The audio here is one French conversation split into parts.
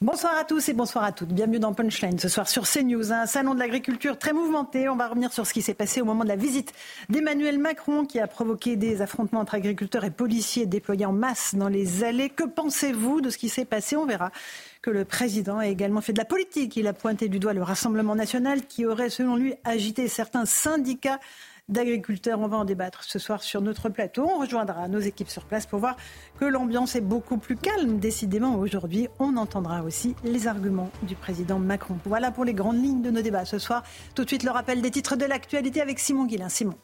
Bonsoir à tous et bonsoir à toutes. Bienvenue dans Punchline ce soir sur CNews. Un salon de l'agriculture très mouvementé. On va revenir sur ce qui s'est passé au moment de la visite d'Emmanuel Macron qui a provoqué des affrontements entre agriculteurs et policiers déployés en masse dans les allées. Que pensez-vous de ce qui s'est passé? On verra que le président a également fait de la politique. Il a pointé du doigt le Rassemblement national qui aurait, selon lui, agité certains syndicats d'agriculteurs. On va en débattre ce soir sur notre plateau. On rejoindra nos équipes sur place pour voir que l'ambiance est beaucoup plus calme. Décidément, aujourd'hui, on entendra aussi les arguments du président Macron. Voilà pour les grandes lignes de nos débats ce soir. Tout de suite, le rappel des titres de l'actualité avec Simon Guillain. Simon.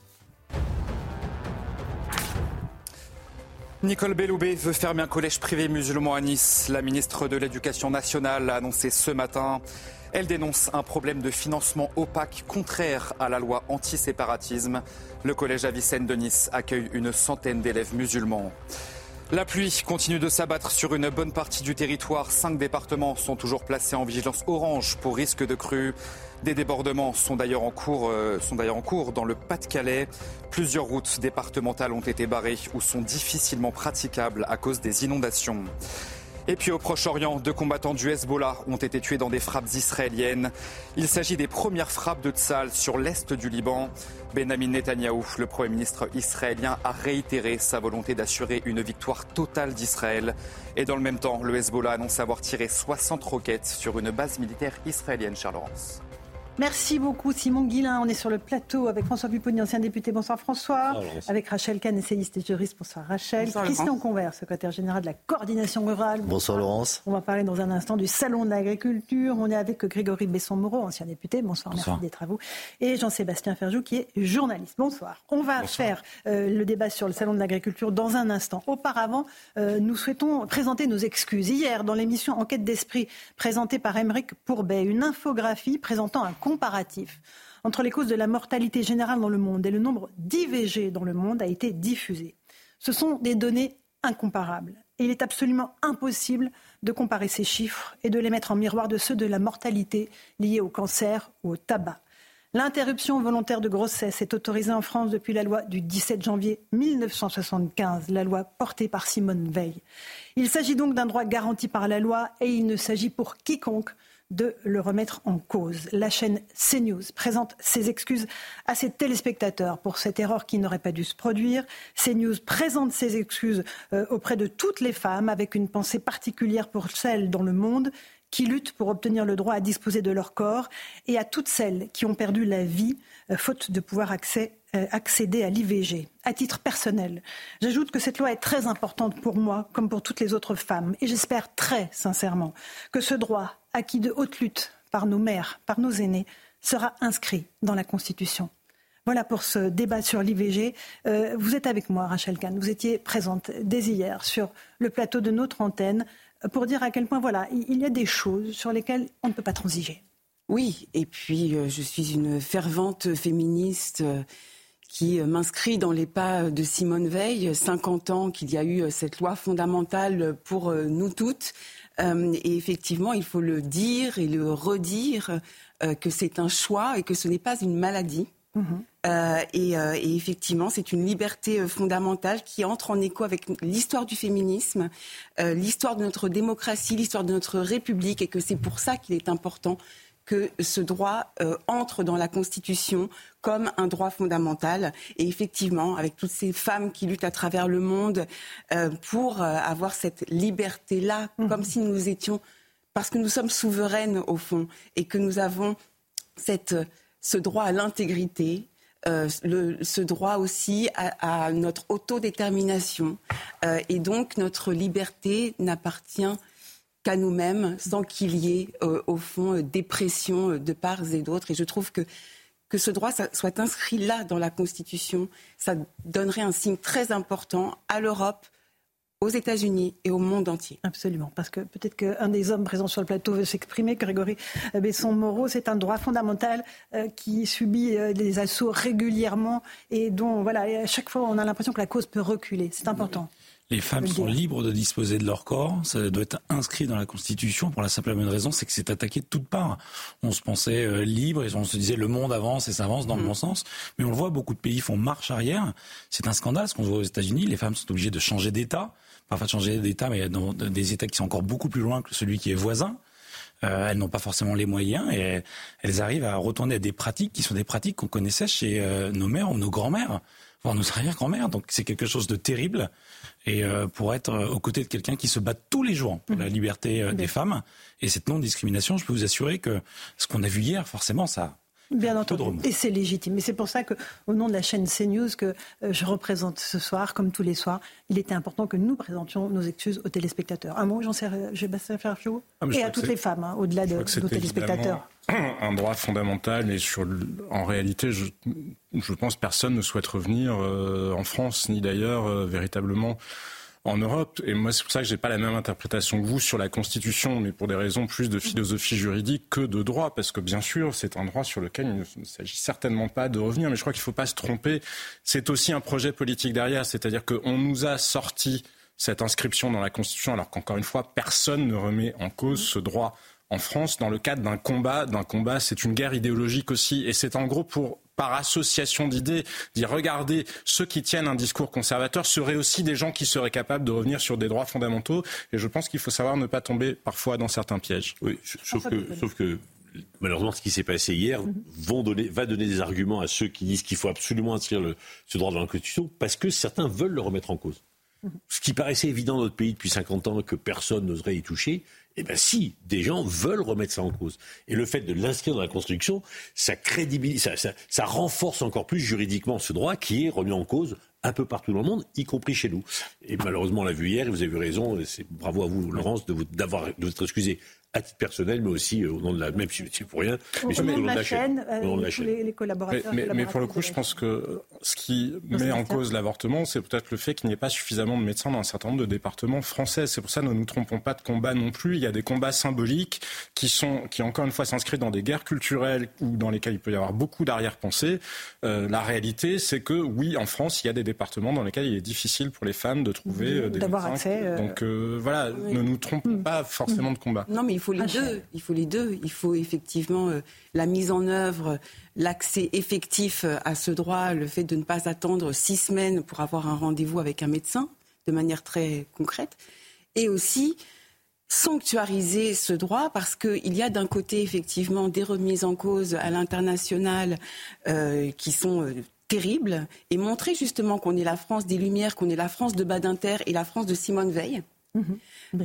Nicole Belloubet veut fermer un collège privé musulman à Nice. La ministre de l'Éducation nationale l'a annoncé ce matin. Elle dénonce un problème de financement opaque contraire à la loi anti-séparatisme. Le collège Avicenne de Nice accueille une centaine d'élèves musulmans. La pluie continue de s'abattre sur une bonne partie du territoire. Cinq départements sont toujours placés en vigilance orange pour risque de crue. Des débordements sont d'ailleurs en euh, sont d'ailleurs en cours dans le Pas-de-Calais. Plusieurs routes départementales ont été barrées ou sont difficilement praticables à cause des inondations. Et puis au Proche-Orient, deux combattants du Hezbollah ont été tués dans des frappes israéliennes. Il s'agit des premières frappes de Tzal sur l'est du Liban. Benjamin Netanyahou, le Premier ministre israélien, a réitéré sa volonté d'assurer une victoire totale d'Israël. Et dans le même temps, le Hezbollah annonce avoir tiré 60 roquettes sur une base militaire israélienne, Charles Laurence. Merci beaucoup Simon Guillain. On est sur le plateau avec François Pupponi, ancien député. Bonsoir François. avec Rachel Kahn, essayiste et juriste. Bonsoir Rachel. Christian Convert, secrétaire général de la coordination rurale. Bonsoir, Laurence. On va parler dans un instant du salon de l'agriculture. On est avec Grégory Besson-Moreau, ancien député. Bonsoir, merci d'être à vous. Et Jean-Sébastien Ferjou qui est journaliste. Bonsoir. On va faire euh, le débat sur le salon de l'agriculture dans un instant. Auparavant, euh, nous souhaitons présenter nos excuses. Hier, dans l'émission Enquête d'esprit présentée par Émeric Pourbet, une infographie présentant un comparatif entre les causes de la mortalité générale dans le monde et le nombre d'IVG dans le monde a été diffusé. Ce sont des données incomparables. Et il est absolument impossible de comparer ces chiffres et de les mettre en miroir de ceux de la mortalité liée au cancer ou au tabac. L'interruption volontaire de grossesse est autorisée en France depuis la loi du 17 janvier 1975, la loi portée par Simone Veil. Il s'agit donc d'un droit garanti par la loi et il ne s'agit pour quiconque de le remettre en cause. La chaîne CNews présente ses excuses à ses téléspectateurs pour cette erreur qui n'aurait pas dû se produire. CNews présente ses excuses euh, auprès de toutes les femmes avec une pensée particulière pour celles dans le monde qui luttent pour obtenir le droit à disposer de leur corps et à toutes celles qui ont perdu la vie euh, faute de pouvoir accès accéder à l'IVG. À titre personnel, j'ajoute que cette loi est très importante pour moi, comme pour toutes les autres femmes, et j'espère très sincèrement que ce droit, acquis de haute lutte par nos mères, par nos aînés, sera inscrit dans la Constitution. Voilà pour ce débat sur l'IVG. Euh, vous êtes avec moi, Rachel Kahn. Vous étiez présente dès hier sur le plateau de notre antenne pour dire à quel point, voilà, il y a des choses sur lesquelles on ne peut pas transiger. Oui, et puis euh, je suis une fervente féministe qui euh, m'inscrit dans les pas de Simone Veil, 50 ans qu'il y a eu euh, cette loi fondamentale pour euh, nous toutes. Et effectivement, il faut le dire et le redire que c'est un choix et que ce n'est pas une maladie. Mm-hmm. et, effectivement, c'est une liberté fondamentale qui entre en écho avec l'histoire du féminisme, l'histoire de notre démocratie, l'histoire de notre République, et que c'est pour ça qu'il est important que ce droit euh, entre dans la Constitution comme un droit fondamental. Et effectivement, avec toutes ces femmes qui luttent à travers le monde euh, pour euh, avoir cette liberté-là, mmh. comme si nous étions, parce que nous sommes souveraines au fond, et que nous avons cette, ce droit à l'intégrité, ce droit aussi à, à notre autodétermination. et donc notre liberté n'appartient qu'à nous-mêmes, sans qu'il y ait, euh, au fond, euh, des pressions euh, de part et d'autre. Et je trouve que que ce droit soit inscrit là dans la Constitution, ça donnerait un signe très important à l'Europe, aux États-Unis et au monde entier. Absolument, parce que peut-être qu'un des hommes présents sur le plateau veut s'exprimer, Grégory Besson-Moreau, c'est un droit fondamental qui subit des assauts régulièrement et dont, voilà, à chaque fois, on a l'impression que la cause peut reculer. C'est important. Les femmes sont libres de disposer de leur corps. Ça doit être inscrit dans la Constitution pour la simple et bonne raison, c'est que c'est attaqué de toutes parts. On se pensait euh, libre et on se disait le monde avance et ça avance dans le mm. bon sens. Mais on le voit, beaucoup de pays font marche arrière. C'est un scandale ce qu'on voit aux États-Unis. Les femmes sont obligées de changer d'État parfois de changer d'État, mais dans des États qui sont encore beaucoup plus loin que celui qui est voisin. Euh, elles n'ont pas forcément les moyens et elles arrivent à retourner à des pratiques qui sont des pratiques qu'on connaissait chez euh, nos mères ou nos grands-mères, voire nos arrière-grand-mères. Donc c'est quelque chose de terrible. Et euh, pour être aux côtés de quelqu'un qui se bat tous les jours pour la mmh. liberté des femmes et cette non-discrimination, je peux vous assurer que ce qu'on a vu hier, forcément, ça, Bien entendu. Et c'est légitime. Et c'est pour ça qu'au nom de la chaîne CNews que euh, je représente ce soir, comme tous les soirs, il était important que nous présentions nos excuses aux téléspectateurs. Un mot, j'en sais, Ferjou ah, Et à toutes les femmes, hein, au-delà de, nos téléspectateurs. Un droit fondamental et sur, en réalité, je, je pense personne ne souhaite revenir euh, en France ni d'ailleurs euh, véritablement en Europe. Et moi, c'est pour ça que j'ai pas la même interprétation que vous sur la Constitution, mais pour des raisons plus de philosophie juridique que de droit, parce que bien sûr, c'est un droit sur lequel il ne s'agit certainement pas de revenir. Mais je crois qu'il ne faut pas se tromper. C'est aussi un projet politique derrière, c'est-à-dire qu'on nous a sorti cette inscription dans la Constitution, alors qu'encore une fois, personne ne remet en cause ce droit en France dans le cadre d'un combat. D'un combat, c'est une guerre idéologique aussi, et c'est en gros pour par association d'idées, dire regardez, ceux qui tiennent un discours conservateur seraient aussi des gens qui seraient capables de revenir sur des droits fondamentaux. Et je pense qu'il faut savoir ne pas tomber parfois dans certains pièges. Oui, sauf que, sauf que malheureusement, ce qui s'est passé hier mhm. vont donner, va donner des arguments à ceux qui disent qu'il faut absolument inscrire le, ce droit dans la Constitution parce que certains veulent le remettre en cause. Mhm. Ce qui paraissait évident dans notre pays depuis 50 ans que personne n'oserait y toucher, eh bien si, des gens veulent remettre ça en cause. Et le fait de l'inscrire dans la construction, ça crédibilise, ça, renforce encore plus juridiquement ce droit qui est remis en cause un peu partout dans le monde, y compris chez nous. Et malheureusement, on l'a vu hier, et vous avez eu raison, et bravo à vous, Laurence, de vous, d'avoir, de vous excusé à titre personnel, mais aussi euh, au nom de la même si c'est pour rien, mais au nom de la chaîne, les, collaborateurs. Mais, pour le coup, je pense que ce qui met en cause l'avortement, c'est peut-être le fait qu'il n'y ait pas suffisamment de médecins dans un certain nombre de départements français. C'est pour ça que ne nous trompons pas de combat non plus. Il y a des combats symboliques qui sont, qui encore une fois s'inscrivent dans des guerres culturelles ou dans lesquelles il peut y avoir beaucoup d'arrière-pensée. Euh, la réalité, c'est que oui, en France, il y a des départements dans lesquels il est difficile pour les femmes de trouver euh, des d'avoir accès. Donc voilà, ne nous trompons mm. pas forcément de combat. Non, mais faut les deux. Il faut les deux. Il faut effectivement euh, la mise en œuvre, l'accès effectif euh, à ce droit, le fait de ne pas attendre six semaines pour avoir un rendez-vous avec un médecin, de manière très concrète, et aussi sanctuariser ce droit parce qu'il y a d'un côté effectivement des remises en cause à l'international euh, qui sont terribles et montrer justement qu'on est la France des Lumières, qu'on est la France de Badinter et la France de Simone Veil, mhm.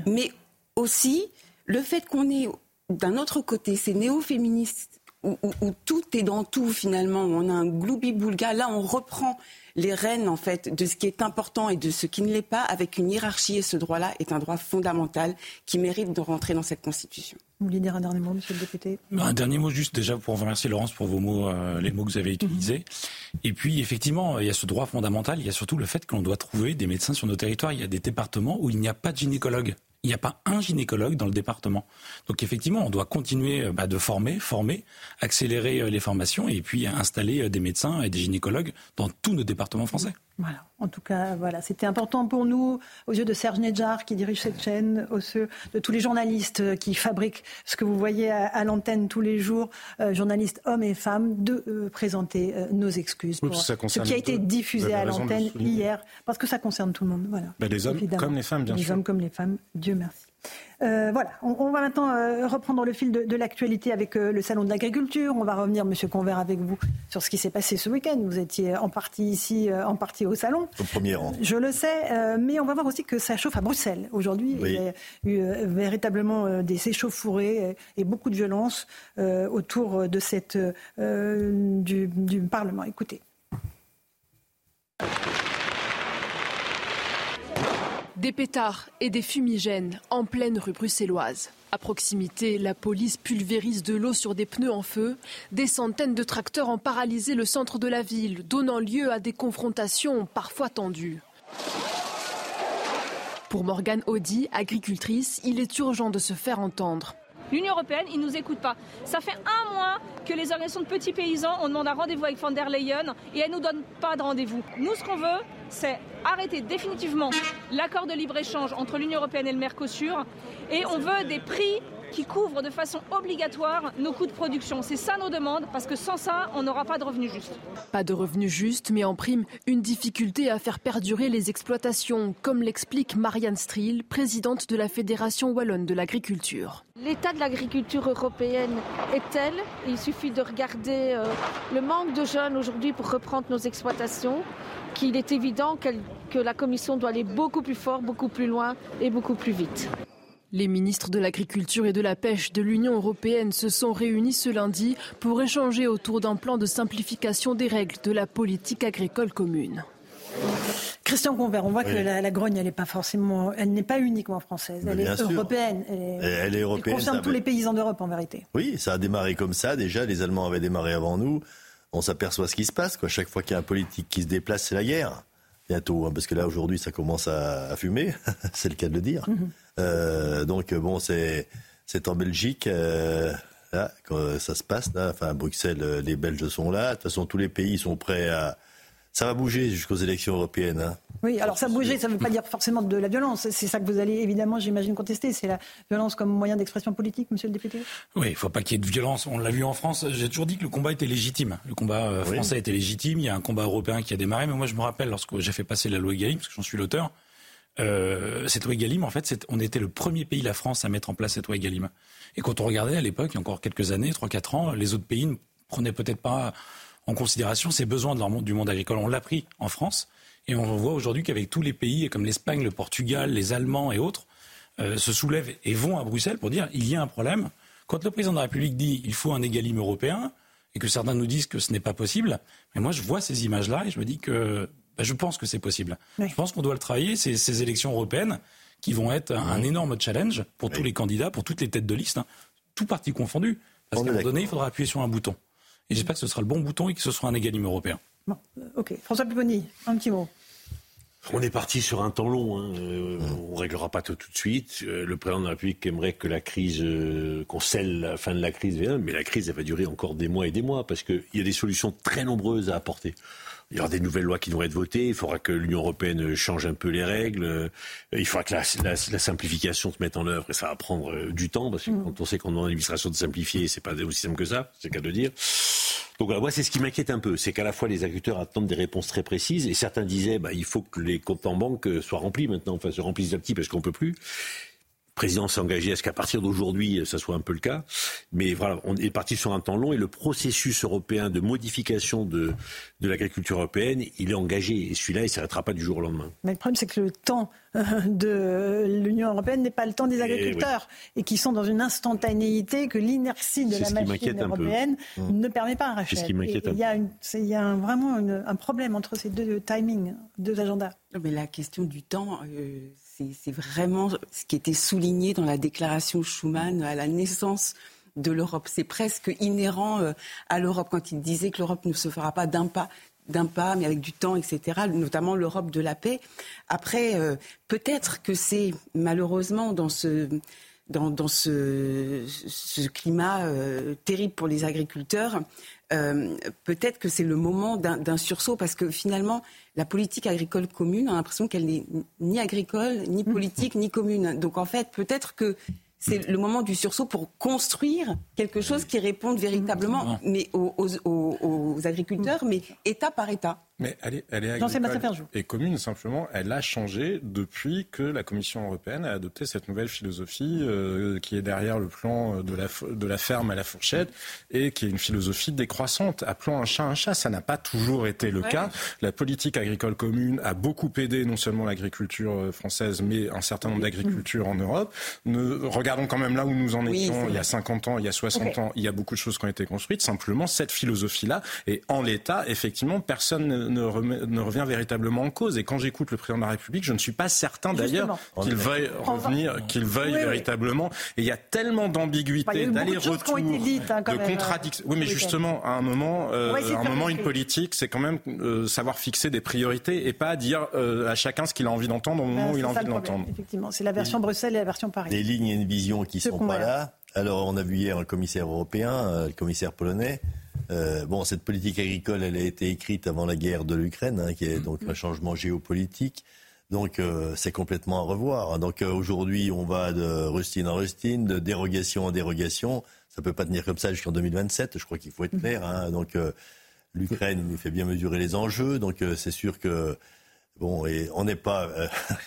mais aussi le fait qu'on ait d'un autre côté ces néo-féministes où, tout est dans tout finalement, où on a un gloubi-boulga, là on reprend les rênes en fait de ce qui est important et de ce qui ne l'est pas avec une hiérarchie et ce droit-là est un droit fondamental qui mérite de rentrer dans cette Constitution. Vous voulez dire un dernier mot, monsieur le député? Un dernier mot juste déjà pour vous remercier Laurence pour vos mots, euh, les mots que vous avez utilisés. Et puis effectivement, il y a ce droit fondamental, il y a surtout le fait qu'on doit trouver des médecins sur nos territoires. Il y a des départements où il n'y a pas de gynécologue il n'y a pas un gynécologue dans le département. Donc effectivement, on doit continuer euh, bah, de former, former, accélérer euh, les formations et puis installer euh, des médecins et des gynécologues dans tous nos départements français. Voilà. En tout cas, voilà, c'était important pour nous, aux yeux de Serge Nedjar qui dirige cette chaîne, aux yeux de tous les journalistes qui fabriquent ce que vous voyez à, l'antenne tous les jours, journalistes hommes et femmes, de présenter nos excuses pour ce qui a été diffusé à l'antenne hier, parce que ça concerne tout le monde. Voilà. Ben, les hommes comme les femmes, bien sûr. Les hommes comme les femmes. Dieu merci. Euh, voilà, on, va maintenant euh, reprendre le fil de, l'actualité avec euh, le Salon de l'agriculture. On va revenir, Monsieur Convert, avec vous sur ce qui s'est passé ce week-end. Vous étiez en partie ici, en partie au Salon. Au premier rang. Je le sais, mais on va voir aussi que ça chauffe à Bruxelles. Aujourd'hui, il y a eu véritablement des échauffourées et, beaucoup de violence autour de cette, du, du Parlement. Écoutez. Des pétards et des fumigènes en pleine rue bruxelloise. À proximité, la police pulvérise de l'eau sur des pneus en feu. Des centaines de tracteurs ont paralysé le centre de la ville, donnant lieu à des confrontations parfois tendues. Pour Morgane Audi, agricultrice, il est urgent de se faire entendre. L'Union européenne, ils ne nous écoutent pas. Ça fait un mois que les organisations de petits paysans, on demande un rendez-vous avec von der Leyen et elle ne nous donne pas de rendez-vous. Nous, ce qu'on veut, c'est arrêter définitivement l'accord de libre-échange entre l'Union européenne et le Mercosur. Et on veut des prix qui couvrent de façon obligatoire nos coûts de production. C'est ça nos demandes, parce que sans ça, on n'aura pas de revenus justes. Pas de revenus justes, mais en prime, une difficulté à faire perdurer les exploitations, comme l'explique Marianne Striel, présidente de la Fédération wallonne de l'agriculture. L'état de l'agriculture européenne est tel, il suffit de regarder euh, le manque de jeunes aujourd'hui pour reprendre nos exploitations, qu'il est évident que la Commission doit aller beaucoup plus fort, beaucoup plus loin et beaucoup plus vite. Les ministres de l'Agriculture et de la Pêche de l'Union européenne se sont réunis ce lundi pour échanger autour d'un plan de simplification des règles de la politique agricole commune. Christian Convert, on voit que la, grogne, elle n'est pas forcément, elle n'est pas uniquement française, elle est, européenne, elle est, européenne. Elle concerne tous les paysans d'Europe en vérité. Oui, ça a démarré comme ça. Déjà, les Allemands avaient démarré avant nous. On s'aperçoit ce qui se passe. Quoi. Chaque fois qu'il y a un politique qui se déplace, c'est la guerre. Bientôt, hein, parce que là aujourd'hui, ça commence à, fumer. c'est le cas de le dire. Mhm. Euh, donc bon, c'est c'est en Belgique. Euh, là, quand ça se passe, là, enfin à Bruxelles, euh, les Belges sont là. De toute façon, tous les pays sont prêts à. Ça va bouger jusqu'aux élections européennes. Hein. Oui, alors ça bouger, ça ne veut pas dire forcément de la violence. C'est ça que vous allez évidemment, j'imagine, contester. C'est la violence comme moyen d'expression politique, monsieur le député? Oui, il ne faut pas qu'il y ait de violence. On l'a vu en France. J'ai toujours dit que le combat était légitime. Le combat français était légitime. Il y a un combat européen qui a démarré. Mais moi, je me rappelle, lorsque j'ai fait passer la loi Egalim, parce que j'en suis l'auteur, euh, cette loi Egalim, en fait, on était le premier pays, la France, à mettre en place cette loi Egalim. Et quand on regardait à l'époque, il y a encore quelques années, 3-4 ans, les autres pays ne prenaient peut-être pas en considération ces besoins de leur monde, du monde agricole. On l'a pris en France. Et on voit aujourd'hui qu'avec tous les pays comme l'Espagne, le Portugal, les Allemands et autres, euh, se soulèvent et vont à Bruxelles pour dire il y a un problème. Quand le président de la République dit il faut un égalim européen, et que certains nous disent que ce n'est pas possible, mais moi je vois ces images-là et je me dis que bah, je pense que c'est possible. Je pense qu'on doit le travailler, ces, ces élections européennes qui vont être un, énorme challenge pour tous les candidats, pour toutes les têtes de liste, hein, tout parti confondu. Parce qu'à un moment donné, il faudra appuyer sur un bouton. Et j'espère que ce sera le bon bouton et que ce sera un égalime européen. Bon, euh, ok. François Pupponi, un petit mot. On est parti sur un temps long. Hein. Euh, on réglera pas tout, tout de suite. Euh, le président de la République aimerait que la crise, qu'on scelle la fin de la crise, mais la crise, elle va durer encore des mois et des mois parce qu'il y a des solutions très nombreuses à apporter. Il y aura des nouvelles lois qui vont être votées. Il faudra que l'Union européenne change un peu les règles. Il faudra que la, la, la simplification se mette en œuvre et ça va prendre euh, du temps parce que mm. quand on sait qu'on a une administration de simplifier, c'est pas aussi simple que ça. C'est le cas de dire. Donc voilà, moi c'est ce qui m'inquiète un peu, c'est qu'à la fois les agriculteurs attendent des réponses très précises et certains disaient bah, il faut que les comptes en banque soient remplis maintenant, enfin se remplissent à petit parce qu'on peut plus président s'est engagé à ce qu'à partir d'aujourd'hui, ça soit un peu le cas. Mais voilà, on est parti sur un temps long et le processus européen de modification de, de l'agriculture européenne, il est engagé. Et celui-là, il ne s'arrêtera pas du jour au lendemain. Mais le problème, c'est que le temps euh, de l'Union européenne n'est pas le temps des agriculteurs et, qui sont dans une instantanéité que l'inertie de la machine européenne mmh. ne permet pas, Rachel. C'est ce qui m'inquiète Il y a, il y a vraiment un problème entre ces deux timings, deux agendas. Mais la question du temps, euh, c'est vraiment ce qui était souligné dans la déclaration Schuman à la naissance de l'Europe. C'est presque inhérent euh, à l'Europe quand il disait que l'Europe ne se fera pas d'un pas d'un pas, mais avec du temps, etc., notamment l'Europe de la paix. Après, euh, peut-être que c'est malheureusement dans ce, climat euh, terrible pour les agriculteurs, peut-être que c'est le moment d'un sursaut, parce que finalement, la politique agricole commune, on a l'impression qu'elle n'est ni agricole, ni mmh. politique, ni commune. Donc en fait, peut-être que c'est le moment du sursaut pour construire quelque chose qui réponde véritablement mais aux, agriculteurs, mais État par État. Mais elle est, elle est agricole et commune, simplement, elle a changé depuis que la Commission européenne a adopté cette nouvelle philosophie euh, qui est derrière le plan de la, de la ferme à la fourchette et qui est une philosophie décroissante. Appelons un chat un chat, ça n'a pas toujours été le cas. La politique agricole commune a beaucoup aidé non seulement l'agriculture euh, française, mais un certain nombre d'agricultures en Europe. Ne, regardons quand même là où nous en étions il y a 50 ans, il y a 60 ans, il y a beaucoup de choses qui ont été construites. Simplement, cette philosophie-là, et en l'état, effectivement, personne ne, revient véritablement en cause. Et quand j'écoute le président de la République, je ne suis pas certain d'ailleurs qu'il veuille revenir, qu'il veuille véritablement. Et il y a tellement d'ambiguïté, d'aller-retour, hein, de contradictions. Oui, mais justement, à un moment, euh, à un moment, une politique, c'est quand même euh, savoir fixer des priorités et pas dire à chacun ce qu'il a envie d'entendre au moment bah, où il a envie de l'entendre. Effectivement, c'est la version Bruxelles et la version Paris. Des lignes et une vision qui ne sont pas là. Alors, on a vu hier un commissaire européen, le commissaire polonais. Euh, bon, cette politique agricole, elle a été écrite avant la guerre de l'Ukraine, hein, qui est donc un changement géopolitique. Donc euh, c'est complètement à revoir. Donc euh, aujourd'hui, on va de rustine en rustine, de dérogation en dérogation. Ça peut pas tenir comme ça jusqu'en 2027. Je crois qu'il faut être clair. Hein. Donc l'Ukraine nous fait bien mesurer les enjeux. Donc c'est sûr que bon, et on n'est pas.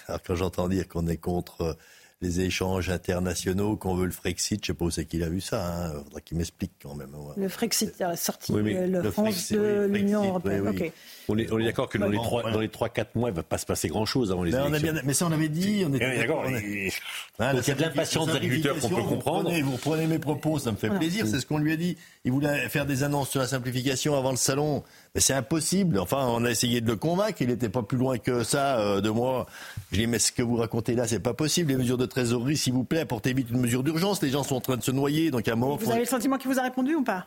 quand j'entends dire qu'on est contre les échanges internationaux, qu'on veut le Frexit. Je ne sais pas où c'est qu'il a vu ça. Il hein. faudra qu'il m'explique quand même. Le Frexit, a sorti le, France de l'Union européenne. On est, d'accord que dans, les 3, dans les 3-4 mois, il ne va pas se passer grand-chose avant les élections. mais ça, on avait dit. On était d'accord. Hein, il y a de l'impatience des agriculteurs qu'on peut comprendre. Vous reprenez, mes propos, ça me fait plaisir. C'est ce qu'on lui a dit. Il voulait faire des annonces sur la simplification avant le salon. C'est impossible. Enfin, on a essayé de le convaincre. Il n'était pas plus loin que ça euh, de moi. Je lui ai dit, mais ce que vous racontez là, c'est pas possible. Les mesures de trésorerie, s'il vous plaît, apportez vite une mesure d'urgence. Les gens sont en train de se noyer. Donc à un moment. Vous avez le sentiment qu'il vous a répondu ou pas?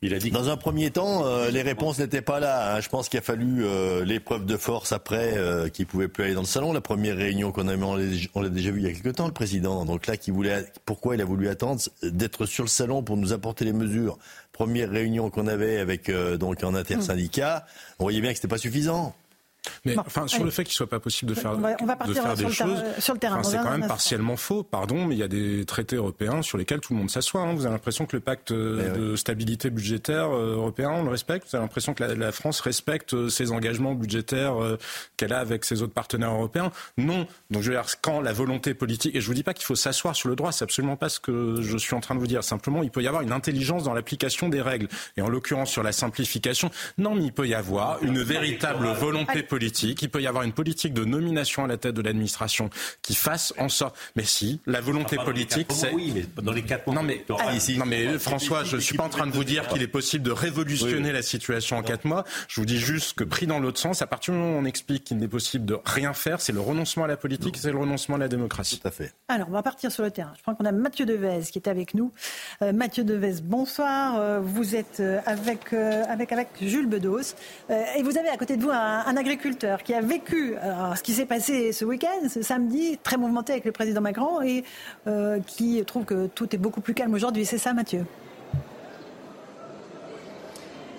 Il a dit Dans un premier temps, euh, les réponses n'étaient pas là. Hein. Je pense qu'il a fallu euh, l'épreuve de force après, euh, qu'il pouvait plus aller dans le salon. La première réunion qu'on a on l'a déjà vu il y a quelque temps, le président. Donc là, qui voulait, pourquoi il a voulu attendre d'être sur le salon pour nous apporter les mesures. Première réunion qu'on avait avec donc un intersyndicat, on voyait bien que c'était pas suffisant. Mais enfin, sur le fait qu'il soit pas possible de faire, on va, de faire des choses, sur le terrain. c'est quand même partiellement faux, pardon, mais il y a des traités européens sur lesquels tout le monde s'assoit. Hein. Vous avez l'impression que le pacte de stabilité budgétaire euh, européen, on le respecte? Vous avez l'impression que la, France respecte euh, ses engagements budgétaires euh, qu'elle a avec ses autres partenaires européens? Non. Donc je veux dire, quand la volonté politique, et je vous dis pas qu'il faut s'asseoir sur le droit, c'est absolument pas ce que je suis en train de vous dire. Simplement, il peut y avoir une intelligence dans l'application des règles. Et en l'occurrence sur la simplification, non, mais il peut y avoir une véritable volonté politique politique, il peut y avoir une politique de nomination à la tête de l'administration qui fasse en sorte. Mais si, la volonté politique, c'est. Oui, mais dans les quatre Non, mais, non, mais François, je ne suis pas en train de vous dire qu'il est possible de révolutionner la situation en quatre mois. Je vous dis juste que pris dans l'autre sens, à partir du moment où on explique qu'il n'est possible de rien faire, c'est le renoncement à la politique, c'est le renoncement à la démocratie. Tout à fait. Alors, on va partir sur le terrain. Je crois qu'on a Mathieu Devez qui est avec nous. Euh, Mathieu Devez, bonsoir. Euh, vous êtes euh, avec, avec, avec Jules Bedos. et vous avez à côté de vous un, un agriculteur qui a vécu euh, ce qui s'est passé ce week-end, ce samedi, très mouvementé avec le président Macron, et euh, qui trouve que tout est beaucoup plus calme aujourd'hui. C'est ça, Mathieu?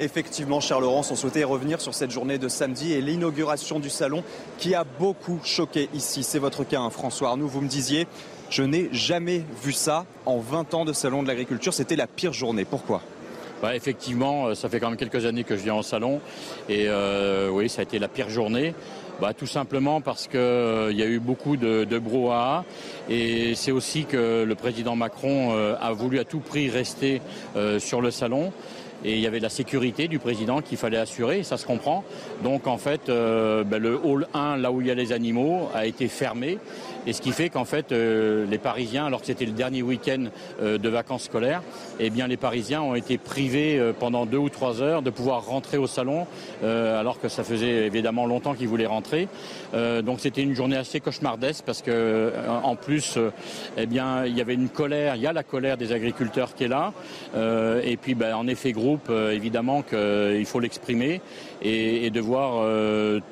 Effectivement, Charles Laurence, on souhaitait revenir sur cette journée de samedi et l'inauguration du salon qui a beaucoup choqué ici. C'est votre cas, hein, François Arnoux. Vous me disiez, je n'ai jamais vu ça en 20 ans de salon de l'agriculture. C'était la pire journée. Pourquoi? Bah, effectivement, euh, ça fait quand même quelques années que je viens au salon et euh, oui, ça a été la pire journée. Bah, tout simplement parce qu'il euh, y a eu beaucoup de, de brouhaha et c'est aussi que le président Macron a voulu à tout prix rester sur le salon et il y avait la sécurité du président qu'il fallait assurer, ça se comprend. Donc en fait, bah, le hall 1, là où il y a les animaux, a été fermé et ce qui fait qu'en fait, euh, les Parisiens, alors que c'était le dernier week-end euh, de vacances scolaires, eh bien, les Parisiens ont été privés euh, pendant deux ou trois heures de pouvoir rentrer au salon, alors que ça faisait évidemment longtemps qu'ils voulaient rentrer. donc c'était une journée assez cauchemardesque parce que, en plus, eh bien, il y avait une colère, il y a la colère des agriculteurs qui est là. et puis, ben, en effet groupe, évidemment qu'il faut l'exprimer et, et, de voir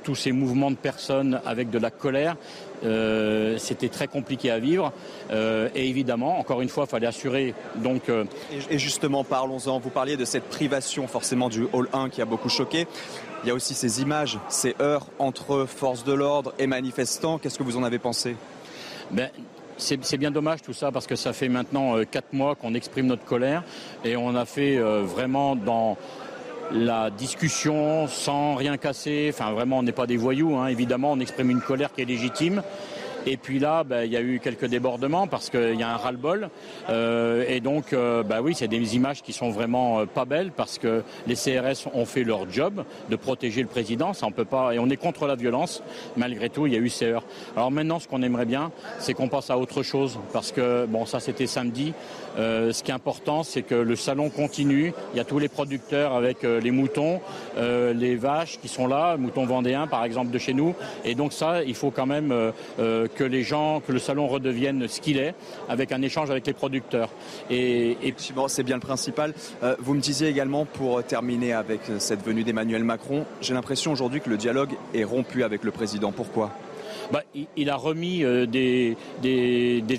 tous ces mouvements de personnes avec de la colère. Euh, c'était très compliqué à vivre. Euh, et évidemment, encore une fois, il fallait assurer. Donc, euh, et, justement, parlons-en. Vous parliez de cette privation forcément du Hall 1 qui a beaucoup choqué. Il y a aussi ces images, ces heures entre forces de l'ordre et manifestants. Qu'est-ce que vous en avez pensé? Ben, c'est bien dommage tout ça parce que ça fait maintenant quatre mois qu'on exprime notre colère et on a fait vraiment dans la discussion sans rien casser. Enfin, vraiment, on n'est pas des voyous. Hein. Évidemment, on exprime une colère qui est légitime. Et puis là, bah, il y a eu quelques débordements parce qu'il y a un ras-le-bol. Euh, et donc, euh, bah oui, c'est des images qui sont vraiment pas belles parce que les CRS ont fait leur job de protéger le président. Ça, on peut pas, et on est contre la violence. Malgré tout, il y a eu ces heures. Alors maintenant, ce qu'on aimerait bien, c'est qu'on passe à autre chose parce que, bon, ça c'était samedi. Ce qui est important, c'est que le salon continue. Il y a tous les producteurs avec les moutons, les vaches qui sont là, moutons vendéens par exemple de chez nous. Et donc ça, il faut quand même euh, euh, que les gens, que le salon redevienne ce qu'il est, avec un échange avec les producteurs. Et, c'est bien le principal. Euh, vous me disiez également, pour terminer avec cette venue d'Emmanuel Macron, j'ai l'impression aujourd'hui que le dialogue est rompu avec le président. Pourquoi? Bah, il, a remis euh, des,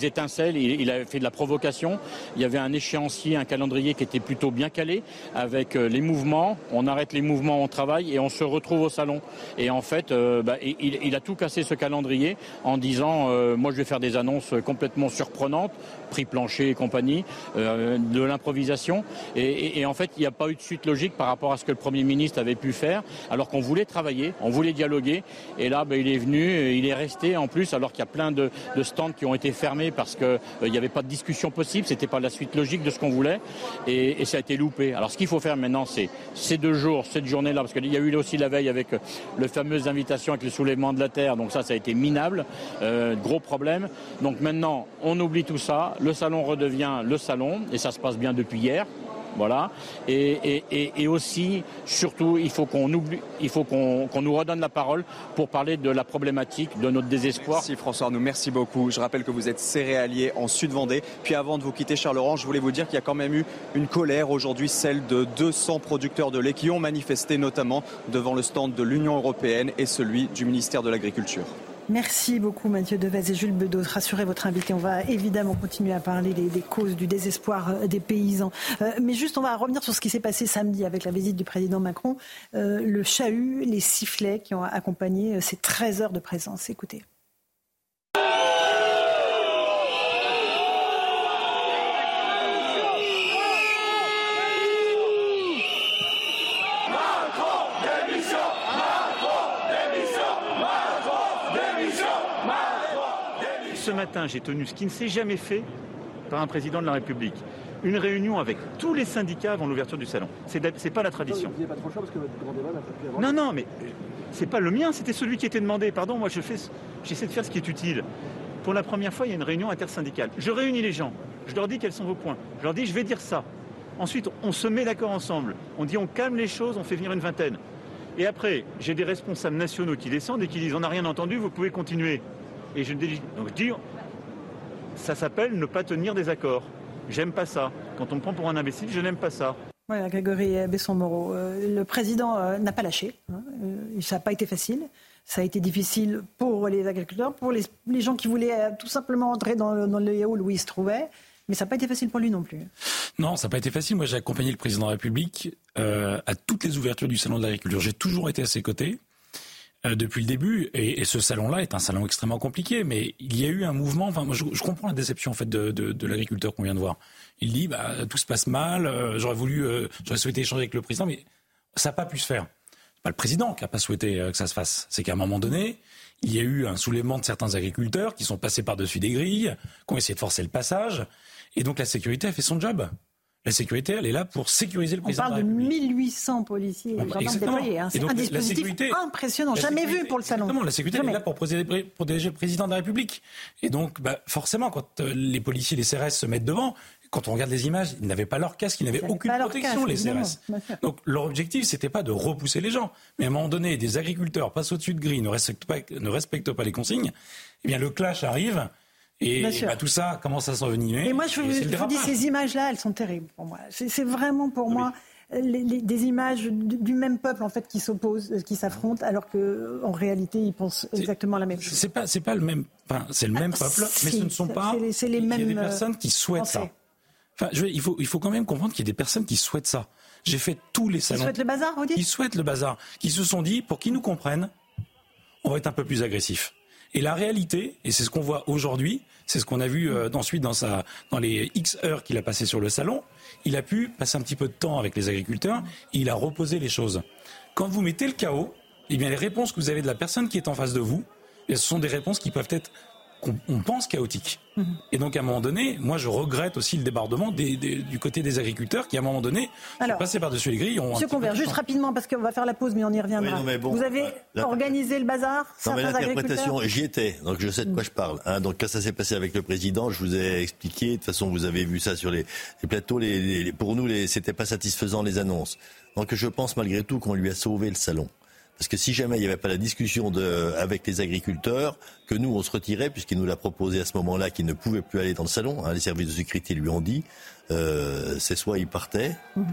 étincelles, il, a fait de la provocation. Il y avait un échéancier, un calendrier qui était plutôt bien calé avec euh, les mouvements. On arrête les mouvements, on travaille et on se retrouve au salon. Et en fait, euh, bah, il, a tout cassé ce calendrier en disant moi je vais faire des annonces complètement surprenantes, prix plancher et compagnie, de l'improvisation. Et, en fait, il n'y a pas eu de suite logique par rapport à ce que le Premier ministre avait pu faire, alors qu'on voulait travailler, on voulait dialoguer. Et là, bah, il est venu, il est resté en plus alors qu'il y a plein de, stands qui ont été fermés parce qu'il euh, n'y avait pas de discussion possible, c'était pas la suite logique de ce qu'on voulait et, ça a été loupé. Alors ce qu'il faut faire maintenant, c'est ces deux jours, cette journée-là, parce qu'il y a eu aussi la veille avec euh, le fameuse invitation avec le soulèvement de la terre, donc ça, ça a été minable, euh, gros problème. Donc maintenant, on oublie tout ça, le salon redevient le salon et ça se passe bien depuis hier. Voilà. Et, aussi, surtout, il faut qu'on nous redonne la parole pour parler de la problématique, de notre désespoir. Merci François nous merci beaucoup. Je rappelle que vous êtes céréalier en Sud-Vendée. Puis avant de vous quitter, Charles Laurent, je voulais vous dire qu'il y a quand même eu une colère aujourd'hui, celle de 200 producteurs de lait qui ont manifesté notamment devant le stand de l'Union européenne et celui du ministère de l'Agriculture. Merci beaucoup Mathieu Devez et Jules Bedeau. Rassurez votre invité. On va évidemment continuer à parler des, causes du désespoir euh, des paysans. Euh, mais juste, on va revenir sur ce qui s'est passé samedi avec la visite du président Macron. Euh, le chahut, les sifflets qui ont accompagné ces 13 heures de présence. Écoutez. Matin, j'ai tenu ce qui ne s'est jamais fait par un président de la République. Une réunion avec tous les syndicats avant l'ouverture du salon. C'est n'est pas la tradition. Non, non, mais euh, c'est pas le mien, c'était celui qui était demandé. Pardon, moi je fais, j'essaie de faire ce qui est utile. Pour la première fois, il y a une réunion intersyndicale. Je réunis les gens. Je leur dis quels sont vos points. Je leur dis je vais dire ça. Ensuite, on se met d'accord ensemble. On dit on calme les choses, on fait venir une vingtaine. Et après, j'ai des responsables nationaux qui descendent et qui disent on n'a rien entendu, vous pouvez continuer. Et je, donc dis, ça s'appelle ne pas tenir des accords. J'aime pas ça. Quand on me prend pour un imbécile, je n'aime pas ça. Voilà, Grégory Besson-Moreau. Euh, le président euh, n'a pas lâché. Hein. Euh, ça n'a pas été facile. Ça a été difficile pour les agriculteurs, pour les, gens qui voulaient tout simplement entrer dans, dans le hall où il se trouvait. Mais ça n'a pas été facile pour lui non plus. Non, ça n'a pas été facile. Moi, j'ai accompagné le président de la République à toutes les ouvertures du Salon de l'agriculture. J'ai toujours été à ses côtés. Euh, depuis le début. Et, ce salon-là est un salon extrêmement compliqué, mais il y a eu un mouvement. Enfin, moi, je, comprends la déception en fait de, l'agriculteur qu'on vient de voir. Il dit, bah, tout se passe mal. Euh, j'aurais voulu, euh, j'aurais souhaité échanger avec le président, mais ça n'a pas pu se faire. Pas le président qui n'a pas souhaité que ça se fasse. C'est qu'à un moment donné, il y a eu un soulèvement de certains agriculteurs qui sont passés par-dessus des grilles, qui ont essayé de forcer le passage, et donc la sécurité a fait son job. La sécurité, elle est là pour sécuriser le président. On parle de, 1800 policiers et déployés. Hein. C'est un dispositif impressionnant, jamais vu pour le salon. Exactement, la sécurité elle est là pour protéger, le président de la République. Et donc, bah, forcément, quand euh, les policiers, les CRS se mettent devant, quand on regarde les images, ils n'avaient pas leur casque, ils n'avaient aucune protection, les CRS. Donc leur objectif, c'était pas de repousser les gens, mais à un moment donné, des agriculteurs passent au-dessus de gris, ne respectent pas, ne respectent pas les consignes. Eh bien, le clash arrive. Et, bah, tout ça commence à s'envenimer. Et moi, je, vous dis, ces images-là, elles sont terribles pour moi. C'est vraiment pour moi des images du, même peuple en fait qui s'opposent, qui s'affrontent, alors que en réalité, ils pensent exactement la même chose. C'est pas, c'est pas le même, enfin, c'est le même ah, peuple, mais ce ne sont pas. C'est les, mêmes. Il y a des personnes qui souhaitent ça. Enfin, je, il faut, il faut quand même comprendre qu'il y a des personnes qui souhaitent ça. J'ai fait tous les salons. Qui souhaitent le bazar, vous dites? Qui souhaitent le bazar, qui se sont dit, pour qu'ils nous comprennent, on va être un peu plus agressif. Et la réalité, et c'est ce qu'on voit aujourd'hui, c'est ce qu'on a vu euh, ensuite dans, sa, dans les X heures qu'il a passées sur le salon, il a pu passer un petit peu de temps avec les agriculteurs, il a reposé les choses. Quand vous mettez le chaos, eh bien les réponses que vous avez de la personne qui est en face de vous, ce sont des réponses qui peuvent être qu'on pense chaotique. Mhm. Et donc, à un moment donné, moi, je regrette aussi le débordement du côté des agriculteurs qui, à un moment donné, sont passés par-dessus les grilles. Ont Monsieur Convert, juste rapidement, parce qu'on va faire la pause, mais on y reviendra. Vous avez organisé le bazar Non, mais l'interprétation, j'y étais, donc je sais de quoi je parle. Hein. donc, quand ça s'est passé avec le président, je vous ai expliqué. De toute façon, vous avez vu ça sur les, plateaux. Les, pour nous, c'était pas satisfaisant les annonces. Donc, je pense malgré tout qu'on lui a sauvé le salon. Parce que si jamais il n'y avait pas la discussion de, avec les agriculteurs, que nous, on se retirait, puisqu'il nous l'a proposé à ce moment-là qu'il ne pouvait plus aller dans le salon, hein, les services de sécurité lui ont dit, euh, c'est soit il partait, mhm.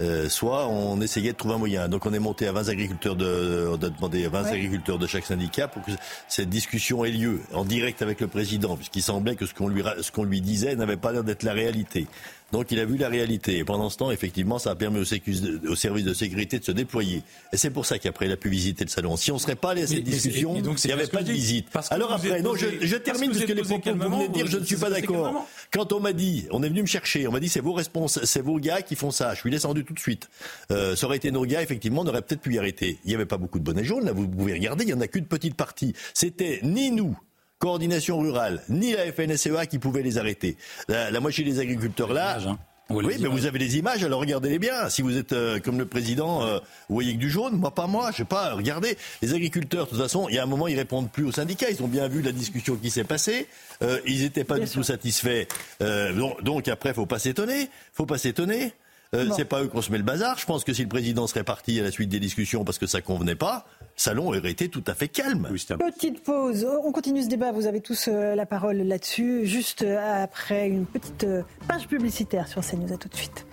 euh, soit on essayait de trouver un moyen. Donc on est monté à 20 agriculteurs de, on a demandé à 20 agriculteurs de chaque syndicat pour que cette discussion ait lieu en direct avec le président, puisqu'il semblait que ce qu'on lui, ce qu'on lui disait n'avait pas l'air d'être la réalité. Donc il a vu la réalité. Et pendant ce temps, effectivement, ça a permis aux, services de sécurité de se déployer. Et c'est pour ça qu'après, il a pu visiter le salon. Si on ne serait pas allé à cette discussion, il n'y avait pas de visite. Alors après, non, je, termine parce que, les propos que vous venez de dire, je ne suis pas d'accord. Quand on m'a dit, on est venu me chercher, on m'a dit c'est vos responsables, c'est vos gars qui font ça. Je suis descendu tout de suite. Euh, ça aurait été nos gars, effectivement, on aurait peut-être pu y arrêter. Il n'y avait pas beaucoup de bonnets jaunes, là, vous pouvez regarder, il n'y en a qu'une petite partie. C'était ni nous, coordination rurale, ni la FNSEA qui pouvaient les arrêter. La, moitié des agriculteurs là. Hein. Oui, mais vous avez des images, alors regardez-les bien. Si vous êtes euh, comme le président, euh, vous voyez que du jaune, moi pas moi, je sais pas, regardez. Les agriculteurs, de toute façon, il y a un moment, ils répondent plus aux syndicats. Ils ont bien vu la discussion qui s'est passée. Euh, ils n'étaient pas du tout satisfaits. donc, donc après, faut pas s'étonner. faut pas s'étonner. Euh, c'est pas eux qu'on se met le bazar. Je pense que si le président serait parti à la suite des discussions parce que ça convenait pas, salon aurait été tout à fait calme. petite pause. On continue ce débat. Vous avez tous euh, la parole là-dessus. Juste euh, après une petite page publicitaire sur CNews. À tout de suite.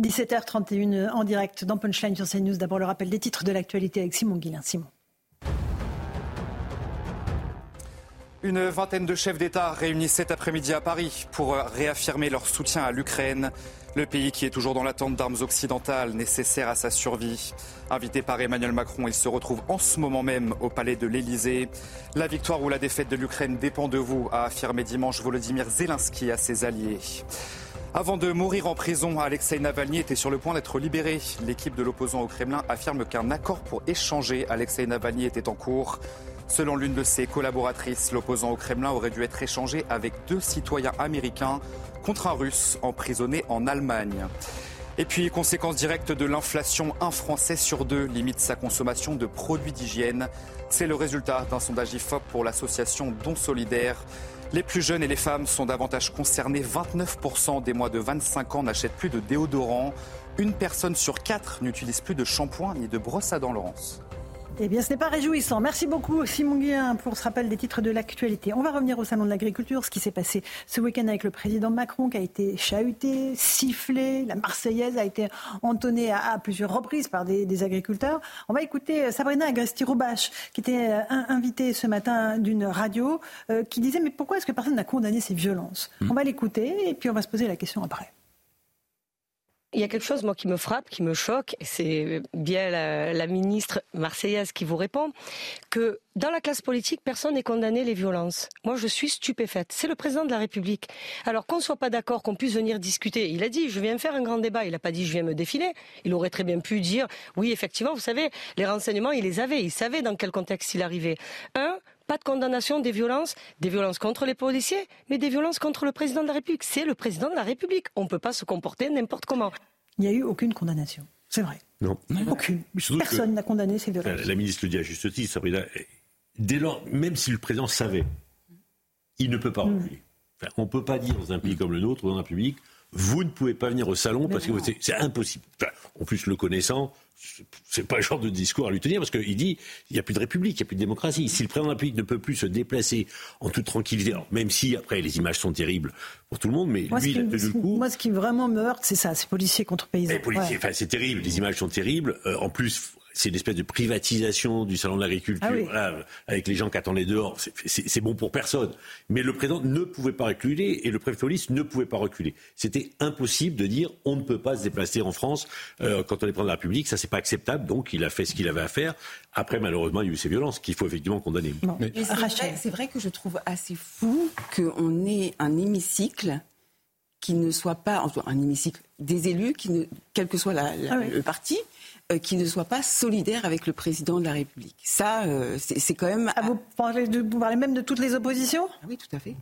17h31 en direct dans Punchline sur CNews. D'abord le rappel des titres de l'actualité avec Simon Guillain. Simon. Une vingtaine de chefs d'État réunis cet après-midi à Paris pour réaffirmer leur soutien à l'Ukraine, le pays qui est toujours dans l'attente d'armes occidentales nécessaires à sa survie. Invité par Emmanuel Macron, il se retrouve en ce moment même au palais de l'Élysée. La victoire ou la défaite de l'Ukraine dépend de vous, a affirmé dimanche Volodymyr Zelensky à ses alliés. Avant de mourir en prison, Alexei Navalny était sur le point d'être libéré. L'équipe de l'opposant au Kremlin affirme qu'un accord pour échanger Alexei Navalny était en cours. Selon l'une de ses collaboratrices, l'opposant au Kremlin aurait dû être échangé avec deux citoyens américains contre un russe emprisonné en Allemagne. Et puis, conséquence directe de l'inflation, un Français sur deux limite sa consommation de produits d'hygiène. C'est le résultat d'un sondage IFOP pour l'association Don Solidaire. Les plus jeunes et les femmes sont davantage concernés. 29% des moins de 25 ans n'achètent plus de déodorant. Une personne sur quatre n'utilise plus de shampoing ni de brosse à dents, Laurence. Eh bien, ce n'est pas réjouissant. Merci beaucoup, Simon Guillain, pour ce rappel des titres de l'actualité. On va revenir au Salon de l'Agriculture, ce qui s'est passé ce week-end avec le président Macron, qui a été chahuté, sifflé. La Marseillaise a été entonnée à, plusieurs reprises par des, agriculteurs. On va écouter euh, Sabrina Agresti-Roubache, qui était euh, invitée ce matin d'une radio, euh, qui disait Mais pourquoi est-ce que personne n'a condamné ces violences? Mmh. On va l'écouter et puis on va se poser la question après. Il y a quelque chose, moi, qui me frappe, qui me choque, et c'est bien la, ministre marseillaise qui vous répond, que dans la classe politique, personne n'est condamné les violences. Moi, je suis stupéfaite. C'est le président de la République. Alors qu'on ne soit pas d'accord, qu'on puisse venir discuter. Il a dit, je viens faire un grand débat. Il n'a pas dit, je viens me défiler. Il aurait très bien pu dire, oui, effectivement, vous savez, les renseignements, il les avait. Il savait dans quel contexte il arrivait. Un, pas de condamnation des violences, des violences contre les policiers, mais des violences contre le président de la République. C'est le président de la République. On ne peut pas se comporter n'importe comment. Il n'y a eu aucune condamnation. C'est vrai. Non. Aucune. Personne n'a condamné ces violences. La, ministre le dit à juste titre, Sabrina. Dès lors, même si le président savait, il ne peut pas reculer. on ne peut pas dire dans un pays comme le nôtre, dans un public, vous ne pouvez pas venir au salon parce que c'est impossible. en plus, le connaissant, c'est pas le genre de discours à lui tenir parce qu'il dit il n'y a plus de république, il n'y a plus de démocratie. Si le président de la République ne peut plus se déplacer en toute tranquillité, même si après les images sont terribles pour tout le monde, mais lui, il a tenu le coup. Moi, ce qui vraiment me heurte, c'est ça, c'est policiers contre paysans. c'est terrible, les images sont terribles. Euh, en plus, c'est une espèce de privatisation du salon de l'agriculture, ah avec les gens qui attendaient dehors. C'est bon pour personne. Mais le président ne pouvait pas reculer et le préfet de police ne pouvait pas reculer. C'était impossible de dire on ne peut pas se déplacer en France euh, quand on est président de la République. Ça, c'est pas acceptable. Donc, il a fait ce qu'il avait à faire. Après, malheureusement, il y a eu ces violences qu'il faut effectivement condamner. C'est vrai, que je trouve assez fou qu'on ait un hémicycle qui ne soit pas un hémicycle des élus, qui ne, quel que soit la, ah le parti, euh, qui ne soient pas solidaires avec le président de la République. Ça, euh, c'est quand même. Ah, vous, parlez de, vous parlez même de toutes les oppositions? Ah Oui, tout à fait.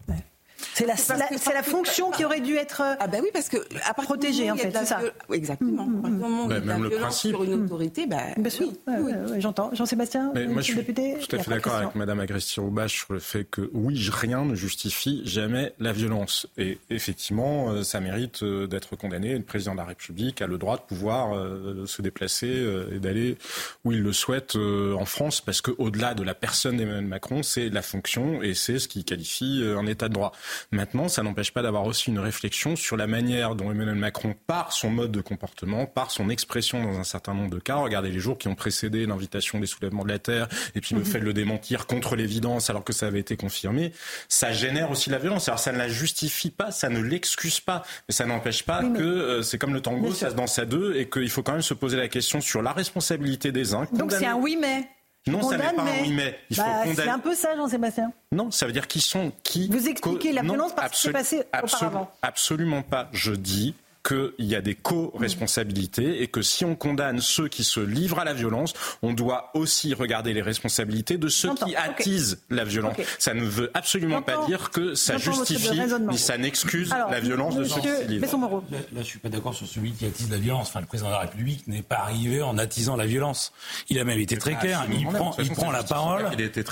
C'est la, fonction qui aurait dû être ah ben oui parce que à protégée en fait, c'est ça. exactement. Mm, mm, mm. Bah, même le principe sur une autorité, bah, Bien sûr. Oui, J'entends. Jean-Sébastien, moi, je suis député. Tout à fait d'accord avec Madame Agresti-Roubache sur le fait que oui, rien ne justifie jamais la violence. Et effectivement, euh, ça mérite euh, d'être condamné. Le président de la République a le droit de pouvoir euh, se déplacer et d'aller où il le souhaite en France, parce que au-delà de la personne d'Emmanuel Macron, c'est la fonction et c'est ce qui qualifie un État de droit. Maintenant, ça n'empêche pas d'avoir aussi une réflexion sur la manière dont Emmanuel Macron, par son mode de comportement, par son expression dans un certain nombre de cas, regardez les jours qui ont précédé l'invitation des soulèvements de la Terre, et puis le mhm. fait de le démentir contre l'évidence alors que ça avait été confirmé, ça génère aussi la violence. Alors ça ne la justifie pas, ça ne l'excuse pas, mais ça n'empêche pas que euh, c'est comme le tango, ça se danse à deux, et qu'il faut quand même se poser la question sur la responsabilité des uns. Donc c'est un oui mais non, ça n'est pas un oui mais. Il faut bah, C'est un peu ça, Jean-Sébastien. Non, ça veut dire qu'ils sont qui. Vous expliquez la violence parce que c'est passé auparavant. Absolument pas. Je dis qu'il y a des co-responsabilités et que si on condamne ceux qui se livrent à la violence, on doit aussi regarder les responsabilités de ceux qui attisent la violence. Ça ne veut absolument pas dire que ça justifie ni ça n'excuse la violence de ceux qui se livrent. Là, là, je suis pas d'accord sur celui qui attise la violence. Enfin, le président de la République n'est pas arrivé en attisant la violence. Il a même été très clair. Il prend, il prend la parole.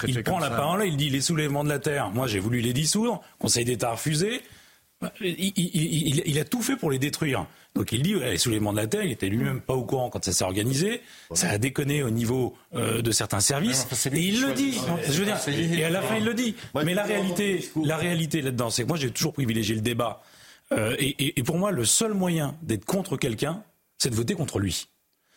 Il, prend la parole. Il dit les soulèvements de la terre. Moi, j'ai voulu les dissoudre. Conseil d'État a refusé. Il, a tout fait pour les détruire. Donc il dit, les soulèvements de la Terre, il était lui-même pas au courant quand ça s'est organisé. Ça a déconné au niveau euh, de certains services. et il le dit. Je veux dire, et à la fin, il le dit. Mais la réalité, la réalité là-dedans, c'est que moi, j'ai toujours privilégié le débat. Euh, et, pour moi, le seul moyen d'être contre quelqu'un, c'est de voter contre lui.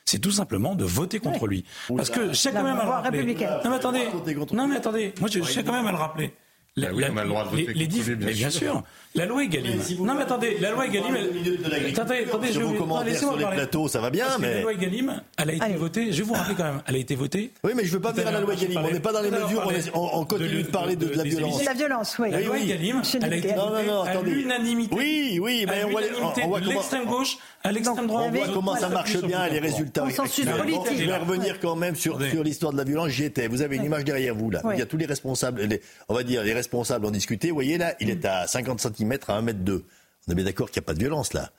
C'est tout simplement de voter contre lui. Parce que je quand même à le rappeler. Non mais attendez, non mais attendez, moi je sais quand même à le rappeler. La, bah oui, on a le droit de voter les, les mais bien sûr. La loi Egalim. non, mais attendez, la loi Egalim. Elle... Attendez, attendez, je vous commenter sur les plateaux, ça va bien, mais. La loi Egalim, elle a été votée. Je vais vous rappeler quand même, elle a été votée. Oui, mais je veux pas venir à la loi Egalim. On n'est pas dans les mesures. On continue de parler de la violence. La violence, oui. La loi Egalim, elle a été votée à l'unanimité. Oui, oui, mais on voit l'extrême gauche à l'extrême droite. On voit comment ça marche bien les résultats. Je vais revenir quand même sur l'histoire de la violence. J'y étais. Vous avez une image derrière vous là. Il y a tous les responsables. On va dire les responsables ont discuté. Vous voyez là, il est à 50 cm à 1 mètre 2. On est bien d'accord qu'il n'y a pas de violence là.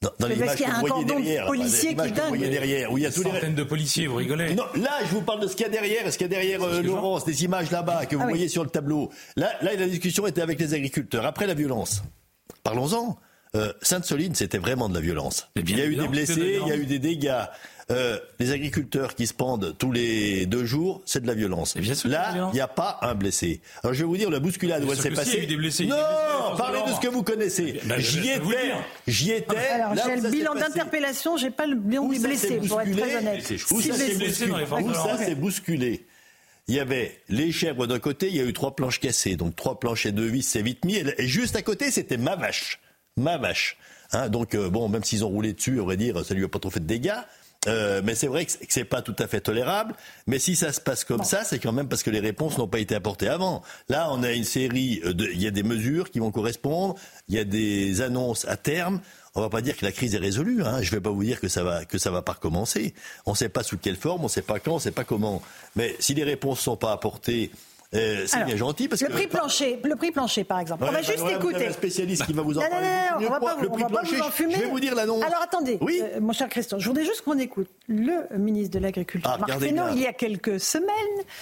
Dans, dans l'image que vous voyez derrière, policiers qui vous voyez derrière, où il y a tous les de policiers, vous rigolez Non, là, je vous parle de ce qu'il y a derrière, ce qu'il y a derrière euh, Laurence, des images là-bas que vous ah voyez sur le tableau? Là, là, la discussion était avec les agriculteurs. Après la violence, parlons-en. Euh, Sainte-Soline, c'était vraiment de la violence. Il y a eu des blessés, il y a eu des dégâts. Euh, les agriculteurs qui se pendent tous les deux jours, c'est de la violence. Là, il n'y a pas un blessé. Alors je vais vous dire la bousculade où elle s'est passée. non, parlez de ce que vous connaissez. Ben, j'y étais. J'y étais. Alors j'ai le bilan d'interpellation, j'ai pas le bilan des blessés, pour être très honnête. Où ça s'est bousculé il y avait les chèvres d'un côté, il y a eu trois planches cassées, donc trois planches et deux vis, c'est vite mis. Et juste à côté, c'était ma vache. Ma vache. Hein, donc, euh, bon, même s'ils ont roulé dessus, on va dire, ça lui a pas trop fait de dégâts. Euh, mais c'est vrai que c'est pas tout à fait tolérable. Mais si ça se passe comme ça, c'est quand même parce que les réponses n'ont pas été apportées avant. Là, on a une série de, il y a des mesures qui vont correspondre, il y a des annonces à terme. On va pas dire que la crise est résolue. Hein. Je vais pas vous dire que ça va que ça va pas recommencer. On ne sait pas sous quelle forme, on ne sait pas quand, on ne sait pas comment. Mais si les réponses sont pas apportées euh, c'est bien gentil parce le prix plancher, le prix plancher par exemple. on va juste écouter. un spécialiste qui va vous en parler. Non, non, on va pas, le prix plancher, vous Je vais vous dire l'annonce. Alors attendez, oui euh, mon cher Christian, je voudrais juste qu'on écoute le ministre de l'Agriculture, ah, Marc Fesneau, il y a quelques semaines,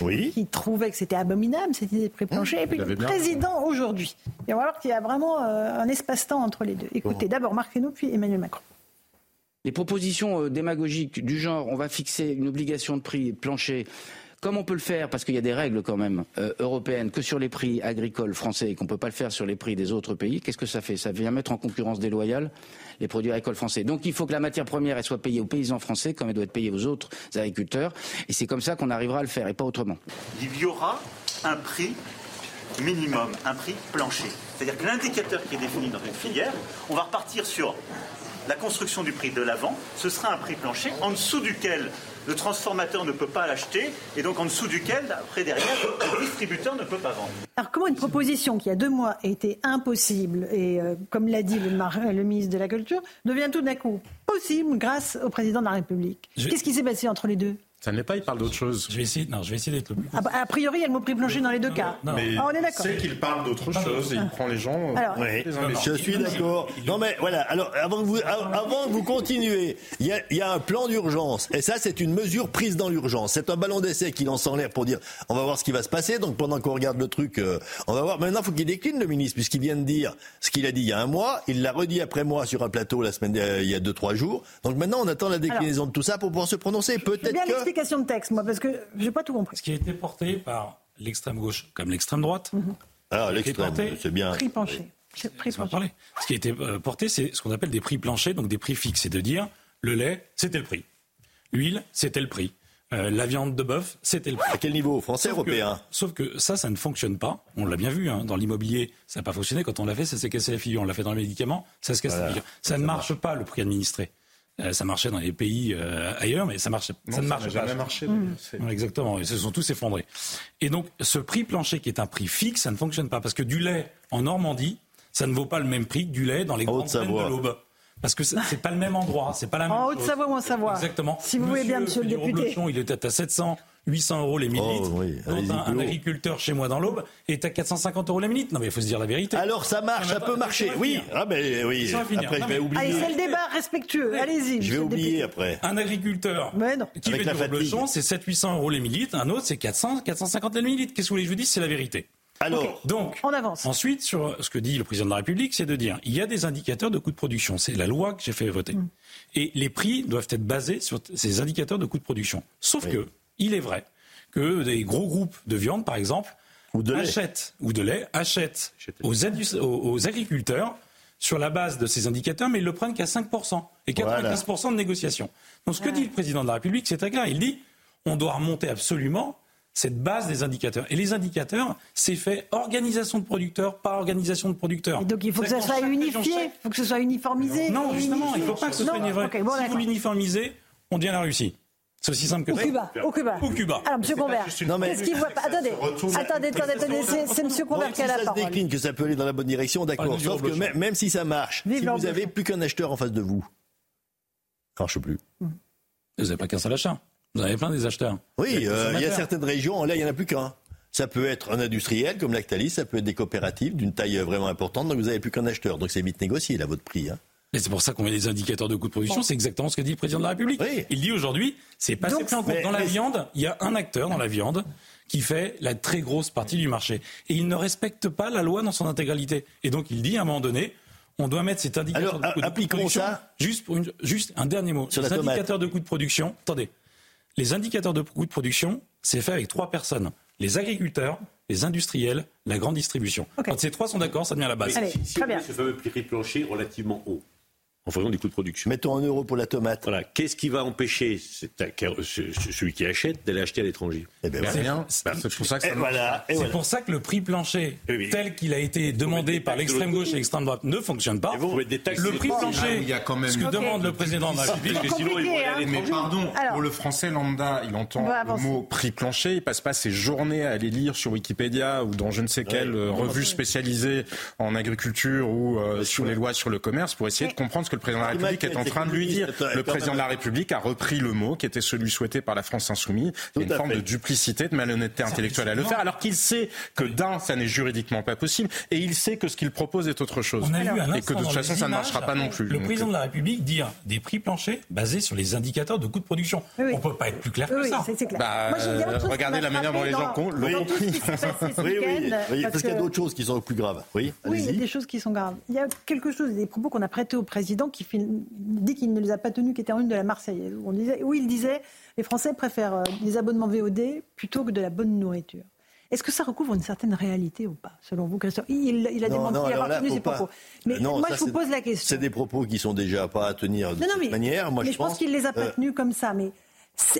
oui. qui trouvait que c'était abominable cette idée de prix plancher, et puis le président aujourd'hui. Et on va voir qu'il y a vraiment euh, un espace-temps entre les deux. Écoutez, d'abord Marc Fesneau, puis Emmanuel Macron. Les propositions démagogiques du genre on va fixer une obligation de prix plancher comme on peut le faire, parce qu'il y a des règles quand même euh, européennes, que sur les prix agricoles français et qu'on ne peut pas le faire sur les prix des autres pays, qu'est-ce que ça fait? Ça vient mettre en concurrence déloyale les produits agricoles français. Donc il faut que la matière première soit payée aux paysans français comme elle doit être payée aux autres agriculteurs. Et c'est comme ça qu'on arrivera à le faire et pas autrement. Il y aura un prix minimum, un prix plancher. C'est-à-dire que l'indicateur qui est défini dans une filière, on va repartir sur la construction du prix de l'avant, ce sera un prix plancher en dessous duquel le transformateur ne peut pas l'acheter, et donc en dessous duquel, après derrière, le distributeur ne peut pas vendre. Alors comment une proposition qui, il y a deux mois, était impossible, et euh, comme l'a dit le, le, ministre de la Culture, devient tout d'un coup possible grâce au président de la République? Qu'est-ce qui s'est passé entre les deux? Ça ne l'est pas, il parle d'autre chose. Je vais essayer, non, je vais essayer d'être le plus. Ah bah, a priori, il y a le mot dans les deux cas. Non, mais ah, on est d'accord. C'est qu'il parle d'autre chose et il prend les gens. Euh, alors, je suis d'accord. Non, mais voilà. Alors, avant que vous, avant que vous continuez, il y a, y a un plan d'urgence. Et ça, c'est une mesure prise dans l'urgence. C'est un ballon d'essai qui lance en l'air pour dire on va voir ce qui va se passer. Donc, pendant qu'on regarde le truc, euh, on va voir. Maintenant, il faut qu'il décline, le ministre, puisqu'il vient de dire ce qu'il a dit il y a un mois. Il l'a redit après moi sur un plateau la semaine, il y a deux, trois jours. Donc, maintenant, on attend la déclinaison de tout ça pour pouvoir se prononcer. Peut-être bien l'explication de texte, moi parce que j'ai pas tout compris. Ce qui a été porté par l'extrême gauche comme l'extrême droite. Mhm. Ah, l'extrême, c'est bien. Prix plancher. Prix plancher. Ce qui a été euh, porté, c'est ce qu'on appelle des prix planchers, donc des prix fixes. C'est de dire, le lait, c'était le prix. L'huile, c'était le prix. Euh, la viande de bœuf, c'était le prix. À quel niveau Français, européen? Sauf que ça, ça ne fonctionne pas. On l'a bien vu, hein, dans l'immobilier, ça n'a pas fonctionné. Quand on l'a fait, ça s'est cassé la figure. On l'a fait dans les médicaments, ça se casse la figure. Ça, ça ne marche pas, le prix administré. Euh, ça marchait dans les pays euh, ailleurs, mais ça, marche, ça ne marche pas. jamais marché. Mmh. exactement, ils se sont tous effondrés. Et donc, ce prix plancher qui est un prix fixe, ça ne fonctionne pas. Parce que du lait en Normandie, ça ne vaut pas le même prix que du lait dans les grandes plaines de l'Aube. Parce que c'est pas le même endroit, c'est pas la même En Haute-Savoie ou en Savoie? Exactement. Si vous voulez bien, monsieur le député. il était à 700, 800 euros les millilitres. Oh, un, agriculteur chez moi dans l'Aube est à 450 euros les millilitres. Non, mais il faut se dire la vérité. Alors ça marche, ça, peut marcher. Oui, ah ben oui. Après, je vais oublier. Allez, c'est le débat respectueux. Allez-y. Je vais oublier après. Un agriculteur qui fait du reblochon, c'est 700-800 euros les millilitres. Un autre, c'est 400, 450 les millilitres. Qu'est-ce que vous voulez que je vous dise? C'est la vérité. Alors, donc, on avance. Ensuite, sur ce que dit le président de la République, c'est de dire il y a des indicateurs de coûts de production. C'est la loi que j'ai fait voter. Mm. Et les prix doivent être basés sur ces indicateurs de coûts de production. Sauf que, il est vrai que des gros groupes de viande, par exemple, ou de achètent, ou de lait, achètent aux, agriculteurs sur la base de ces indicateurs, mais ils le prennent qu'à 5% et 95% de négociation. Donc ce que dit le président de la République, c'est très clair. Il dit on doit remonter absolument cette base des indicateurs. Et les indicateurs, c'est fait organisation de producteurs par organisation de producteurs. donc il faut que ça soit unifié, il faut que ce soit uniformisé. Non, justement, il ne faut pas que ce soit uniformisé. si vous l'uniformisez, on devient la Russie. C'est aussi simple que ça. Cuba, au Cuba. Au Cuba. Alors, M. Convert, qu'est-ce qu'il voit pas Attendez, attendez, attendez, c'est M. Convert qui a la parole. Si ça se décline, que ça peut aller dans la bonne direction, d'accord. Sauf que même, si ça marche, si vous n'avez plus qu'un acheteur en face de vous, ça marche plus. Vous n'avez pas qu'un seul achat. Vous avez plein des acheteurs. Oui, euh, il y a certaines régions, là, il n'y en a plus qu'un. Ça peut être un industriel comme Lactalis, ça peut être des coopératives d'une taille vraiment importante, donc vous n'avez plus qu'un acheteur. Donc c'est vite négocié, là, votre prix. Hein. Et c'est pour ça qu'on met des indicateurs de coût de production. C'est exactement ce que dit le président de la République. Il dit aujourd'hui, c'est pas en compte. Dans la viande, il y a un acteur dans la viande qui fait la très grosse partie du marché. Et il ne respecte pas la loi dans son intégralité. Et donc il dit à un moment donné, on doit mettre cet indicateur de coût de production. Ça juste, pour juste un dernier mot. Sur les indicateurs de coût de production. Attendez, les indicateurs de coût de production, c'est fait avec trois personnes. Les agriculteurs, les industriels, la grande distribution. Quand ces trois sont d'accord, ça devient la base. Allez, très bien. Ce fameux prix plancher relativement haut en fonction des coûts de production. Mettons un euro pour la tomate. Voilà. Qu'est-ce qui va empêcher celui qui achète d'aller acheter à l'étranger Eh. C'est pour ça que c'est pour ça que le prix plancher tel qu'il a été demandé par l'extrême gauche et l'extrême droite ne fonctionne pas. le prix plancher, il y a quand même ce que demande le président de la République, sinon il aller. Mais pardon, pour le français lambda, il entend le mot prix plancher, il passe pas ses journées à aller lire sur Wikipédia ou dans je ne sais quelle revue spécialisée en agriculture ou euh, sur les lois sur le commerce pour essayer de comprendre ce que le président de la République est en train de lui dire. Le président de la République a repris le mot qui était celui souhaité par la France insoumise. Il y a une forme de duplicité, de malhonnêteté intellectuelle à le faire, alors qu'il sait que d'un, ça n'est juridiquement pas possible, et il sait que ce qu'il propose est autre chose. et que de toute façon, ça ne marchera pas non plus. Le président de la République dire des prix planchers basés sur les indicateurs de coûts de production. On ne peut pas être plus clair que ça. Bah, regardez la manière dont les gens compris. Oui, oui, parce qu'il y a d'autres choses qui sont plus graves. Oui, oui, il y a des choses qui sont graves. Il y a quelque chose, des propos qu'on a prêtés au président qui dit qu'il ne les a pas tenus, qui était en une de la Marseillaise, où, on disait, où il disait les Français préfèrent euh, des abonnements VOD plutôt que de la bonne nourriture. Est-ce que ça recouvre une certaine réalité ou pas, selon vous, Christophe? Il, il a démenti, il a tenu ses propos. Mais moi, je vous pose la question. C'est des propos qui sont déjà pas à tenir de cette manière. Moi, mais je pense, qu'il ne les a pas euh, tenus comme ça. Mais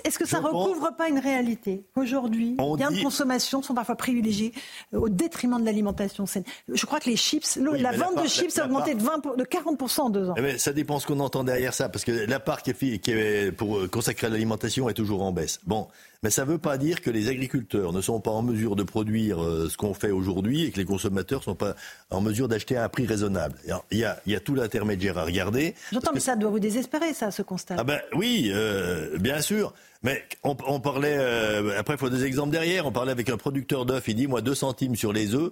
Est-ce que ça ne recouvre pas une réalité Aujourd'hui, les gains de consommation sont parfois privilégiés euh, au détriment de l'alimentation saine. Je crois que les chips, la vente de chips a augmenté de, 20 de 40% en deux ans. Eh ça dépend ce qu'on entend derrière ça, parce que la part qui est, qui est pour euh, consacrer à l'alimentation est toujours en baisse. Bon, mais ça ne veut pas dire que les agriculteurs ne sont pas en mesure de produire euh, ce qu'on fait aujourd'hui et que les consommateurs ne sont pas en mesure d'acheter à un prix raisonnable. Il y a, il y a tout l'intermédiaire à regarder. J'entends, mais ça doit vous désespérer, ça, ce constat. Ah ben oui, euh, bien sûr. Mais on, parlait, euh, après il faut des exemples derrière, on parlait avec un producteur d'œufs, il dit, moi, 2 centimes sur les œufs,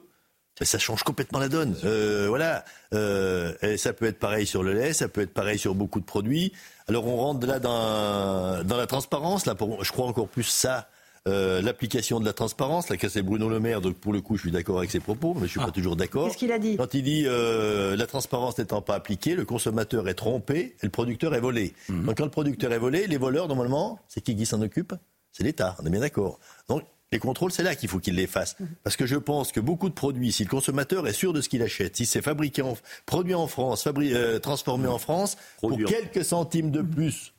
ça change complètement la donne. Euh, voilà. Euh, et ça peut être pareil sur le lait, ça peut être pareil sur beaucoup de produits. Alors on rentre là dans, dans la transparence. Là, pour, je crois encore plus ça. Euh, l'application de la transparence, là, c'est Bruno Le Maire, donc pour le coup, je suis d'accord avec ses propos, mais je suis pas ah. toujours d'accord. Qu'est-ce qu'il a dit Quand il dit la transparence n'étant pas appliquée, le consommateur est trompé et le producteur est volé. Mhm. Donc quand le producteur est volé, les voleurs, normalement, c'est qui qui s'en occupe? C'est l'État, on est bien d'accord. Donc les contrôles, c'est là qu'il faut qu'il les fasse. Mhm. Parce que je pense que beaucoup de produits, si le consommateur est sûr de ce qu'il achète, si c'est fabriqué en, produit en France, euh, transformé en France, pour quelques centimes de plus,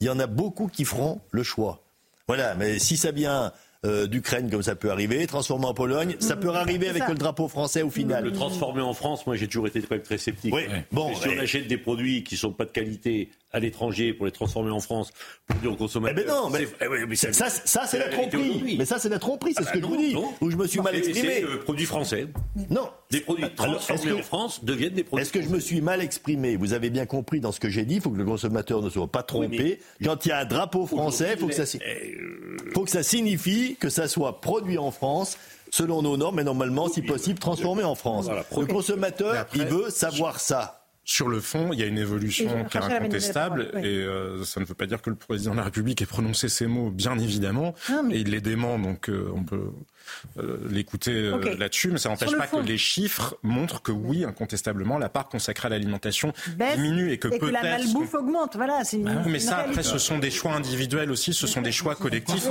il y en a beaucoup qui feront le choix. Voilà, mais si ça vient euh, d'Ukraine, comme ça peut arriver, transformé en Pologne, ça peut arriver avec le drapeau français au final. Le transformer en France, moi j'ai toujours été très sceptique. Oui. Bon, si on achète des produits qui sont pas de qualité à l'étranger pour les transformer en France pour dire aux consommateurs. Eh ben non, mais, eh ça, ça c'est la tromperie. Mais ça c'est la tromperie, c'est ce ah que je bah vous dis. Où je me suis mal exprimé. C'est le produit français. Non. Des produits transformés en France deviennent des produits. Est-ce que je me suis mal exprimé? Vous avez bien compris dans ce que j'ai dit. Il faut que le consommateur ne soit pas trompé. Quand il y a un drapeau français, faut que ça, faut que ça signifie que ça soit produit en France selon nos normes, mais normalement, si possible, transformé en France. Le consommateur, il veut savoir ça sur le fond, il y a une évolution qui est incontestable et euh, ça ne veut pas dire que le président de la République ait prononcé ces mots, bien évidemment, et il les dément, donc euh, on peut l'écouter euh, là-dessus, mais ça n'empêche pas que les chiffres montrent que oui, incontestablement, la part consacrée à l'alimentation diminue et que peut-être... la malbouffe augmente, voilà. Bah mais ça, après, ce sont des choix individuels aussi, ce sont des choix collectifs.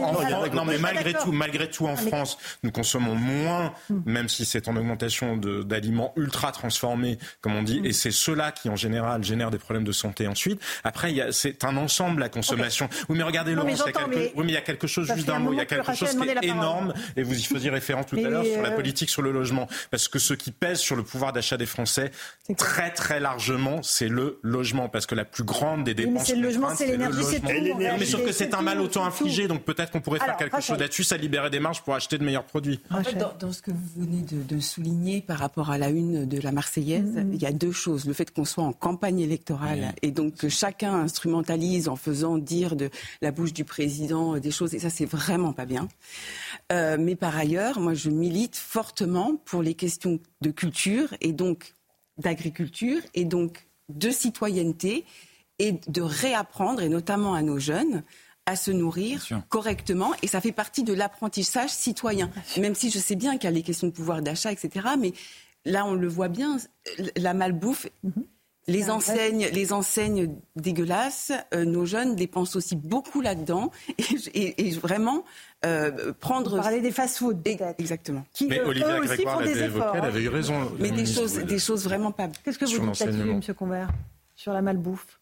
non, mais malgré tout, malgré tout, en France, nous consommons moins, hmm. même si c'est en augmentation d'aliments ultra transformés, comme on dit, hmm. et c'est cela qui, en général, génère des problèmes de santé ensuite. Après, c'est un ensemble, la consommation. Oui, mais regardez, Laurence, oui, mais il y a quelque chose, juste d'un mot, il y a quelque chose qui est énorme, et vous y faisiez référence tout à l'heure sur la euh, politique sur le logement. Parce que ce qui pèse sur le pouvoir d'achat des Français, très très largement, c'est le logement. Parce que la plus grande des dépenses. c'est le logement, c'est l'énergie, c'est tout. Mais sauf que c'est un mal auto-infligé, donc peut-être qu'on pourrait faire quelque chose là-dessus, ça libérer des marges pour acheter de meilleurs produits. dans, ce que vous venez de, souligner par rapport à la une de la Marseillaise, mm-hmm. il y a deux choses. Le fait qu'on soit en campagne électorale et donc que chacun instrumentalise en faisant dire de la bouche du président des choses, et ça c'est vraiment pas bien. Euh, mais par ailleurs, moi, je milite fortement pour les questions de culture et donc d'agriculture et donc de citoyenneté et de réapprendre, et notamment à nos jeunes, à se nourrir correctement. Et ça fait partie de l'apprentissage citoyen. Même si je sais bien qu'il y a les questions de pouvoir d'achat, etc. Mais là, on le voit bien, la malbouffe. Mhm. Les enseignes, les enseignes dégueulasses, euh, nos jeunes dépensent aussi beaucoup là-dedans. Et, vraiment, euh, prendre. Vous parlez des fast-food, Exactement. Qui, mais Olivier Grégoire l'avait évoqué, elle avait eu raison. Mais des choses, des choses vraiment pas. Qu'est-ce que vous dites là-dessus, M. Convert, sur la malbouffe?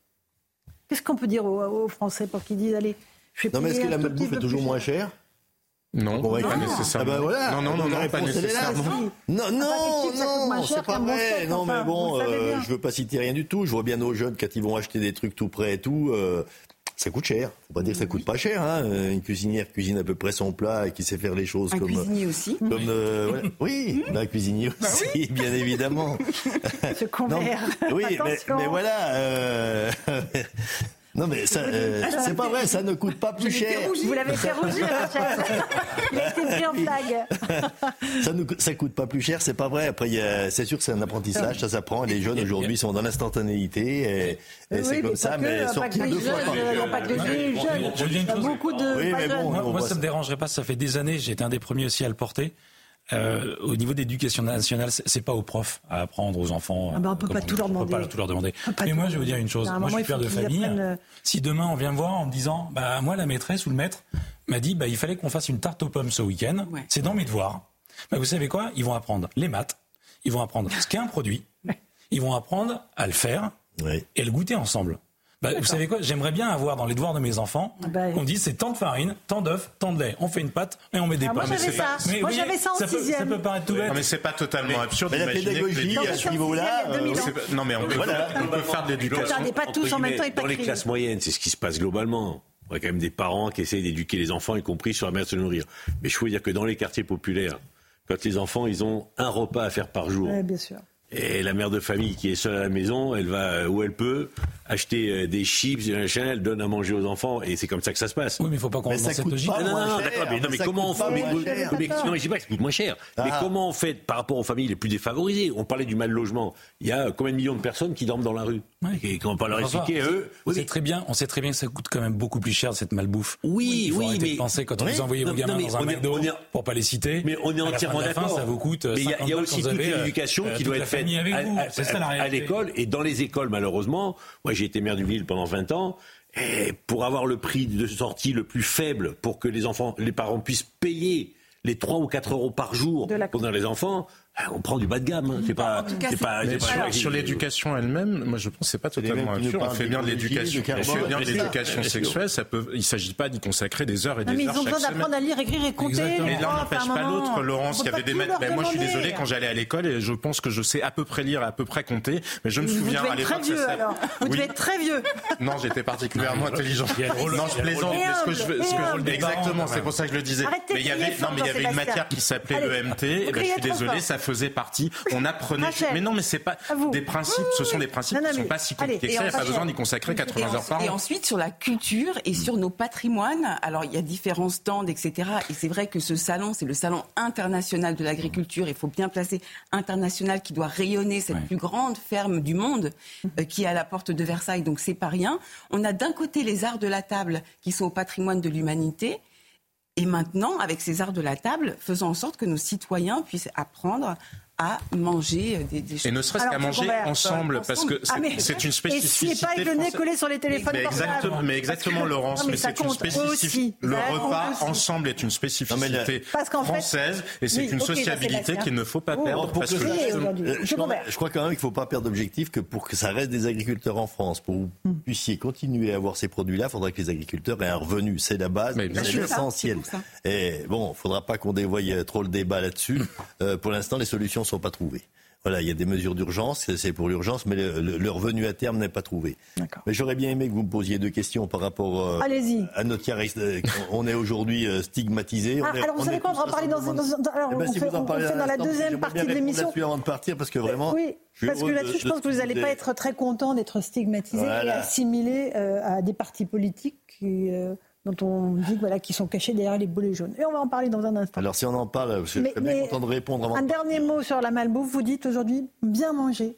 Qu'est-ce qu'on peut dire aux, Français pour qu'ils disent, allez, je fais Non, mais est-ce que la malbouffe est toujours moins chère? Non, bon, pas nécessairement. Ah bah voilà. Non, non, non, non pas nécessairement. Non, non, non, c'est pas vrai. Non, mais bon, euh, je veux pas citer rien du tout. Je vois bien nos jeunes quand ils vont acheter des trucs tout prêts et tout. Euh, ça coûte cher. Faut pas dire que ça coûte pas cher. Hein. Une cuisinière cuisine à peu près son plat et qui sait faire les choses un comme. cuisinier aussi. Comme euh, oui, un cuisinier bah aussi, bien évidemment. Ce convert. oui, mais, mais, voilà. Euh, non, mais ça, euh, c'est pas vrai, ça ne coûte pas plus cher. Vous l'avez fait rougir, Il a été pris en flag. ça ne ça coûte pas plus cher, c'est pas vrai. Après, c'est sûr que c'est un apprentissage, ça s'apprend. Les jeunes aujourd'hui sont dans l'instantanéité et, c'est comme ça, mais sortir deux fois par Pas que les jeunes, il y a beaucoup de. Oui, mais bon, moi, ça me dérangerait pas, ça fait des années, été un des premiers aussi à le porter. Euh, au niveau d'éducation nationale, c'est pas aux profs à apprendre aux enfants. Ah ben on peut pas tout leur demander. Peut pas tout leur demander. Mais moi, je vais vous dire une chose. Moi, je suis père de famille. Euh, si demain on vient me voir en me disant, bah moi, la maîtresse ou le maître m'a dit, bah il fallait qu'on fasse une tarte aux pommes ce week-end. C'est dans mes devoirs. Bah, vous savez quoi? Ils vont apprendre les maths. Ils vont apprendre ce qu'est un produit. Ils vont apprendre à le faire et le goûter ensemble. Bah, vous savez quoi J'aimerais bien avoir dans les devoirs de mes enfants Ah bah, qu'on dise c'est tant de farine, tant d'œufs, tant de lait. On fait une pâte et on met des Ah, moi, pommes. j'avais Mais pas- ça. mais Moi, j'avais ça en peut- sixième. Ça peut paraître tout bête. Non, mais c'est pas totalement absurde Mais la pédagogie, à ce niveau-là, il y a 2000 ans. c'est pas- Non, mais on peut, Voilà. on peut faire de l'éducation. Regardez pas tous en même temps et pas Dans les classes moyennes, c'est ce qui se passe globalement. Il y a quand même des parents qui essayent d'éduquer les enfants, y compris sur la manière de se nourrir. Mais je peux vous dire que dans les quartiers populaires, quand les enfants, ils ont un repas à faire par jour, Ouais, bien sûr. Et la mère de famille qui est seule à la maison, elle va euh, où elle peut acheter euh, des chips, des machins, elle donne à manger aux enfants, et c'est comme ça que ça se passe. Oui, mais il faut pas qu'on Mais rentre dans ça cette logique. pas Ah, non, non, non, d'accord, mais, non, mais mais comment on fait mais, mais- mais- non, mais je dis pas que ça coûte moins cher. Mais Ah. comment on fait par rapport aux familles les plus défavorisées? On parlait du mal logement. Il y a combien de millions de personnes qui dorment dans la rue? Ouais. Et quand on peut leur expliquer, eux. on oui, sait mais- très bien, on sait très bien que ça coûte quand même beaucoup plus cher cette malbouffe. Oui, il faut oui, arrêter mais- de penser quand Oui. vous envoyez vos Non, gamins non, mais dans un on est- McDo, on pour pas les citer. Mais on est à entièrement de la fin, d'accord. Ça vous coûte. Mais il y a, 50 il y a aussi toute une euh, éducation euh, qui toute doit être faite à, à- à l'école et dans les écoles malheureusement. Moi j'ai été maire d'une ville pendant 20 ans. Et pour avoir le prix de sortie le plus faible pour que les enfants, les parents puissent payer les 3 ou 4 euros par jour pour les enfants, on prend du bas de gamme. hein. C'est pas, c'est pas, Mais c'est pas- sur, sur l'éducation elle-même, moi je pense que c'est pas totalement absurde. On fait bien de l'éducation, on fait bien de l'éducation sexuelle. Ça peut, il s'agit pas d'y consacrer des heures et Non, des mais ils heures ont besoin d'apprendre à lire, écrire et compter. Mais l'un n'empêche pas l'autre, Laurence. Il y avait des moi, je suis désolé quand j'allais à l'école et je pense que je sais à peu près lire, et à peu près compter. Mais je me Vous souviens devez à être l'époque. très ça vieux s'appelait- alors. Vous devez être très vieux. Non, j'étais particulièrement intelligent. Non, je plaisante. mais exactement, c'est pour ça que je le disais. Mais il y avait, crier non, fort, mais il y avait une matière qui s'appelait vous Et ben, je suis désolé, ça faisait partie. On apprenait. Rachel, Mais non, mais c'est pas des principes. Ce sont des principes Non, non, qui ne sont mais- pas si allez, compliqués que et ça. Il n'y a pas besoin d'y consacrer 80 heures par Et an. ensuite, sur la culture et sur nos patrimoines, alors il y a différents stands, etc. Et c'est vrai que ce salon, c'est le salon international de l'agriculture. Il faut bien placer international qui doit rayonner cette Ouais. plus grande ferme du monde euh, qui est à la porte de Versailles. Donc c'est pas rien. On a d'un côté les arts de la table qui sont au patrimoine de l'humanité. Et maintenant, avec ces arts de la table, faisons en sorte que nos citoyens puissent apprendre à manger euh, des, des Et choses. ne serait-ce qu'à manger Robert, ensemble, parce que Ah, mais- c'est c'est une Et spécificité. n'y a pas avec le nez française. collé sur les téléphones Mais portables. exactement, mais exactement, que- Laurence, Non, mais mais ça c'est une compte aussi. spécificité. Le repas aussi. ensemble est une spécificité Parce qu'en fait- française et c'est Oui, une sociabilité qu'il ne faut pas Oh, perdre. pour Parce que. Euh, je, crois, Robert. je crois quand même qu'il ne faut pas perdre d'objectif que pour que ça reste des agriculteurs en France, pour que vous Hmm. puissiez continuer à avoir ces produits-là, il faudra que les agriculteurs aient un revenu. C'est la base, c'est l'essentiel. Et bon, il ne faudra pas qu'on dévoie trop le débat là-dessus. Euh, pour l'instant, les solutions sont pas trouvées. Voilà, il y a des mesures d'urgence, c'est- pour l'urgence, mais le, le- le revenu à terme n'est pas trouvé. D'accord. Mais j'aurais bien aimé que vous me posiez deux questions par rapport euh, Allez-y. à notre caractère. On est aujourd'hui euh, stigmatisé. Ah, alors vous savez quoi, on va en parler dans, dans- dans- alors, Eh ben, on si fait, on parlez dans la deuxième partie de l'émission. là-dessus avant de partir, parce que vraiment. Oui, je parce que là-dessus, je pense que vous n'allez pas être très content d'être stigmatisé et assimilé euh, à des partis politiques qui, euh, dont on dit voilà, qui sont cachés derrière les boulets jaunes. Et on va en parler dans un instant. Alors si on en parle, je Mais- serais bien content de répondre avant Un de dernier mot sur la malbouffe. Vous dites aujourd'hui bien manger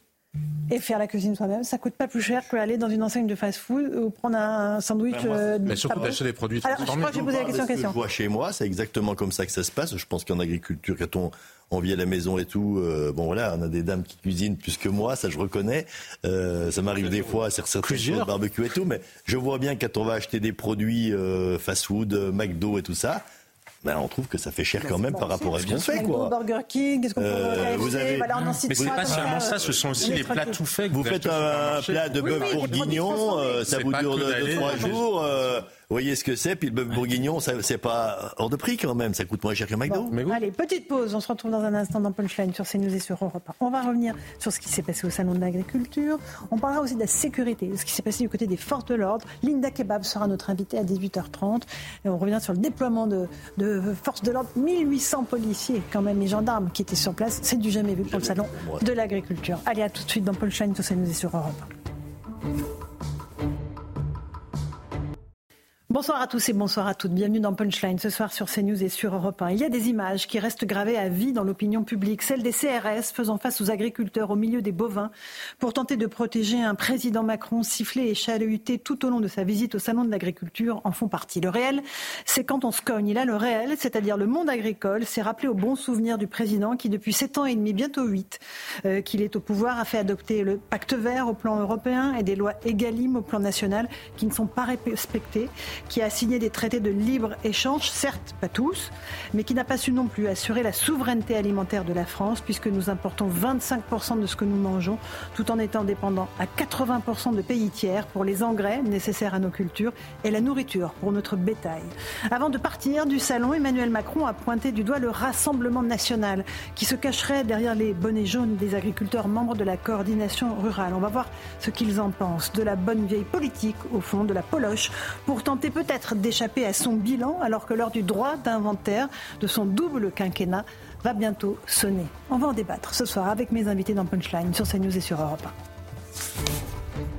et faire la cuisine soi-même. Ça coûte pas plus cher qu'aller dans une enseigne de fast-food ou prendre un sandwich. Ben, moi, euh, Mais surtout pas bon. d'acheter des produits Alors, je transformés. crois que j'ai posé la question. Ce que je vois chez moi, c'est exactement comme ça que ça se passe. Je pense qu'en agriculture, quand on, on vit à la maison et tout, euh, bon voilà, on a des dames qui cuisinent plus que moi, ça je reconnais. Euh, ça m'arrive des fois à choses, barbecue et tout, mais je vois bien quand on va acheter des produits euh, fast-food, euh, McDo et tout ça, ben, on trouve que ça fait cher quand même par rapport à ce qu'on fait. Quoi. Burger King, qu'est-ce qu'on Euh, vous avez- voilà, on Mais c'est pas seulement ça, ce sont aussi les plats tout faits. que Vous faites un plat de bœuf bourguignon, euh, ça vous dure que deux, d'aller- trois jours. Vous voyez ce que c'est, puis le bœuf bourguignon, ça, c'est pas hors de prix quand même, ça coûte moins cher que McDo. Bon, Mais oui. Allez, petite pause. On se retrouve dans un instant dans Punchline sur CNews et sur Europe 1. On va revenir sur ce qui s'est passé au Salon de l'Agriculture. On parlera aussi de la sécurité, de ce qui s'est passé du côté des forces de l'ordre. Linda Kebab sera notre invitée à 18h30. Et on revient sur le déploiement de, de forces de l'ordre. 1800 policiers, quand même, et gendarmes qui étaient sur place. C'est du jamais vu pour le Salon de l'Agriculture. Allez, à tout de suite dans Punchline sur CNews et sur Europe 1. Bonsoir à tous et bonsoir à toutes. Bienvenue dans Punchline ce soir sur CNews et sur Europe 1. Il y a des images qui restent gravées à vie dans l'opinion publique, celles des CRS faisant face aux agriculteurs au milieu des bovins pour tenter de protéger un président Macron sifflé et chahuté tout au long de sa visite au salon de l'agriculture en font partie. Le réel, c'est quand on se cogne. Il a le réel, c'est-à-dire le monde agricole, s'est rappelé au bon souvenir du président qui depuis sept ans et demi, bientôt huit, euh, qu'il est au pouvoir, a fait adopter le pacte vert au plan européen et des lois Egalim au plan national qui ne sont pas respectées qui a signé des traités de libre-échange, certes pas tous, mais qui n'a pas su non plus assurer la souveraineté alimentaire de la France, puisque nous importons 25% de ce que nous mangeons, tout en étant dépendants à 80% de pays tiers pour les engrais nécessaires à nos cultures et la nourriture pour notre bétail. Avant de partir du salon, Emmanuel Macron a pointé du doigt le Rassemblement national qui se cacherait derrière les bonnets jaunes des agriculteurs membres de la coordination rurale. On va voir ce qu'ils en pensent. De la bonne vieille politique, au fond, de la poloche, pour tenter peut-être d'échapper à son bilan alors que l'heure du droit d'inventaire de son double quinquennat va bientôt sonner. On va en débattre ce soir avec mes invités dans Punchline sur CNews et sur Europe 1.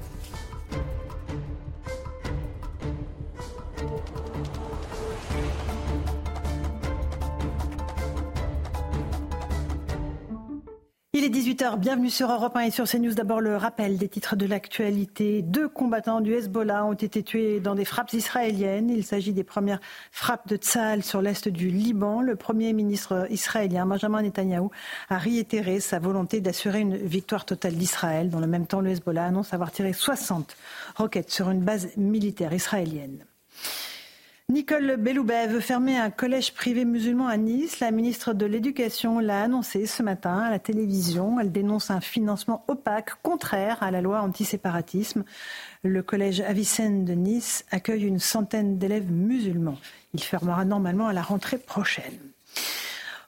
Il est 18h, bienvenue sur Europe 1 et sur CNews. D'abord le rappel des titres de l'actualité. Deux combattants du Hezbollah ont été tués dans des frappes israéliennes. Il s'agit des premières frappes de Tzal sur l'est du Liban. Le premier ministre israélien, Benjamin Netanyahou, a réitéré sa volonté d'assurer une victoire totale d'Israël. Dans le même temps, le Hezbollah annonce avoir tiré 60 roquettes sur une base militaire israélienne. Nicole Belloubet veut fermer un collège privé musulman à Nice. La ministre de l'Éducation l'a annoncé ce matin à la télévision. Elle dénonce un financement opaque, contraire à la loi antiséparatisme. Le collège Avicenne de Nice accueille une centaine d'élèves musulmans. Il fermera normalement à la rentrée prochaine.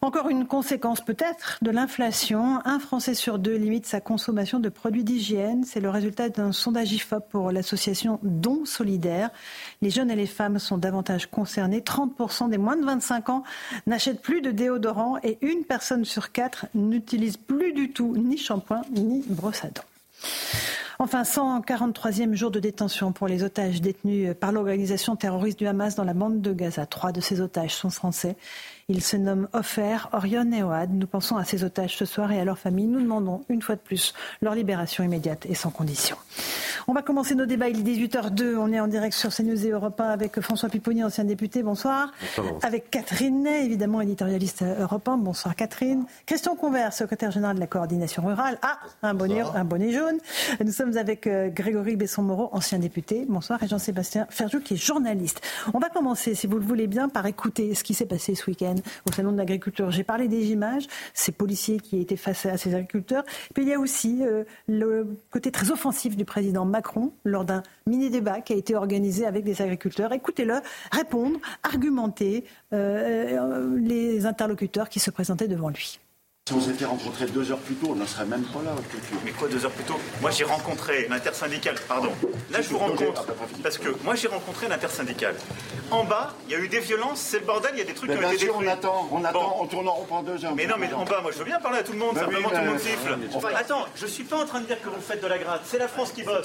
Encore une conséquence peut-être de l'inflation. Un Français sur deux limite sa consommation de produits d'hygiène. C'est le résultat d'un sondage IFOP pour l'association Don Solidaire. Les jeunes et les femmes sont davantage concernés. 30% des moins de 25 ans n'achètent plus de déodorant et une personne sur quatre n'utilise plus du tout ni shampoing ni brosse à dents. Enfin, 143e jour de détention pour les otages détenus par l'organisation terroriste du Hamas dans la bande de Gaza. Trois de ces otages sont français. Ils se nomment Ofer, Orion et Oad. Nous pensons à ces otages ce soir et à leurs familles. Nous demandons une fois de plus leur libération immédiate et sans condition. On va commencer nos débats. Il est 18h02. On est en direct sur CNews et Europe 1 avec François Pipponi, ancien député. Bonsoir. Bonsoir. Avec Catherine Ney, évidemment éditorialiste Europe 1. Bonsoir Catherine. Christian Convert, secrétaire général de la coordination rurale. Ah, un bonnet, un bonnet jaune. Nous sommes avec euh, Grégory Besson-Moreau, ancien député. Bonsoir. Et Jean-Sébastien Ferjou, qui est journaliste. On va commencer, si vous le voulez bien, par écouter ce qui s'est passé ce week-end au Salon de l'agriculture. J'ai parlé des images, ces policiers qui étaient face à ces agriculteurs. Puis il y a aussi euh, le côté très offensif du président Macron lors d'un mini-débat qui a été organisé avec des agriculteurs. Écoutez-le répondre, argumenter euh, euh, les interlocuteurs qui se présentaient devant lui. Si on s'était rencontrés deux heures plus tôt, on n'en serait même pas là. Mais quoi deux heures plus tôt? Moi j'ai rencontré l'intersyndicale, pardon. Là je vous rencontre, parce que moi j'ai rencontré l'intersyndicale. En bas, il y a eu des violences, c'est le bordel, il y a des trucs qui ont été sûr, on attend, on attend, on tourne en rond pendant deux heures. Mais non, mais en bas, moi je veux bien parler à tout le monde, simplement tout le monde siffle. Attends, je suis pas en train de dire que vous faites de la gratte, c'est la France qui bosse.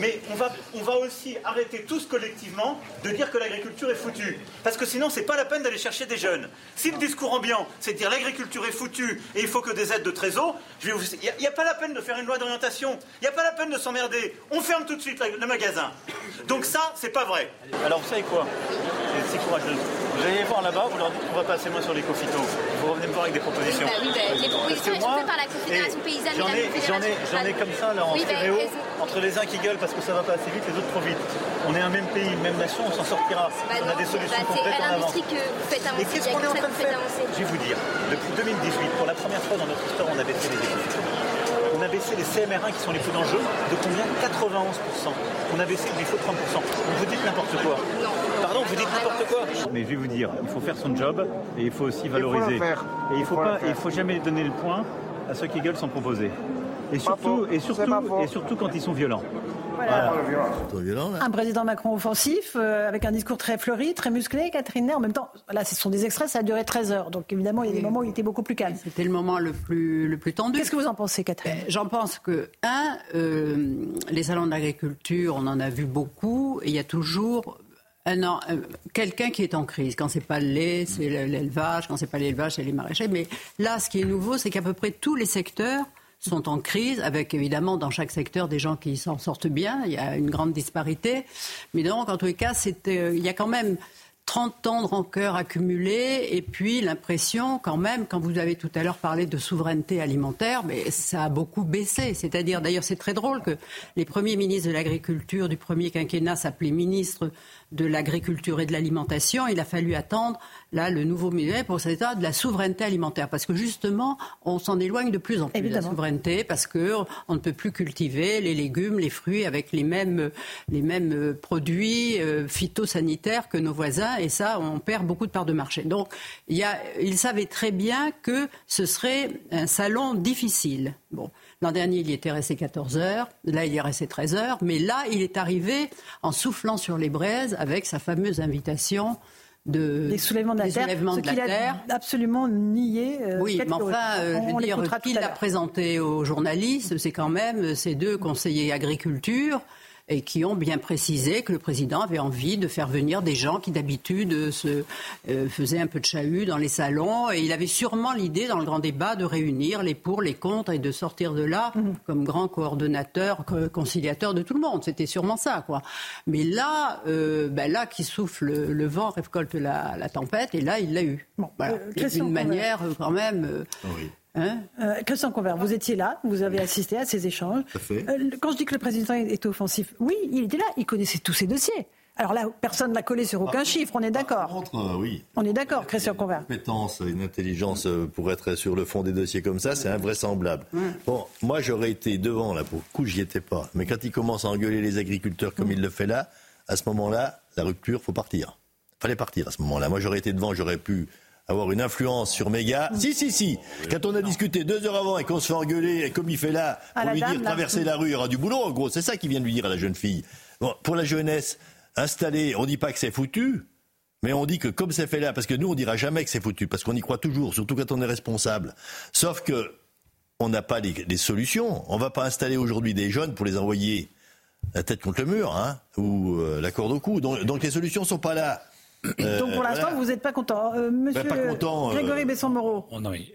Mais on va, on va aussi arrêter tous collectivement de dire que l'agriculture est foutue. Parce que sinon, c'est pas la peine d'aller chercher des jeunes. Si le discours ambiant, c'est de dire l'agriculture est foutue et il faut que des aides de trésor. Il n'y a, pas la peine de faire une loi d'orientation. Il n'y a pas la peine de s'emmerder. On ferme tout de suite le magasin. Donc ça, c'est pas vrai. Alors vous savez quoi? C'est courageux. Vous allez voir là-bas, vous leur dites qu'on va pas assez moins sur les l'écophyto. Vous revenez me voir avec des propositions. Oui, bah, oui bah, les propositions sont faites par la Confédération paysanne. J'en ai, j'en ai, j'en ai comme ça là en oui, stéréo, bah, entre les uns qui gueulent parce que ça va pas assez vite, les autres trop vite. On est un même pays, une même nation, on s'en sortira. On a des solutions concrètes en avant. Que vous faites avancer. Et qu'est-ce qu'on est en train de faire? Je vais vous dire, depuis 2018, pour la première fois dans notre histoire, on a baissé les économies. On a baissé les CMR1 qui sont les plus dangereux de combien? 91%. On a baissé les faut 30%. vous dites n'importe quoi. Non. Pardon, vous dites n'importe quoi. Mais je vais vous dire, il faut faire son job et il faut aussi valoriser. et il faut, pas, il faut jamais donner le point à ceux qui gueulent sans proposer. Et surtout, et surtout, et surtout quand ils sont violents. Un président Macron offensif, euh, avec un discours très fleuri, très musclé, Catherine Ney. En même temps, là, ce sont des extraits, ça a duré 13 heures. Donc évidemment, il y a des moments où il était beaucoup plus calme. C'était le moment le plus, le plus tendu. Qu'est-ce que vous en pensez, Catherine ben, J'en pense que, un, euh, les salons d'agriculture, on en a vu beaucoup, et il y a toujours un, euh, quelqu'un qui est en crise. Quand c'est pas le lait, c'est l'élevage. Quand c'est pas l'élevage, c'est les maraîchers. Mais là, ce qui est nouveau, c'est qu'à peu près tous les secteurs sont en crise, avec évidemment dans chaque secteur des gens qui s'en sortent bien. Il y a une grande disparité. Mais donc, en tous les cas, euh, il y a quand même 30 ans de rancœur accumulée et puis l'impression quand même, quand vous avez tout à l'heure parlé de souveraineté alimentaire, mais ça a beaucoup baissé. C'est-à-dire, d'ailleurs, c'est très drôle que les premiers ministres de l'agriculture du premier quinquennat s'appelaient ministres de l'agriculture et de l'alimentation. Il a fallu attendre là le nouveau ministère pour cet état de la souveraineté alimentaire, parce que justement, on s'en éloigne de plus en plus de la souveraineté, parce que on ne peut plus cultiver les légumes, les fruits avec les mêmes les mêmes produits euh, phytosanitaires que nos voisins, et ça, on perd beaucoup de parts de marché. Donc, il, y a, il savait très bien que ce serait un salon difficile. Bon. L'an dernier, il y était resté 14 heures. Là, il y est resté 13 heures. Mais là, il est arrivé en soufflant sur les braises avec sa fameuse invitation de, des soulèvements de la terre, ce qu'il a absolument nié. Euh, oui, mais enfin, euh, je veux dire, qu'il l'a présenté aux journalistes, c'est quand même ces deux conseillers agriculture et qui ont bien précisé que le président avait envie de faire venir des gens qui d'habitude se euh, faisaient un peu de chahut dans les salons. Et il avait sûrement l'idée, dans le grand débat, de réunir les pour, les contre et de sortir de là mhm. comme grand coordonnateur, conciliateur de tout le monde. C'était sûrement ça, quoi. Mais là, euh, ben là, qui souffle le vent récolte la, tempête, et là, il l'a eu. Bon, voilà. Euh, d'une manière quand même. Oui. Hein euh, Christian Convert, vous étiez là, vous avez assisté à ces échanges. Euh, quand je dis que le président est offensif, oui, il était là, il connaissait tous ces dossiers. Alors là, personne n'a collé sur aucun chiffre, on est d'accord. Euh, oui. On est d'accord, Christian Convert. Une compétence, une intelligence pour être sur le fond des dossiers comme ça, c'est invraisemblable. Bon, moi j'aurais été devant là, pour le coup, j'y étais pas. Mais quand il commence à engueuler les agriculteurs comme il le fait là, à ce moment-là, la rupture, faut partir. Fallait partir à ce moment-là. Moi j'aurais été devant, j'aurais pu avoir une influence sur Méga. Si, si, si. Quand on a discuté deux heures avant et qu'on se fait engueuler, et comme il fait là, pour lui dire traverser la rue, il y aura du boulot, en gros. C'est ça qu'il vient de lui dire à la jeune fille. Bon, pour la jeunesse, installée, on dit pas que c'est foutu, mais on dit que comme c'est fait là, parce que nous, on dira jamais que c'est foutu, parce qu'on y croit toujours, surtout quand on est responsable. Sauf que on n'a pas les, solutions. On va pas installer aujourd'hui des jeunes pour les envoyer la tête contre le mur, hein, ou euh, la corde au cou. Donc, donc les solutions sont pas là. Euh, Donc pour l'instant, vous n'êtes pas content. Euh, monsieur pas content, euh, Grégory Besson-Moreau, oh, oui,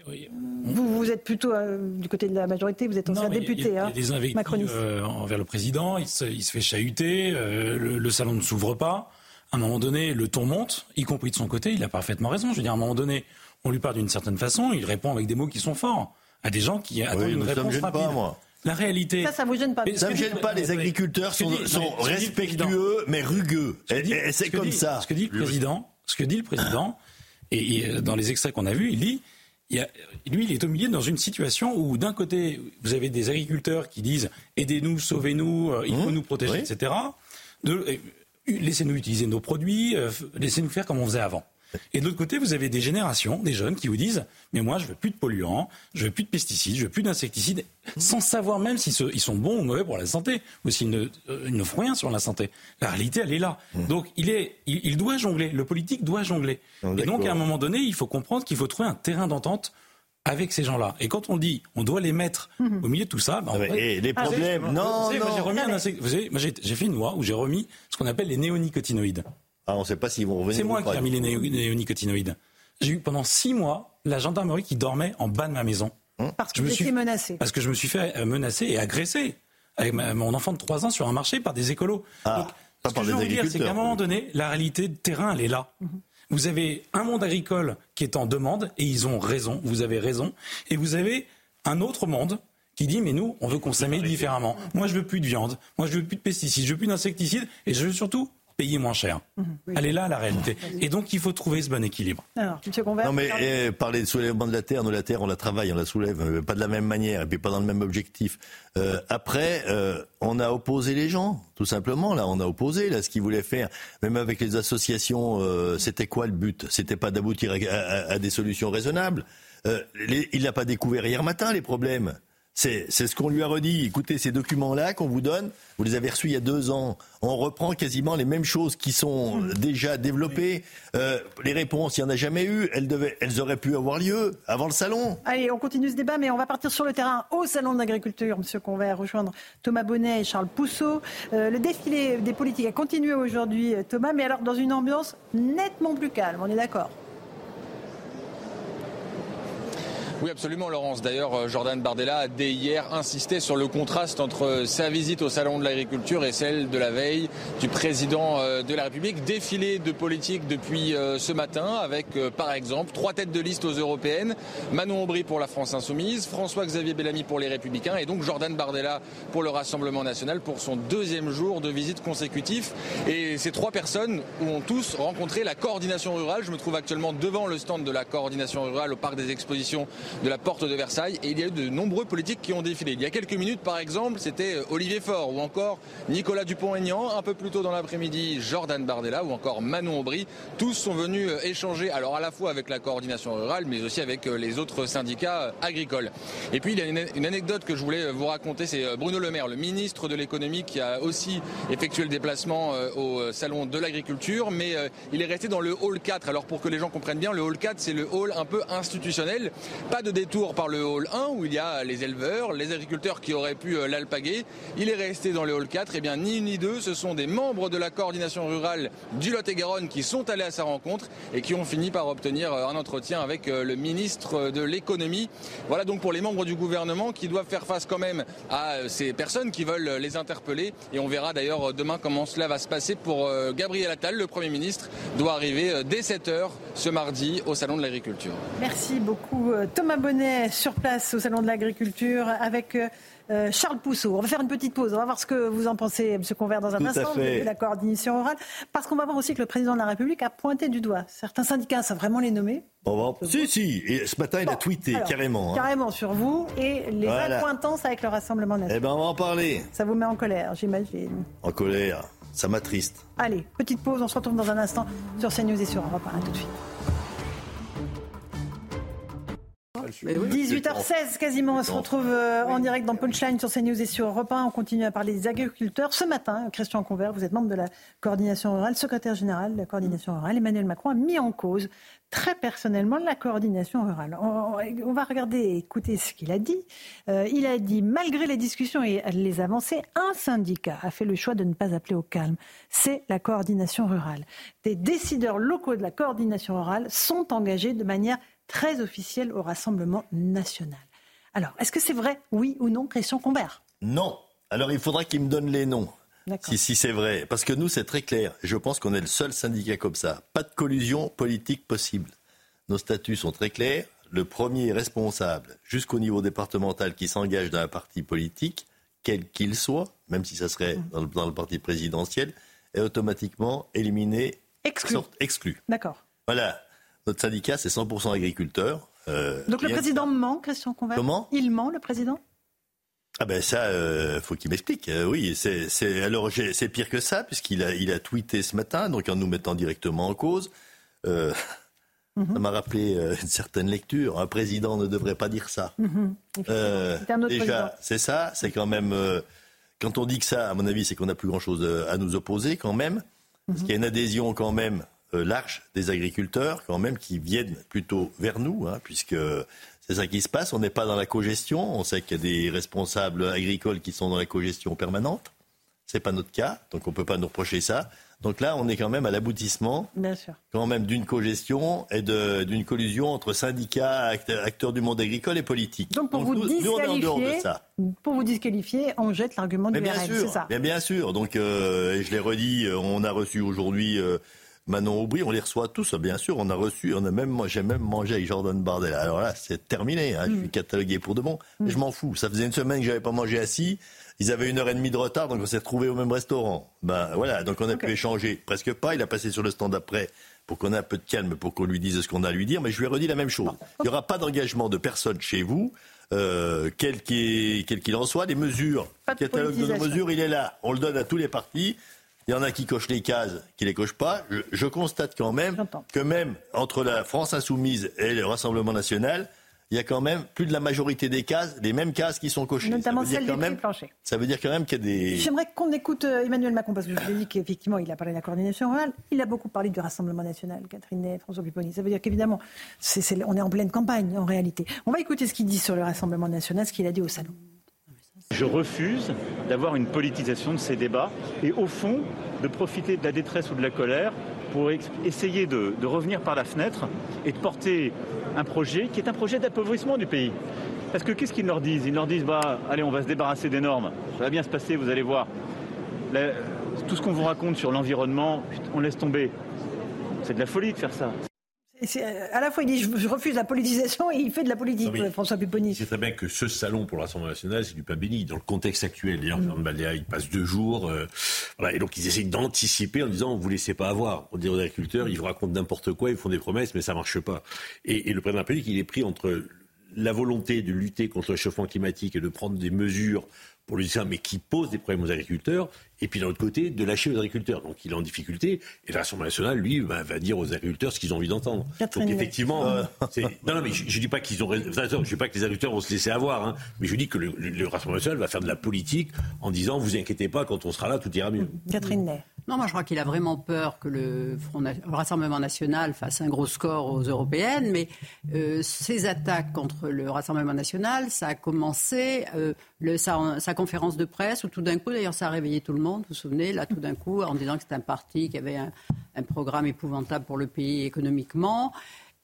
vous, vous êtes plutôt du côté de la majorité, vous êtes ancien député. Il y a, des invectives envers le président, il se, il se fait chahuter, le, salon ne s'ouvre pas. À un moment donné, le ton monte, y compris de son côté, il a parfaitement raison. Je veux dire, à un moment donné, on lui parle d'une certaine façon, il répond avec des mots qui sont forts à des gens qui attendent une réponse rapide. Pas, moi. La réalité. Ça, ça vous gêne pas. ça me gêne pas. Les agriculteurs sont, respectueux, mais rugueux. Et, c'est comme ça. Ce que dit le président, ce que dit le président, et, euh, dans les extraits qu'on a vus, il dit. Il a, lui, il est au milieu dans une situation où, d'un côté, vous avez des agriculteurs qui disent aidez-nous, sauvez-nous, euh, il faut mmh. nous protéger, etc. Laissez-nous utiliser nos produits, euh, laissez-nous faire comme on faisait avant. Et de l'autre côté, vous avez des générations, des jeunes qui vous disent Mais moi, je veux plus de polluants, je veux plus de pesticides, je veux plus d'insecticides, sans savoir même s'ils ils sont bons ou mauvais pour la santé, ou s'ils ne, euh, ne font rien sur la santé. La réalité, elle est là. Mmh. Donc, il, est, il, doit jongler. Le politique doit jongler. et donc, à un moment donné, il faut comprendre qu'il faut trouver un terrain d'entente avec ces gens-là. Et quand on dit on doit les mettre mmh. au milieu de tout ça, ben, et les problèmes, non, non. J'ai fait une loi où j'ai remis ce qu'on appelle les néonicotinoïdes. Ah, on ne sait pas s'ils vont revenir. C'est moi qui ai mis les néonicotinoïdes. J'ai eu pendant six mois la gendarmerie qui dormait en bas de ma maison. Hum. Parce que je me suis menacé. Parce que je me suis fait euh, menacer et agresser avec mon enfant de 3 ans sur un marché par des écolos. Ah, pas ce par que je veux dire, c'est qu'à un moment donné, la réalité de terrain, elle est là. Mhm. Vous avez un monde agricole qui est en demande, et ils ont raison, vous avez raison, et vous avez un autre monde qui dit mais nous, on veut consommer différemment. Moi, je veux plus de viande, moi, je veux plus de pesticides, je veux plus d'insecticides, et je veux surtout payer moins cher. Mhm. Elle est là la réalité. Et donc il faut trouver ce bon équilibre. Alors, non mais eh, parler de soulèvement de la terre, nous la terre on la travaille, on la soulève, pas de la même manière et puis pas dans le même objectif. Euh, après, euh, on a opposé les gens, tout simplement. Là, on a opposé là ce qu'ils voulaient faire. Même avec les associations, euh, c'était quoi le but? C'était pas d'aboutir à, des solutions raisonnables. il n'a pas découvert hier matin les problèmes. C'est ce qu'on lui a redit. Écoutez, ces documents-là qu'on vous donne, vous les avez reçus il y a deux ans. On reprend quasiment les mêmes choses qui sont déjà développées. Euh, les réponses, il n'y en a jamais eu. Elles, devaient, elles auraient pu avoir lieu avant le salon. Allez, on continue ce débat, mais on va partir sur le terrain au salon de l'agriculture, monsieur va rejoindre Thomas Bonnet et Charles Pousseau. Euh, le défilé des politiques a continué aujourd'hui, Thomas, mais alors dans une ambiance nettement plus calme, on est d'accord? Oui, absolument, Laurence. D'ailleurs, euh, Jordan Bardella a dès hier insisté sur le contraste entre sa visite au Salon de l'agriculture et celle de la veille du président euh, de la République. Défilé de politique depuis euh, ce matin avec, par exemple, trois têtes de liste aux européennes. Manon Aubry pour la France Insoumise, François-Xavier Bellamy pour les Républicains et donc Jordan Bardella pour le Rassemblement National pour son deuxième jour de visite consécutif. Et ces trois personnes ont tous rencontré la coordination rurale. Je me trouve actuellement devant le stand de la coordination rurale au Parc des Expositions de la Porte de Versailles et il y a eu de nombreux politiques qui ont défilé. Il y a quelques minutes, par exemple, c'était euh, Olivier Faure ou encore Nicolas Dupont-Aignan. Un peu plus tôt dans l'après-midi, Jordan Bardella ou encore Manon Aubry. Tous sont venus euh, échanger, alors à la fois avec la coordination rurale, mais aussi avec euh, les autres syndicats agricoles. Et puis il y a une, anecdote que je voulais vous raconter, c'est Bruno Le Maire, le ministre de l'économie, qui a aussi effectué le déplacement au salon de l'agriculture, mais il est resté dans le hall 4. Alors pour que les gens comprennent bien, le hall 4, c'est le hall un peu institutionnel. De détour par le hall 1 où il y a les éleveurs, les agriculteurs qui auraient pu euh, l'alpaguer. Il est resté dans le hall 4. Et eh bien, ni une ni deux, ce sont des membres de la coordination rurale du Lot-et-Garonne qui sont allés à sa rencontre et qui ont fini par obtenir euh, un entretien avec euh, le ministre de l'économie. Voilà donc pour les membres du gouvernement qui doivent faire face quand même à ces personnes qui veulent les interpeller. Et on verra d'ailleurs demain comment cela va se passer pour Gabriel Attal, le Premier ministre, doit arriver dès 7h ce mardi au Salon de l'Agriculture. Merci beaucoup Thomas Bonnet sur place au Salon de l'Agriculture avec euh, euh, Charles Pousseau. On va faire une petite pause. On va voir ce que vous en pensez, M. Convert, dans un instant, de la coordination orale. Parce qu'on va voir aussi que le président de la République a pointé du doigt. Certains syndicats savent vraiment les nommer. Si, si. Et ce matin, il a tweeté carrément. Hein. Carrément sur vous et les accointances avec le Rassemblement national. Eh bien, on va en parler. Ça vous met en colère, j'imagine. En colère. Ça m'attriste. Allez, petite pause. On se retrouve dans un instant sur CNews et sur Europe 1. tout de suite. 18h16 quasiment, on se retrouve euh, en direct dans Punchline sur CNews et sur Europe 1. On continue à parler des agriculteurs. Ce matin, Christian Convert, vous êtes membre de la coordination rurale, secrétaire général de la coordination rurale. Emmanuel Macron a mis en cause très personnellement la coordination rurale. On, va regarder et écouter ce qu'il a dit. Euh, il a dit, malgré les discussions et les avancées, un syndicat a fait le choix de ne pas appeler au calme. C'est la coordination rurale. Des décideurs locaux de la coordination rurale sont engagés de manière très officiel au Rassemblement national. Alors, est-ce que c'est vrai, oui ou non, Christian Combert? Non. Alors, il faudra qu'il me donne les noms. Si, si c'est vrai. Parce que nous, c'est très clair. Je pense qu'on est le seul syndicat comme ça. Pas de collusion politique possible. Nos statuts sont très clairs. Le premier responsable, jusqu'au niveau départemental, qui s'engage dans un parti politique, quel qu'il soit, même si ça serait mmh. dans le, parti présidentiel, est automatiquement éliminé, exclu. exclu. D'accord. Voilà. Notre syndicat, c'est 100% agriculteurs. Euh, Donc le président ment, Christian Convert Comment? Il ment, le président? Ah ben ça, euh, faut qu'il m'explique. Euh, oui, c'est alors c'est pire que ça puisqu'il a il a tweeté ce matin, donc en nous mettant directement en cause. Euh, mhm. Ça m'a rappelé une certaine lecture. Un président ne devrait pas dire ça. Mhm. déjà, c'est ça. C'est quand même quand on dit que ça, à mon avis, c'est qu'on n'a plus grand chose à nous opposer quand même. Parce mhm. qu'il y a une adhésion quand même large des agriculteurs quand même qui viennent plutôt vers nous, hein, puisque c'est ça qui se passe. On n'est pas dans la cogestion. On sait qu'il y a des responsables agricoles qui sont dans la cogestion permanente. C'est pas notre cas, donc on peut pas nous reprocher ça. Donc là, on est quand même à l'aboutissement, quand même d'une cogestion et d'une collusion entre syndicats, acteurs, du monde agricole et politique. Donc pour vous disqualifier, pour vous disqualifier, on jette l'argument du RN, c'est ça. Bien, bien sûr. Donc, euh, je l'ai redit, on a reçu aujourd'hui. Euh, Manon Aubry, on les reçoit tous, bien sûr. On a reçu, on a même, j'ai même mangé avec Jordan Bardel. Alors là, c'est terminé. Hein, Je suis mm. catalogué pour de bon. Mais je m'en fous. Ça faisait une semaine que j'avais pas mangé assis. Ils avaient une heure et demie de retard, donc on s'est retrouvés au même restaurant. Ben voilà, donc on a pu échanger. Presque pas. Il a passé sur le stand après pour qu'on ait un peu de calme, pour qu'on lui dise ce qu'on a à lui dire. Mais je lui ai redit la même chose. Il n'y aura pas d'engagement de personne chez vous. Euh, quel qu'il en soit, les mesures, le catalogue de nos mesures, il est là. On le donne à tous les partis. Il y en a qui cochent les cases, qui les cochent pas. Je, constate quand même que même entre la France insoumise et le Rassemblement national, il y a quand même plus de la majorité des cases, les mêmes cases qui sont cochées. Notamment celles du même, plancher. Ça veut dire quand même qu'il y a des... J'aimerais qu'on écoute euh, Emmanuel Macron, parce que je vous ai dit qu'effectivement, il a parlé de la coordination rurale. Il a beaucoup parlé du Rassemblement national, Catherine et François Pupponi. Ça veut dire qu'évidemment, on est en pleine campagne, en réalité. On va écouter ce qu'il dit sur le Rassemblement national, ce qu'il a dit au salon. Je refuse d'avoir une politisation de ces débats et au fond de profiter de la détresse ou de la colère pour essayer de, revenir par la fenêtre et de porter un projet qui est un projet d'appauvrissement du pays. Parce que qu'est-ce qu'ils leur disent? Ils leur disent bah, allez, on va se débarrasser des normes, ça va bien se passer, vous allez voir. tout ce qu'on vous raconte sur l'environnement, on laisse tomber. C'est de la folie de faire ça. Euh, à la fois, il dit je, refuse la politisation et il fait de la politique, François Pupponi. C'est très bien que ce salon pour l'Assemblée nationale, c'est du pain béni. Dans le contexte actuel, d'ailleurs, Jean Baléa, il passe deux jours. Euh, voilà, et donc, ils essayent d'anticiper en disant vous ne laissez pas avoir. On dit aux agriculteurs ils vous racontent n'importe quoi, ils font des promesses, mais ça ne marche pas. Et, et le président de la République, il est pris entre la volonté de lutter contre le réchauffement climatique et de prendre des mesures pour lui dire, mais qui pose des problèmes aux agriculteurs, et puis d'un autre côté, de lâcher aux agriculteurs. Donc il est en difficulté, et l'Assemblée nationale, lui, va, dire aux agriculteurs ce qu'ils ont envie d'entendre. Donc effectivement, euh, non, non, mais je, ne dis pas qu'ils ont je dis pas que les agriculteurs vont se laisser avoir, hein, mais je dis que le, Rassemblement national va faire de la politique en disant, vous inquiétez pas, quand on sera là, tout ira mieux. Catherine Ney. Non, moi je crois qu'il a vraiment peur que le, Rassemblement national fasse un gros score aux européennes, mais euh, ces attaques contre le Rassemblement national, ça a commencé euh, le, sa, sa, conférence de presse où tout d'un coup, d'ailleurs, ça a réveillé tout le monde, vous vous souvenez, là tout d'un coup, en disant que c'était un parti qui avait un, programme épouvantable pour le pays économiquement.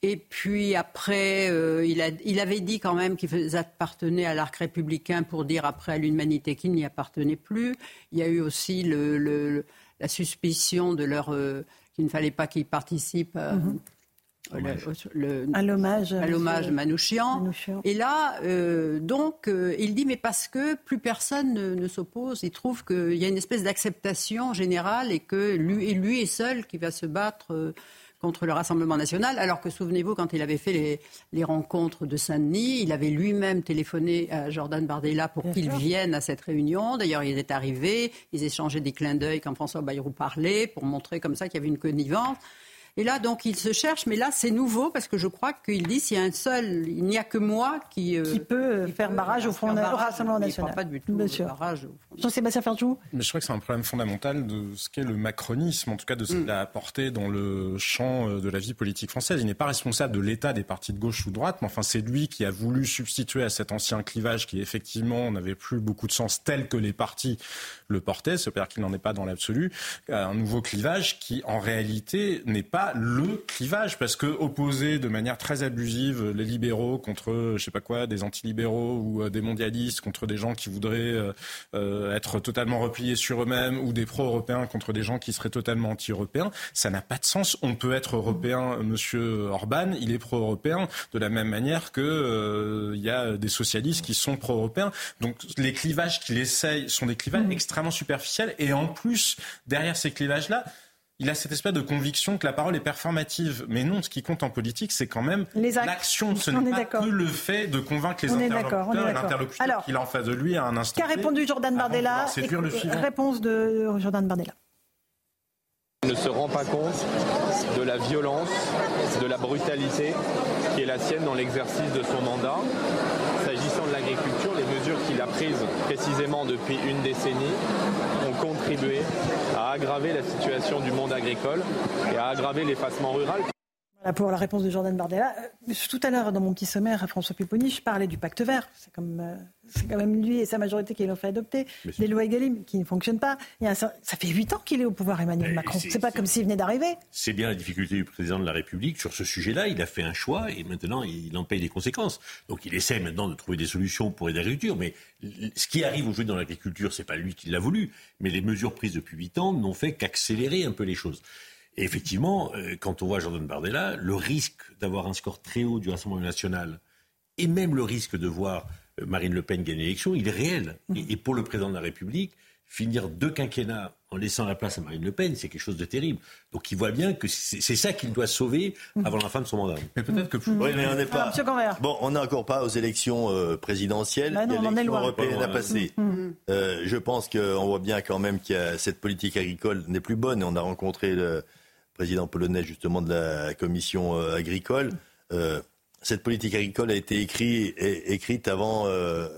Et puis après, euh, il, avait dit quand même qu'il appartenait à l'arc républicain pour dire après à l'humanité qu'il n'y appartenait plus. Il y a eu aussi la suspicion de leur euh, qu'il ne fallait pas qu'ils participent à, mhm. l'hommage à l'hommage Manouchian. Et là, euh, donc, euh, il dit mais parce que plus personne ne, s'oppose, il trouve qu'il y a une espèce d'acceptation générale et que lui, lui est seul qui va se battre contre le Rassemblement national, alors que souvenez-vous, quand il avait fait les, rencontres de Saint-Denis, il avait lui-même téléphoné à Jordan Bardella pour qu'il vienne à cette réunion. D'ailleurs, il est arrivé, ils échangeaient des clins d'œil quand François Bayrou parlait, pour montrer comme ça qu'il y avait une connivence. Et là, donc, il se cherche, mais là, c'est nouveau parce que je crois qu'il dit s'il y a un seul, il n'y a que moi qui, euh, qui peut faire barrage au, Front, Rassemblement National. pas du tout barrage Jean-Sébastien Ferjou Mais je crois que c'est un problème fondamental de ce qu'est le macronisme, en tout cas de ce qu'il a apporté dans le champ euh, de la vie politique française. Il n'est pas responsable de l'état des partis de gauche ou de droite, mais enfin, c'est lui qui a voulu substituer à cet ancien clivage qui, effectivement, n'avait plus beaucoup de sens tel que les partis le portaient, c'est-à-dire qu'il n'en est pas dans l'absolu, un nouveau clivage qui, en réalité, n'est pas le clivage, parce que opposer de manière très abusive les libéraux contre, je sais pas quoi, des antilibéraux ou euh, des mondialistes contre des gens qui voudraient euh, euh, être totalement repliés sur eux-mêmes ou des pro-européens contre des gens qui seraient totalement anti-européens, ça n'a pas de sens. On peut être européen, Monsieur Orban, il est pro-européen de la même manière que il y a des socialistes qui sont pro-européens. Donc les clivages qu'il essaye sont des clivages mmh. extrêmement superficiels et en plus derrière ces clivages-là il a cette espèce de conviction que la parole est performative. Mais non, ce qui compte en politique, c'est quand même l'action. Ce n'est pas que le fait de convaincre les interlocuteurs et l'interlocuteur qu'il a en face de lui à un instant. Qu'a répondu Jordan Bardella Réponse de Jordan Bardella. Il ne se rend pas compte de la violence, de la brutalité qui est la sienne dans l'exercice de son mandat. S'agissant de l'agriculture, les mesures qu'il a précisément depuis une décennie ont contribué à aggraver la situation du monde agricole et à aggraver l'effacement rural. Pour la réponse de Jordan Bardella. Euh, tout à l'heure, dans mon petit sommaire à François Pupponi, je parlais du pacte vert. Euh, c'est quand même lui et sa majorité qui l'ont fait adopter. Des lois Egalim qui ne fonctionnent pas. ça fait huit ans qu'il est au pouvoir, Emmanuel Macron. C'est pas comme s'il venait d'arriver. C'est bien la difficulté du président de la République. Sur ce sujet-là, il a fait un choix et maintenant, il en paye les conséquences. Donc il essaie maintenant de trouver des solutions pour aider l'agriculture. Mais ce qui arrive aujourd'hui dans l'agriculture, c'est pas lui qui l'a voulu. Mais les mesures prises depuis huit ans n'ont fait qu'accélérer un peu les choses. Et effectivement, euh, quand on voit Jordan Bardella, le risque d'avoir un score très haut du Rassemblement national et même le risque de voir euh, Marine Le Pen gagner l'élection, il est réel. Mmh. Et, pour le président de la République, finir deux quinquennats en laissant la place à Marine Le Pen, c'est quelque chose de terrible. Donc il voit bien que c'est ça qu'il doit sauver mmh. avant la fin de son mandat. Mais peut-être que plus... Oui, mais on n'est pas. bon, on n'est encore pas aux élections euh, présidentielles. Bah non, il y a l'élection européenne à passer. Euh, je pense qu'on voit bien quand même que cette politique agricole n'est plus bonne. Et on a rencontré le président polonais justement de la commission agricole cette politique agricole a été écrite avant euh,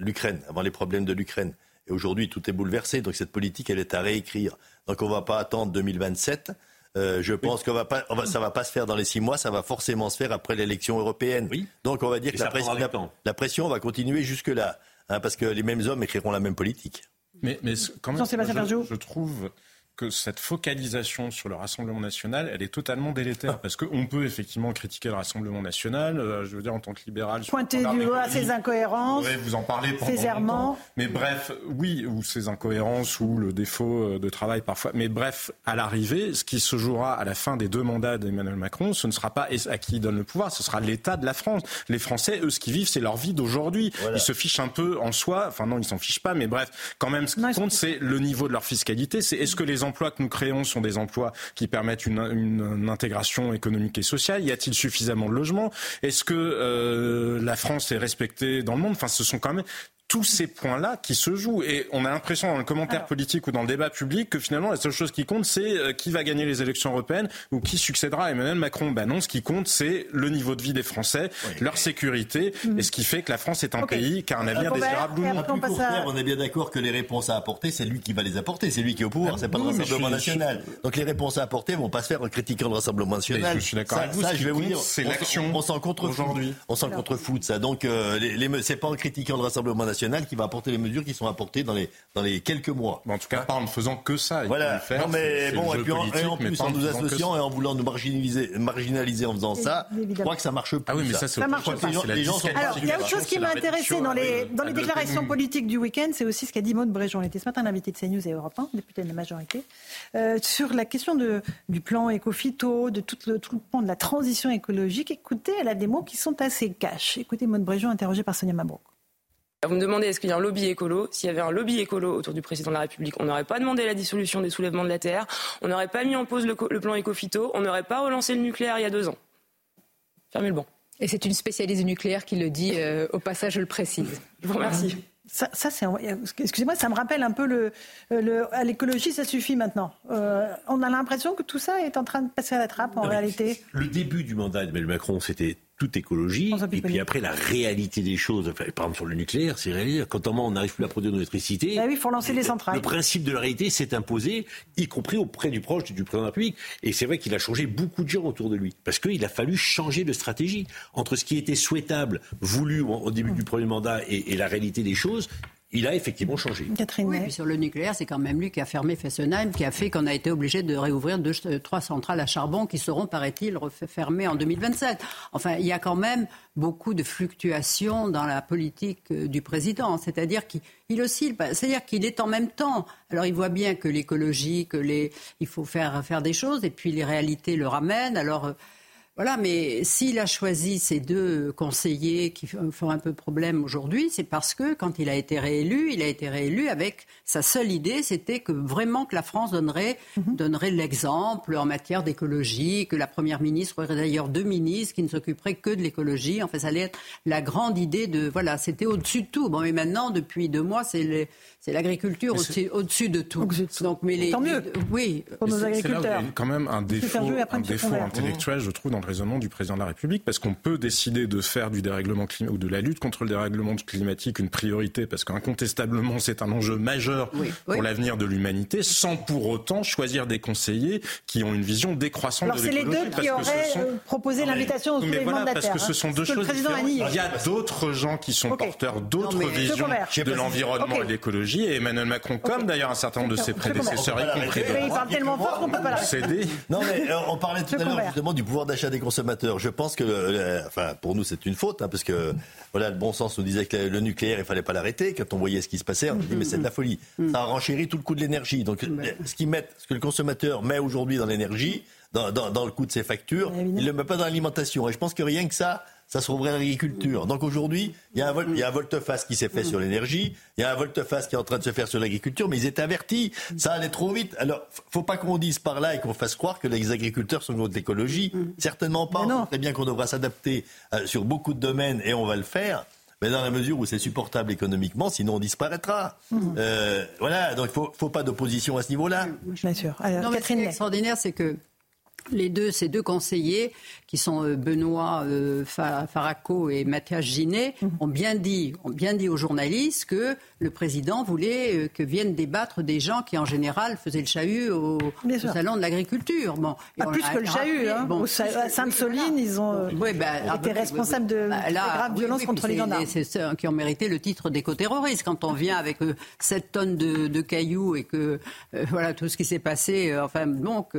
l'Ukraine, avant les problèmes de l'Ukraine. Et aujourd'hui, tout est bouleversé. Donc cette politique, elle est à réécrire. Donc on ne va pas attendre 2027. Euh, je pense que va ça ne va pas se faire dans les six mois, ça va forcément se faire après l'élection européenne. Donc on va dire que la pression, va continuer jusque-là, hein, parce que les mêmes hommes écriront la même politique. Mais, mais quand même, je, je trouve que cette focalisation sur le Rassemblement national, elle est totalement délétère. Parce qu'on peut effectivement critiquer le Rassemblement national, euh, je veux dire, en tant que libéral. Pointer du doigt ses incohérences. vous en parler pendant ses errements. Mais bref, oui, ou ses incohérences, ou le défaut euh, de travail parfois. Mais bref, à l'arrivée, ce qui se jouera à la fin des deux mandats d'Emmanuel Macron, ce ne sera pas à qui il donne le pouvoir, ce sera l'État de la France. Les Français, eux, ce qu'ils vivent, c'est leur vie d'aujourd'hui. Ils se fichent un peu en soi. Enfin non, ils s'en fichent pas, mais bref, quand même, ce qui compte, c'est le niveau de leur fiscalité. C'est est-ce que les emplois que nous créons sont des emplois qui permettent une, une, intégration économique et sociale. Y a-t-il suffisamment de logements? Est-ce que euh, la France est respectée dans le monde? Enfin, ce sont quand même tous ces points-là qui se jouent. Et on a l'impression dans le commentaire politique ou dans le débat public que finalement la seule chose qui compte, c'est euh, qui va gagner les élections européennes ou qui succédera à Emmanuel Macron. Ben non, ce qui compte, c'est le niveau de vie des Français, leur sécurité, et ce qui fait que la France est un pays qui a un avenir désirable. On est bien d'accord que les réponses à apporter, c'est lui qui va les apporter, c'est lui qui est au pouvoir, c'est pas le Rassemblement national. Donc les réponses à apporter vont pas se faire en critiquant le Rassemblement national. je suis d'accord avec vous. Ça, je vais vous dire, c'est l'action. On, s'en contre aujourd'hui. On s'en contre-fout ça. Donc euh, les, c'est pas en critiquant le Rassemblement national qui va apporter les mesures qui sont apportées dans les, dans les quelques mois. en tout cas, pas en ne faisant que ça. voilà. non, mais bon, et puis en, et en plus, en nous associant et en voulant nous marginaliser, marginaliser en faisant ça, je crois que ça marche pas. Ah oui, mais ça, ça marche pas. Les gens, Alors, il y a autre chose qui m'a intéressé dans les, dans les déclarations politiques du week-end, c'est aussi ce qu'a dit Maud Bréjon. Elle était ce matin l'invité de CNews et Europe 1, député de la majorité, euh, sur la question de, du plan éco-phyto, de tout le, tout le plan de la transition écologique. Écoutez, elle a des mots qui sont assez cash. Écoutez Maud Bréjon interrogée par Sonia Mabrouk. Vous me demandez est-ce qu'il y a un lobby écolo? S'il y avait un lobby écolo autour du président de la République, on n'aurait pas demandé la dissolution des soulèvements de la Terre, on n'aurait pas mis en pause le, plan éco-phyto, on n'aurait pas relancé le nucléaire il y a deux ans. Fermez le banc. Et c'est une spécialiste du nucléaire qui le dit, euh, au passage je le précise. Je vous remercie. Ça, ça c'est, excusez-moi, ça me rappelle un peu le, le à l'écologie, ça suffit maintenant. Euh, on a l'impression que tout ça est en train de passer à la trappe en réalité. Le début du mandat d'Emmanuel Macron, c'était toute écologie. Et puis après, la réalité des choses, par exemple sur le nucléaire, c'est réalité. Quand on n'arrive plus à produire de l'électricité, bah oui, il faut lancer les centrales. Le principe de la réalité s'est imposé, y compris auprès du proche du président de la République. Et c'est vrai qu'il a changé beaucoup de gens autour de lui. Parce qu'il a fallu changer de stratégie. Entre ce qui était souhaitable, voulu au début du premier mandat et, et la réalité des choses, il a effectivement changé. Catherine oui, puis sur le nucléaire, c'est quand même lui qui a fermé Fessenheim, qui a fait qu'on a été obligé de réouvrir deux, euh, trois centrales à charbon qui seront, paraît-il, fermées en 2027. Enfin, il y a quand même beaucoup de fluctuations dans la politique euh, du président. C'est-à-dire qu'il oscille. C'est-à-dire qu'il est en même temps. Alors, il voit bien que l'écologie, que les, il faut faire, faire des choses, et puis les réalités le ramènent. Alors, euh, voilà, mais s'il a choisi ces deux conseillers qui font un peu problème aujourd'hui, c'est parce que quand il a été réélu, il a été réélu avec sa seule idée, c'était que vraiment que la France donnerait, mhm. donnerait l'exemple en matière d'écologie, que la première ministre aurait d'ailleurs deux ministres qui ne s'occuperaient que de l'écologie. En fait, ça allait être la grande idée de voilà, c'était au-dessus de tout. Bon, mais maintenant, depuis deux mois, c'est c'est l'agriculture au-dessus de tout. Donc, mais les, Tant mieux. oui, pour nos agriculteurs. A quand même un défaut, un défaut intellectuel, je trouve, dans le raisonnement du président de la République, parce qu'on peut décider de faire du dérèglement climatique ou de la lutte contre le dérèglement climatique une priorité, parce qu'incontestablement c'est un enjeu majeur pour l'avenir de l'humanité, sans pour autant choisir des conseillers qui ont une vision décroissante Alors de l'écologie. c'est les deux qui auraient euh, proposé l'invitation au mais voilà, de la parce que ce sont deux choses différentes. Il y a d'autres gens qui sont porteurs d'autres visions de l'environnement et de l'écologie, et Emmanuel Macron, comme d'ailleurs un certain nombre de ses prédécesseurs, y compris il parle tellement fort qu'on peut pas l'arrêter. Non mais euh, on parlait tout à l'heure justement du pouvoir d'achat des consommateurs. Je pense que, enfin, pour nous, c'est une faute, hein, parce que voilà, le bon sens nous disait que le nucléaire, il fallait pas l'arrêter. Quand on voyait ce qui se passait, on se dit mais c'est de la folie. Mm. Ça a renchéri tout le coût de l'énergie. Donc, ce, qui met, ce que le consommateur met aujourd'hui dans l'énergie, dans, dans, le coût de ses factures, il le met pas dans l'alimentation. Et je pense que rien que ça, ça se trouverait l'agriculture. Donc aujourd'hui, il y a un, volte-face qui s'est fait sur l'énergie, il y a un volte-face qui est en train de se faire sur l'agriculture, mais ils étaient avertis, ça allait trop vite. Alors, faut pas qu'on dise par là et qu'on fasse croire que les agriculteurs sont contre l'écologie. Certainement pas. On sait bien qu'on devra s'adapter euh, sur beaucoup de domaines et on va le faire mais dans la mesure où c'est supportable économiquement, sinon on disparaîtra. Euh, voilà, donc il faut, faut pas d'opposition à ce niveau-là. Bien sûr. Alors, non, ce qui est extraordinaire, c'est que les deux, ces deux conseillers, qui sont euh, Benoît euh, Faraco et Mathias Ginet, mhm. ont bien dit, ont bien dit aux journalistes que le président voulait euh, que viennent débattre des gens qui, en général, faisaient le chahut au, salon de l'agriculture. Bon, Pas plus que le chahut. Hein. Bon, à Sainte-Soline, ils ont bah, été responsables de, bah, graves violences contre les gendarmes. C'est ceux qui ont mérité le titre d'éco-terroriste. Quand on vient avec 7 tonnes de, cailloux et que voilà tout ce qui s'est passé, enfin donc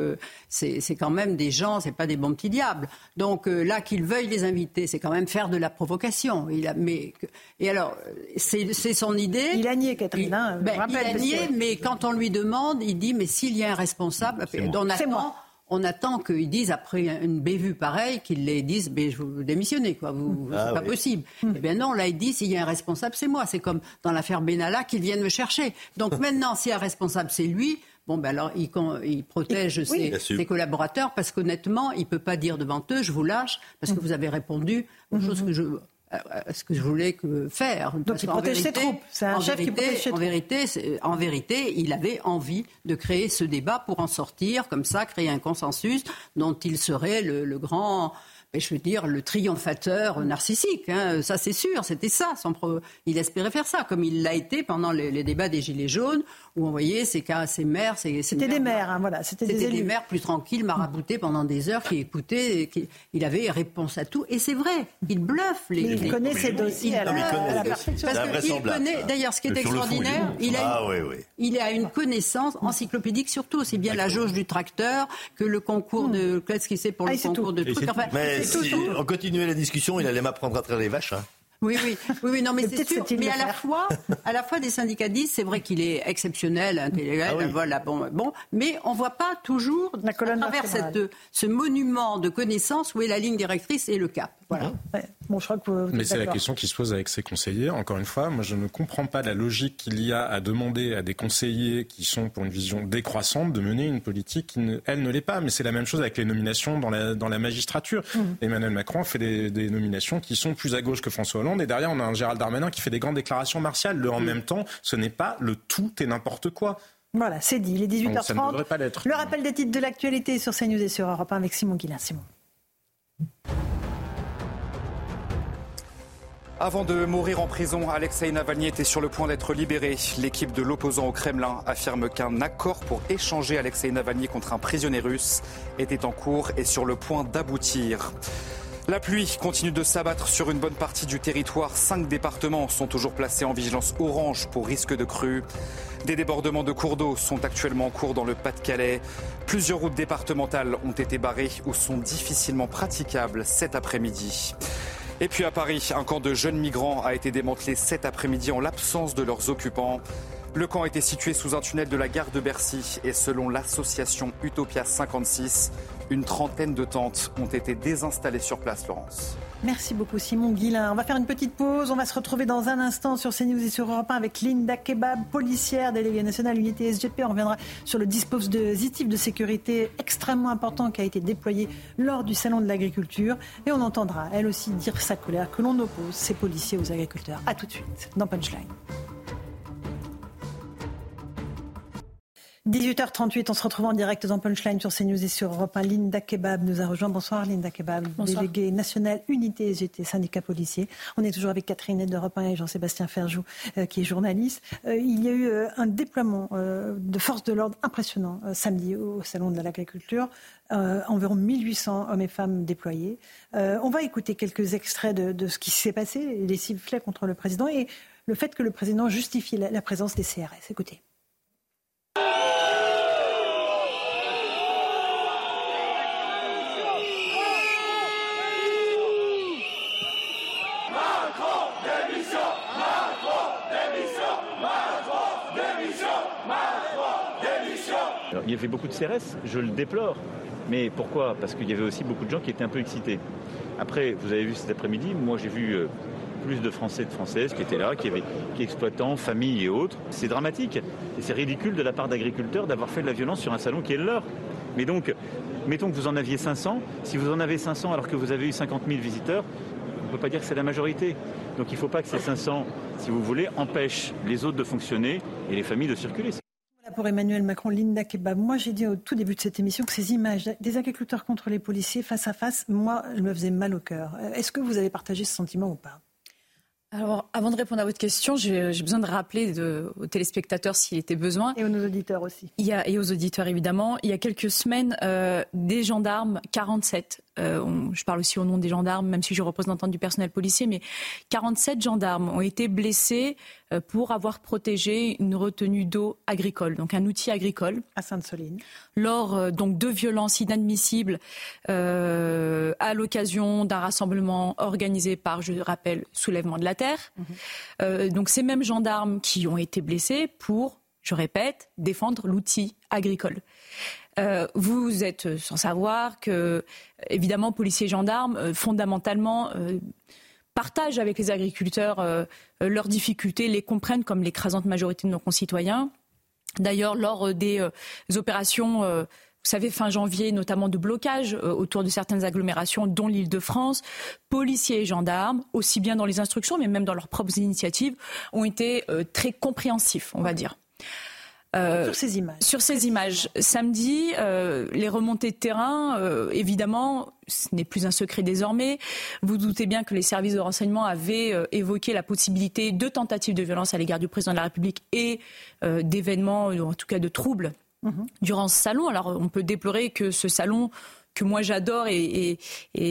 c'est quand même même des gens, c'est pas des bons petits diables. Donc euh, là, qu'ils veuillent les inviter, c'est quand même faire de la provocation. Il a, mais, et alors, c'est son idée. Il a nié, Catherine. Hein, ben, il, a nié, mais quand on lui demande, il dit, mais s'il y a un responsable, on attend, on attend qu'ils disent, après une bévue pareille, qu'ils les disent, mais je vous démissionnez, quoi, vous, ah c'est pas possible. Hmm. Eh bien non, là, il dit, s'il y a un responsable, c'est moi. C'est comme dans l'affaire Benalla qu'ils viennent me chercher. Donc maintenant, s'il y a un responsable, c'est lui. Bon, ben alors, il, il protège ses, collaborateurs parce qu'honnêtement, il ne peut pas dire devant eux, je vous lâche, parce que mm. vous avez répondu aux mm-hmm. choses que je, à ce que je voulais faire. Donc il protège ses troupes. C'est un chef qui protège ses troupes. En vérité, en vérité, il avait envie de créer ce débat pour en sortir, comme ça, créer un consensus dont il serait le grand mais je veux dire, le triomphateur narcissique. Hein, ça, c'est sûr, c'était ça. Il espérait faire ça, comme il l'a été pendant les, débats des Gilets jaunes, où on voyait ces cas, ces maires. C'était des maires, hein, voilà. C'était des, des, maires plus tranquilles, maraboutés pendant des heures, qui écoutaient, qui, il avait réponse à tout. Et c'est vrai, il bluffe les. Mais il connaît ses dossiers. à la, Parce qu'il connaît. D'ailleurs, ce qui est extraordinaire, il, a ah, une, il a une connaissance encyclopédique surtout, aussi bien la jauge du tracteur que le concours hmm. de qu'est-ce qu'il sait pour le ah, concours de trucs. Si on continuait la discussion, il allait m'apprendre à traire les vaches. Hein. Oui, oui, oui, non, mais c'est sûr. Mais à la fois, à la fois des syndicats disent, c'est vrai qu'il est exceptionnel, intellectuel, ah voilà, bon, bon, mais on voit pas toujours la colonne à travers cette, ce monument de connaissances où est la ligne directrice et le cap. Voilà. Bon, je crois que mais c'est la question qui se pose avec ces conseillers. Encore une fois, moi, je ne comprends pas la logique qu'il y a à demander à des conseillers qui sont pour une vision décroissante de mener une politique qui, ne, elle, ne l'est pas. Mais c'est la même chose avec les nominations dans la, dans la magistrature. Mmh. Emmanuel Macron fait des, des nominations qui sont plus à gauche que François Hollande et derrière, on a un Gérald Darmanin qui fait des grandes déclarations martiales. Le en mm. même temps, ce n'est pas le tout et n'importe quoi. Voilà, c'est dit. Il est 18h30. Le rappel des titres de l'actualité sur CNews et sur Europe 1 avec Simon Guillain. Simon. Avant de mourir en prison, Alexei Navalny était sur le point d'être libéré. L'équipe de l'opposant au Kremlin affirme qu'un accord pour échanger Alexei Navalny contre un prisonnier russe était en cours et sur le point d'aboutir. La pluie continue de s'abattre sur une bonne partie du territoire. Cinq départements sont toujours placés en vigilance orange pour risque de crue. Des débordements de cours d'eau sont actuellement en cours dans le Pas-de-Calais. Plusieurs routes départementales ont été barrées ou sont difficilement praticables cet après-midi. Et puis à Paris, un camp de jeunes migrants a été démantelé cet après-midi en l'absence de leurs occupants. Le camp était situé sous un tunnel de la gare de Bercy et selon l'association Utopia 56, une trentaine de tentes ont été désinstallées sur place, Florence. Merci beaucoup Simon Guillain. On va faire une petite pause. On va se retrouver dans un instant sur CNews et sur Europe 1 avec Linda Kebab, policière, déléguée nationale unité SGP. On reviendra sur le dispositif de sécurité extrêmement important qui a été déployé lors du Salon de l'agriculture. Et on entendra elle aussi dire sa colère que l'on oppose ces policiers aux agriculteurs. A tout de suite dans Punchline. 18h38, on se retrouve en direct dans Punchline sur CNews et sur Europe 1. Linda Kebab nous a rejoint. Bonsoir Linda Kebab, déléguée nationale unité SGT, syndicat policier. On est toujours avec Catherine d'Europe 1 et Jean-Sébastien Ferjou, euh, qui est journaliste. Euh, il y a eu euh, un déploiement de forces de l'ordre impressionnant samedi au Salon de l'agriculture. environ 1800 hommes et femmes déployés. on va écouter quelques extraits de, ce qui s'est passé, les sifflets contre le président et le fait que le président justifie la présence des CRS. Écoutez. Il y avait beaucoup de CRS, je le déplore. Mais pourquoi? Parce qu'il y avait aussi beaucoup de gens qui étaient un peu excités. Après, vous avez vu cet après-midi, moi j'ai vu euh, plus de Français et de Françaises qui étaient là, qui, avaient, exploitants, familles et autres. C'est dramatique. Et c'est ridicule de la part d'agriculteurs d'avoir fait de la violence sur un salon qui est le leur. Mais donc, mettons que vous en aviez 500. Si vous en avez 500 alors que vous avez eu 50 000 visiteurs, on ne peut pas dire que c'est la majorité. Donc il ne faut pas que ces 500, si vous voulez, empêchent les autres de fonctionner et les familles de circuler Pour Emmanuel Macron, Linda Kebab, moi j'ai dit au tout début de cette émission que ces images des agriculteurs contre les policiers face à face, moi, elles me faisaient mal au cœur. Est-ce que vous avez partagé ce sentiment ou pas? Alors, avant de répondre à votre question, j'ai besoin de rappeler de, aux téléspectateurs s'il était besoin. Et aux auditeurs aussi. Il y a, et aux auditeurs, évidemment. Il y a quelques semaines, euh, des gendarmes, 47, euh, je parle aussi au nom des gendarmes, même si je représente du personnel policier, mais 47 gendarmes ont été blessés euh, pour avoir protégé une retenue d'eau agricole, donc un outil agricole. À Sainte-Soline. Lors euh, donc de violences inadmissibles à l'occasion d'un rassemblement organisé par, je rappelle, Soulèvement de la Terre. Mhm. donc ces mêmes gendarmes qui ont été blessés pour, je répète, défendre l'outil agricole. Euh, vous êtes sans savoir que, évidemment, policiers et gendarmes, euh, fondamentalement, euh, partagent avec les agriculteurs leurs difficultés, les comprennent comme l'écrasante majorité de nos concitoyens. D'ailleurs, lors des opérations vous savez, fin janvier, notamment de blocage autour de certaines agglomérations, dont l'Île-de-France, policiers et gendarmes, aussi bien dans les instructions, mais même dans leurs propres initiatives, ont été très compréhensifs, on va dire. Euh, sur ces images. Sur ces images. Samedi, euh, les remontées de terrain, euh, évidemment, ce n'est plus un secret désormais. Vous doutez bien que les services de renseignement avaient évoqué la possibilité de tentatives de violence à l'égard du président de la République et d'événements, en tout cas de troubles, mhm. durant ce salon. Alors, on peut déplorer que ce salon que moi j'adore et,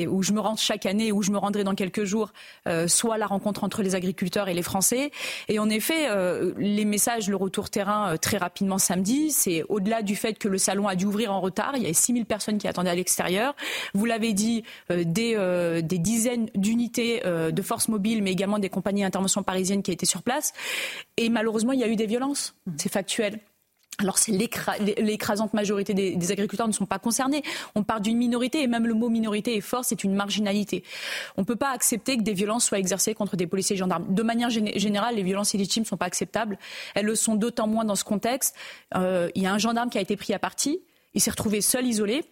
où je me rends chaque année, où je me rendrai dans quelques jours, euh, soit la rencontre entre les agriculteurs et les Français. Et en effet, euh, les messages, le retour terrain euh, très rapidement samedi, c'est au-delà du fait que le salon a dû ouvrir en retard. Il y avait 6000 personnes qui attendaient à l'extérieur. Vous l'avez dit, des, des, dizaines d'unités de forces mobiles, mais également des compagnies d'intervention parisiennes qui étaient sur place. Et malheureusement, il y a eu des violences. C'est factuel. Alors c'est l'écrasante majorité des, agriculteurs ne sont pas concernés. On parle d'une minorité et même le mot minorité est fort, c'est une marginalité. On ne peut pas accepter que des violences soient exercées contre des policiers et gendarmes. De manière générale, les violences illégitimes ne sont pas acceptables. Elles le sont d'autant moins dans ce contexte. Euh, il y a un gendarme qui a été pris à partie. Il s'est retrouvé seul, isolé.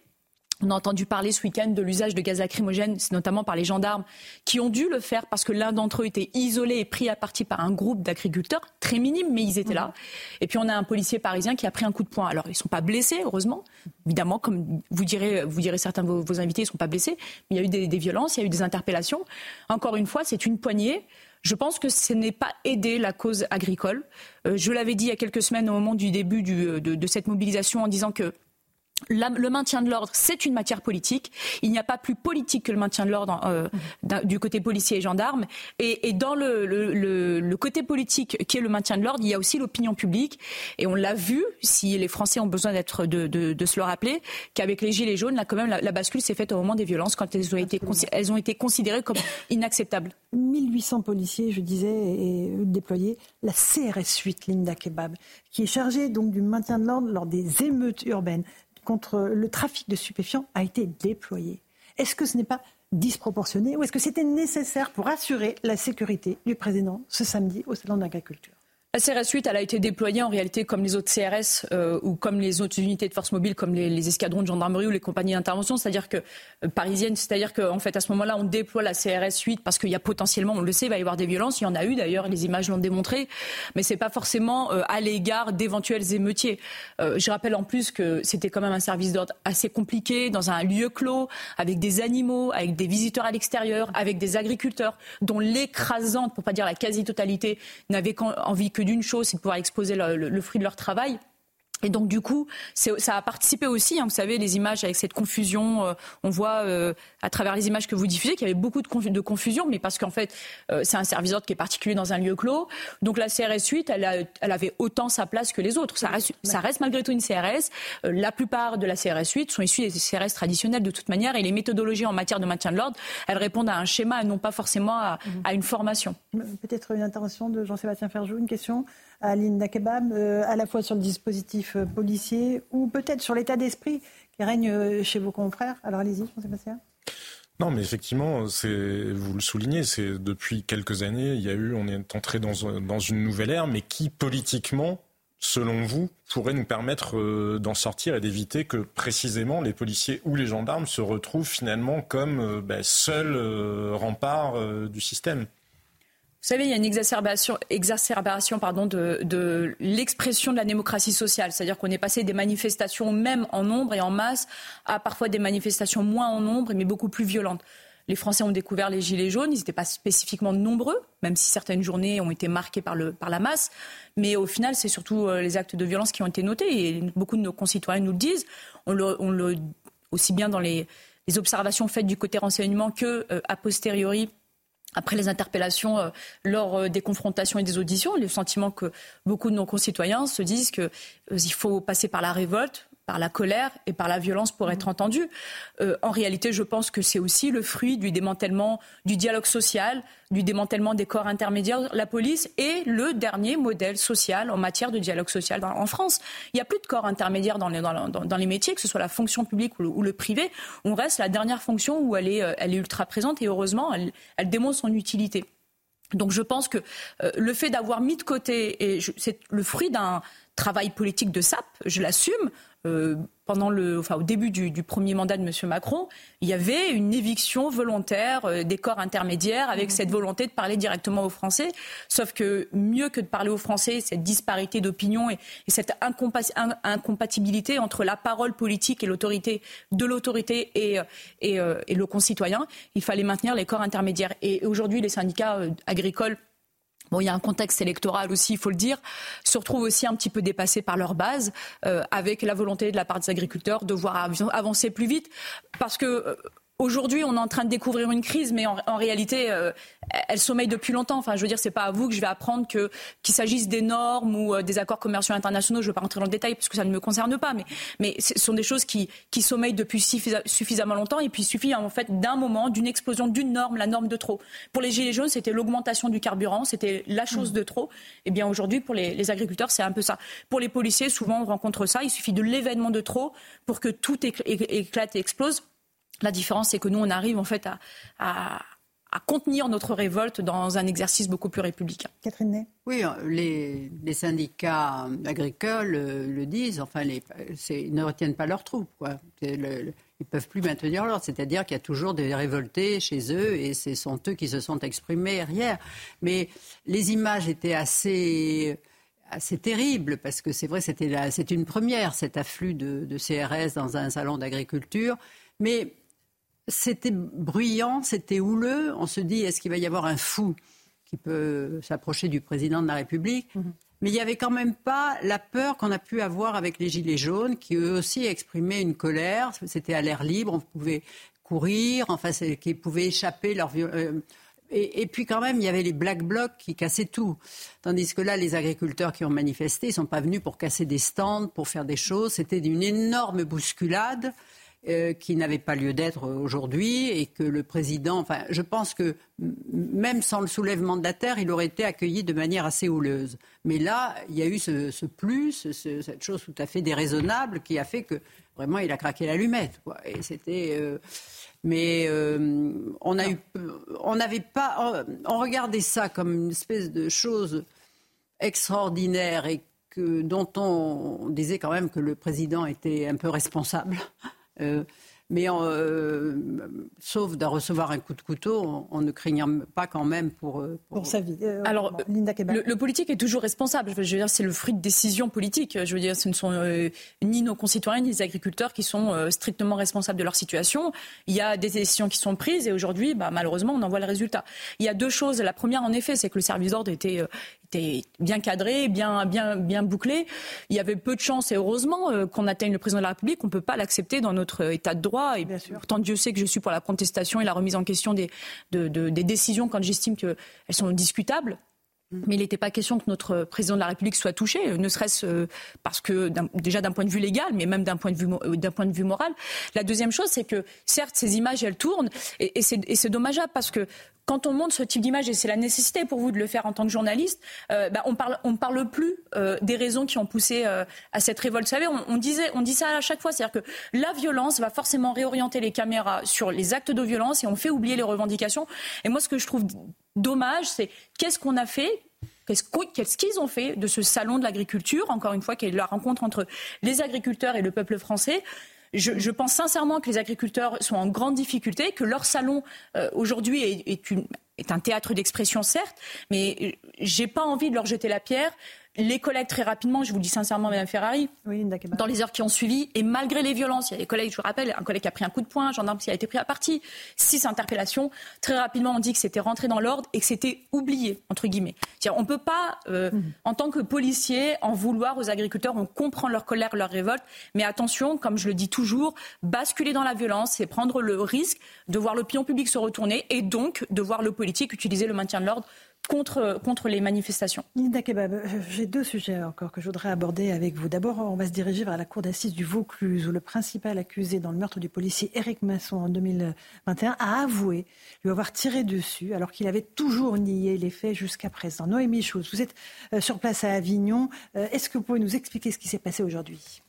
On a entendu parler ce week-end de l'usage de gaz lacrymogène, notamment par les gendarmes, qui ont dû le faire parce que l'un d'entre eux était isolé et pris à partie par un groupe d'agriculteurs, très minime, mais ils étaient là. Et puis on a un policier parisien qui a pris un coup de poing. Alors ils ne sont pas blessés, heureusement. Évidemment, comme vous direz, vous direz certains de vos, invités, ils ne sont pas blessés. Mais il y a eu des, violences, il y a eu des interpellations. Encore une fois, c'est une poignée. Je pense que ce n'est pas aider la cause agricole. Euh, je l'avais dit il y a quelques semaines au moment du début de, de cette mobilisation en disant que le maintien de l'ordre, c'est une matière politique. Il n'y a pas plus politique que le maintien de l'ordre euh, du côté policier et gendarme. Et, dans le, côté politique qui est le maintien de l'ordre, il y a aussi l'opinion publique. Et on l'a vu, si les Français ont besoin d'être de, se le rappeler, qu'avec les Gilets jaunes, là, quand même, la, bascule s'est faite au moment des violences, quand elles ont, été, elles ont été considérées comme inacceptables. 1800 policiers, je disais, et déployés. La CRS 8, Linda Kebab, qui est chargée donc du maintien de l'ordre lors des émeutes urbaines contre le trafic de stupéfiants a été déployé. Est-ce que ce n'est pas disproportionné ou est-ce que c'était nécessaire pour assurer la sécurité du président ce samedi au Salon de l'Agriculture? La CRS 8, elle a été déployée en réalité comme les autres CRS euh, ou comme les autres unités de force mobile, comme les, escadrons de gendarmerie ou les compagnies d'intervention, c'est-à-dire que euh, parisiennes, c'est-à-dire qu'en fait à ce moment-là, on déploie la CRS 8 parce qu'il y a potentiellement, on le sait, il va y avoir des violences. Il y en a eu d'ailleurs, les images l'ont démontré, mais c'est pas forcément euh, à l'égard d'éventuels émeutiers. je rappelle en plus que c'était quand même un service d'ordre assez compliqué dans un lieu clos, avec des animaux, avec des visiteurs à l'extérieur, avec des agriculteurs dont l'écrasante, pour pas dire la quasi-totalité, n'avait envie que d'une chose, c'est de pouvoir exposer le, fruit de leur travail. Et donc du coup, ça a participé aussi, hein, vous savez, les images avec cette confusion. Euh, on voit euh, à travers les images que vous diffusez qu'il y avait beaucoup de, de confusion, mais parce qu'en fait, euh, c'est un service d'ordre qui est particulier dans un lieu clos. Donc la CRS 8, elle, elle avait autant sa place que les autres. Ça reste, ça reste malgré tout une CRS. la plupart de la CRS 8 sont issues des CRS traditionnelles de toute manière, et les méthodologies en matière de maintien de l'ordre, elles répondent à un schéma et non pas forcément à, mhm. à une formation. Peut-être une intervention de Jean-Sébastien Ferjou, une question à Linda Kebab, euh, à la fois sur le dispositif euh, policier ou peut-être sur l'état d'esprit qui règne euh, chez vos confrères. Alors allez-y, Jean-Sébastien. Non, mais effectivement, c'est vous le soulignez, c'est depuis quelques années, il y a eu, on est entré dans, une nouvelle ère, mais qui politiquement, selon vous, pourrait nous permettre d'en sortir et d'éviter que précisément les policiers ou les gendarmes se retrouvent finalement comme ben, seuls remparts du système? Savez, il y a une exacerbation, exacerbation pardon, de, l'expression de la démocratie sociale. C'est-à-dire qu'on est passé des manifestations même en nombre et en masse à parfois des manifestations moins en nombre, mais beaucoup plus violentes. Les Français ont découvert les gilets jaunes, ils n'étaient pas spécifiquement nombreux, même si certaines journées ont été marquées par, la masse. Mais au final, c'est surtout euh, les actes de violence qui ont été notés. Et beaucoup de nos concitoyens nous le disent. On le, on aussi bien dans les, les, observations faites du côté renseignement que euh, a posteriori après les interpellations euh, lors euh, des confrontations et des auditions, le sentiment que beaucoup de nos concitoyens se disent qu'il euh, faut passer par la révolte, par la colère et par la violence pour être entendu. Euh, en réalité, je pense que c'est aussi le fruit du démantèlement du dialogue social, du démantèlement des corps intermédiaires. La police est le dernier modèle social en matière de dialogue social dans, en France. Il n'y a plus de corps intermédiaires dans les, dans, dans, dans les, métiers, que ce soit la fonction publique ou le, ou le, privé. On reste la dernière fonction où elle est, euh, elle est ultra présente et heureusement, elle, elle démontre son utilité. Donc je pense que euh, le fait d'avoir mis de côté, et c'est le fruit d'un travail politique de SAP, je l'assume, pendant le, enfin, au début du, du, premier mandat de M. Macron, il y avait une éviction volontaire euh, des corps intermédiaires avec mmh. cette volonté de parler directement aux Français. Sauf que mieux que de parler aux Français, cette disparité d'opinion et, et, cette incompatibilité entre la parole politique et l'autorité de l'autorité et, et, euh, et, le concitoyen, il fallait maintenir les corps intermédiaires. Et aujourd'hui, les syndicats euh, agricoles Bon, il y a un contexte électoral aussi, il faut le dire, se retrouvent aussi un petit peu dépassés par leur base, euh, avec la volonté de la part des agriculteurs de voir avancer plus vite, parce que euh, Aujourd'hui, on est en train de découvrir une crise, mais en, en réalité, euh, elle sommeille depuis longtemps. Enfin, je veux dire, c'est pas à vous que je vais apprendre que qu'il s'agisse des normes ou euh, des accords commerciaux internationaux. Je ne vais pas rentrer dans le détail parce que ça ne me concerne pas, mais mais ce sont des choses qui qui sommeillent depuis suffisamment longtemps. Et puis il suffit en fait d'un moment, d'une explosion d'une norme, la norme de trop. Pour les gilets jaunes, c'était l'augmentation du carburant, c'était la chose de trop. Et eh bien aujourd'hui, pour les, les agriculteurs, c'est un peu ça. Pour les policiers, souvent on rencontre ça. Il suffit de l'événement de trop pour que tout éclate et explose. La différence, c'est que nous, on arrive en fait à, à, à, contenir notre révolte dans un exercice beaucoup plus républicain. Catherine Ney Oui, les, les, syndicats agricoles euh, le disent, enfin, les, ils ne retiennent pas leurs troupes. Quoi. Le, le, ils ne peuvent plus maintenir l'ordre. C'est-à-dire qu'il y a toujours des révoltés chez eux et ce sont eux qui se sont exprimés hier. Mais les images étaient assez assez terribles parce que c'est vrai, c'était c'est une première cet afflux de, de, CRS dans un salon d'agriculture. Mais c'était bruyant, c'était houleux. On se dit, est-ce qu'il va y avoir un fou qui peut s'approcher du président de la République mm -hmm. Mais il n'y avait quand même pas la peur qu'on a pu avoir avec les Gilets jaunes, qui eux aussi exprimaient une colère. C'était à l'air libre, on pouvait courir, enfin, qui pouvaient échapper leur euh, et, et, puis quand même, il y avait les black blocs qui cassaient tout. Tandis que là, les agriculteurs qui ont manifesté, ils ne sont pas venus pour casser des stands, pour faire des choses. C'était une énorme bousculade. Euh, qui n'avait pas lieu d'être aujourd'hui et que le président, enfin, je pense que même sans le soulèvement de la terre, il aurait été accueilli de manière assez houleuse. Mais là, il y a eu ce, ce plus, ce, cette chose tout à fait déraisonnable qui a fait que vraiment il a craqué l'allumette. Et c'était. Euh, mais euh, on a eu, on n'avait pas, on, on, regardait ça comme une espèce de chose extraordinaire et que, dont on, on disait quand même que le président était un peu responsable. Euh, mais euh, sauf de recevoir un coup de couteau, on, on, ne craignait pas quand même pour, euh, pour... pour sa vie. Euh, Alors, Linda le, le, politique est toujours responsable. Je veux dire, c'est le fruit de décisions politiques. Je veux dire, ce ne sont euh, ni nos concitoyens ni les agriculteurs qui sont euh, strictement responsables de leur situation. Il y a des décisions qui sont prises et aujourd'hui, bah, malheureusement, on en voit le résultat. Il y a deux choses. La première, en effet, c'est que le service d'ordre était était bien cadré, bien, bien, bien bouclé. Il y avait peu de chances, et heureusement, euh, qu'on atteigne le président de la République. On ne peut pas l'accepter dans notre état de droit. Et bien pourtant, Dieu sait que je suis pour la contestation et la remise en question des, de, de, des décisions quand j'estime qu'elles sont discutables. Mais il n'était pas question que notre président de la République soit touché, ne serait-ce euh, parce que déjà d'un point de vue légal, mais même d'un point de vue euh, point de vue moral. La deuxième chose, c'est que certes ces images elles tournent et, c'est dommageable parce que quand on montre ce type d'image, et c'est la nécessité pour vous de le faire en tant que journaliste, euh, bah, on parle, on ne parle plus euh, des raisons qui ont poussé euh, à cette révolte. Vous savez, on, on, disait, on dit ça à chaque fois, c'est-à-dire que la violence va forcément réorienter les caméras sur les actes de violence et on fait oublier les revendications. Et moi, ce que je trouve dommage, c'est qu'est-ce qu'on a fait Qu'est-ce qu'ils ont fait de ce salon de l'agriculture, encore une fois, qui est la rencontre entre les agriculteurs et le peuple français. Je, pense sincèrement que les agriculteurs sont en grande difficulté, que leur salon euh, aujourd'hui est, est un théâtre d'expression, certes, mais j'ai pas envie de leur jeter la pierre les collègues, très rapidement, je vous le dis sincèrement, Mme Ferrari, dans les heures qui ont suivi, et malgré les violences, il y a des collègues, je vous rappelle, un collègue qui a pris un coup de poing, un gendarme qui a été pris à partie, six interpellations. Très rapidement, on dit que c'était rentré dans l'ordre et que c'était oublié, entre guillemets. On ne peut pas, euh, mmh. en tant que policier, en vouloir aux agriculteurs. On comprend leur colère, leur révolte, mais attention, comme je le dis toujours, basculer dans la violence, c'est prendre le risque de voir l'opinion publique se retourner et donc de voir le politique utiliser le maintien de l'ordre contre, contre les manifestations. Linda Kebab, euh, j'ai deux sujets encore que je voudrais aborder avec vous. D'abord, on va se diriger vers la cour d'assises du Vaucluse, où le principal accusé dans le meurtre du policier Éric Masson en 2021 a avoué lui avoir tiré dessus, alors qu'il avait toujours nié les faits jusqu'à présent. Noémie Schultz, vous êtes euh, sur place à Avignon. Euh, est-ce que vous pouvez nous expliquer ce qui s'est passé aujourd'hui?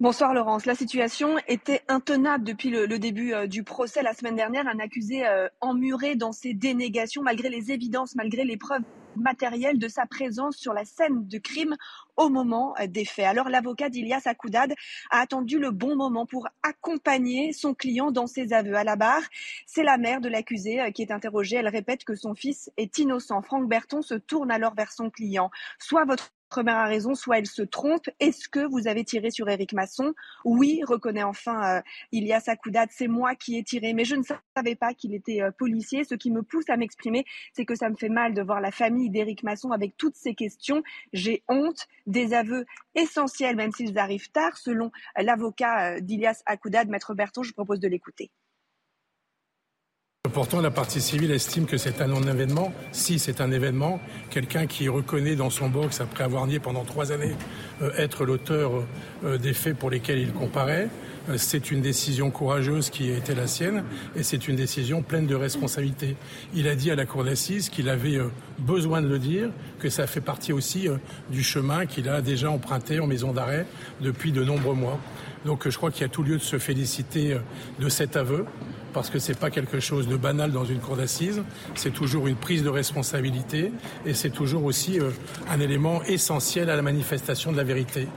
Bonsoir Laurence. La situation était intenable depuis le, début euh, du procès la semaine dernière. Un accusé euh, emmuré dans ses dénégations malgré les évidences, malgré les preuves matérielles de sa présence sur la scène de crime au moment euh, des faits. Alors l'avocat d'Ilias Akoudad a attendu le bon moment pour accompagner son client dans ses aveux. À la barre, c'est la mère de l'accusé qui est interrogée. Elle répète que son fils est innocent. Franck Berton se tourne alors vers son client. Soit votre première raison, soit elle se trompe. Est-ce que vous avez tiré sur Éric Masson? Oui, reconnaît enfin euh, Ilias Akoudad, c'est moi qui ai tiré, mais je ne savais pas qu'il était euh, policier. Ce qui me pousse à m'exprimer, c'est que ça me fait mal de voir la famille d'Éric Masson avec toutes ces questions. J'ai honte des aveux essentiels, même s'ils arrivent tard, selon l'avocat euh, d'Ilias Akoudad, Maître Berton. Je propose de l'écouter. Pourtant, la partie civile estime que c'est un non-événement. Si c'est un événement, quelqu'un qui reconnaît dans son box, après avoir nié pendant trois années, euh, être l'auteur euh, des faits pour lesquels il comparaît, euh, c'est une décision courageuse qui a été la sienne et c'est une décision pleine de responsabilité. Il a dit à la cour d'assises qu'il avait besoin de le dire, que ça fait partie aussi du chemin qu'il a déjà emprunté en maison d'arrêt depuis de nombreux mois. Donc je crois qu'il y a tout lieu de se féliciter de cet aveu parce que ce n'est pas quelque chose de banal dans une cour d'assises, c'est toujours une prise de responsabilité et c'est toujours aussi euh, un élément essentiel à la manifestation de la vérité.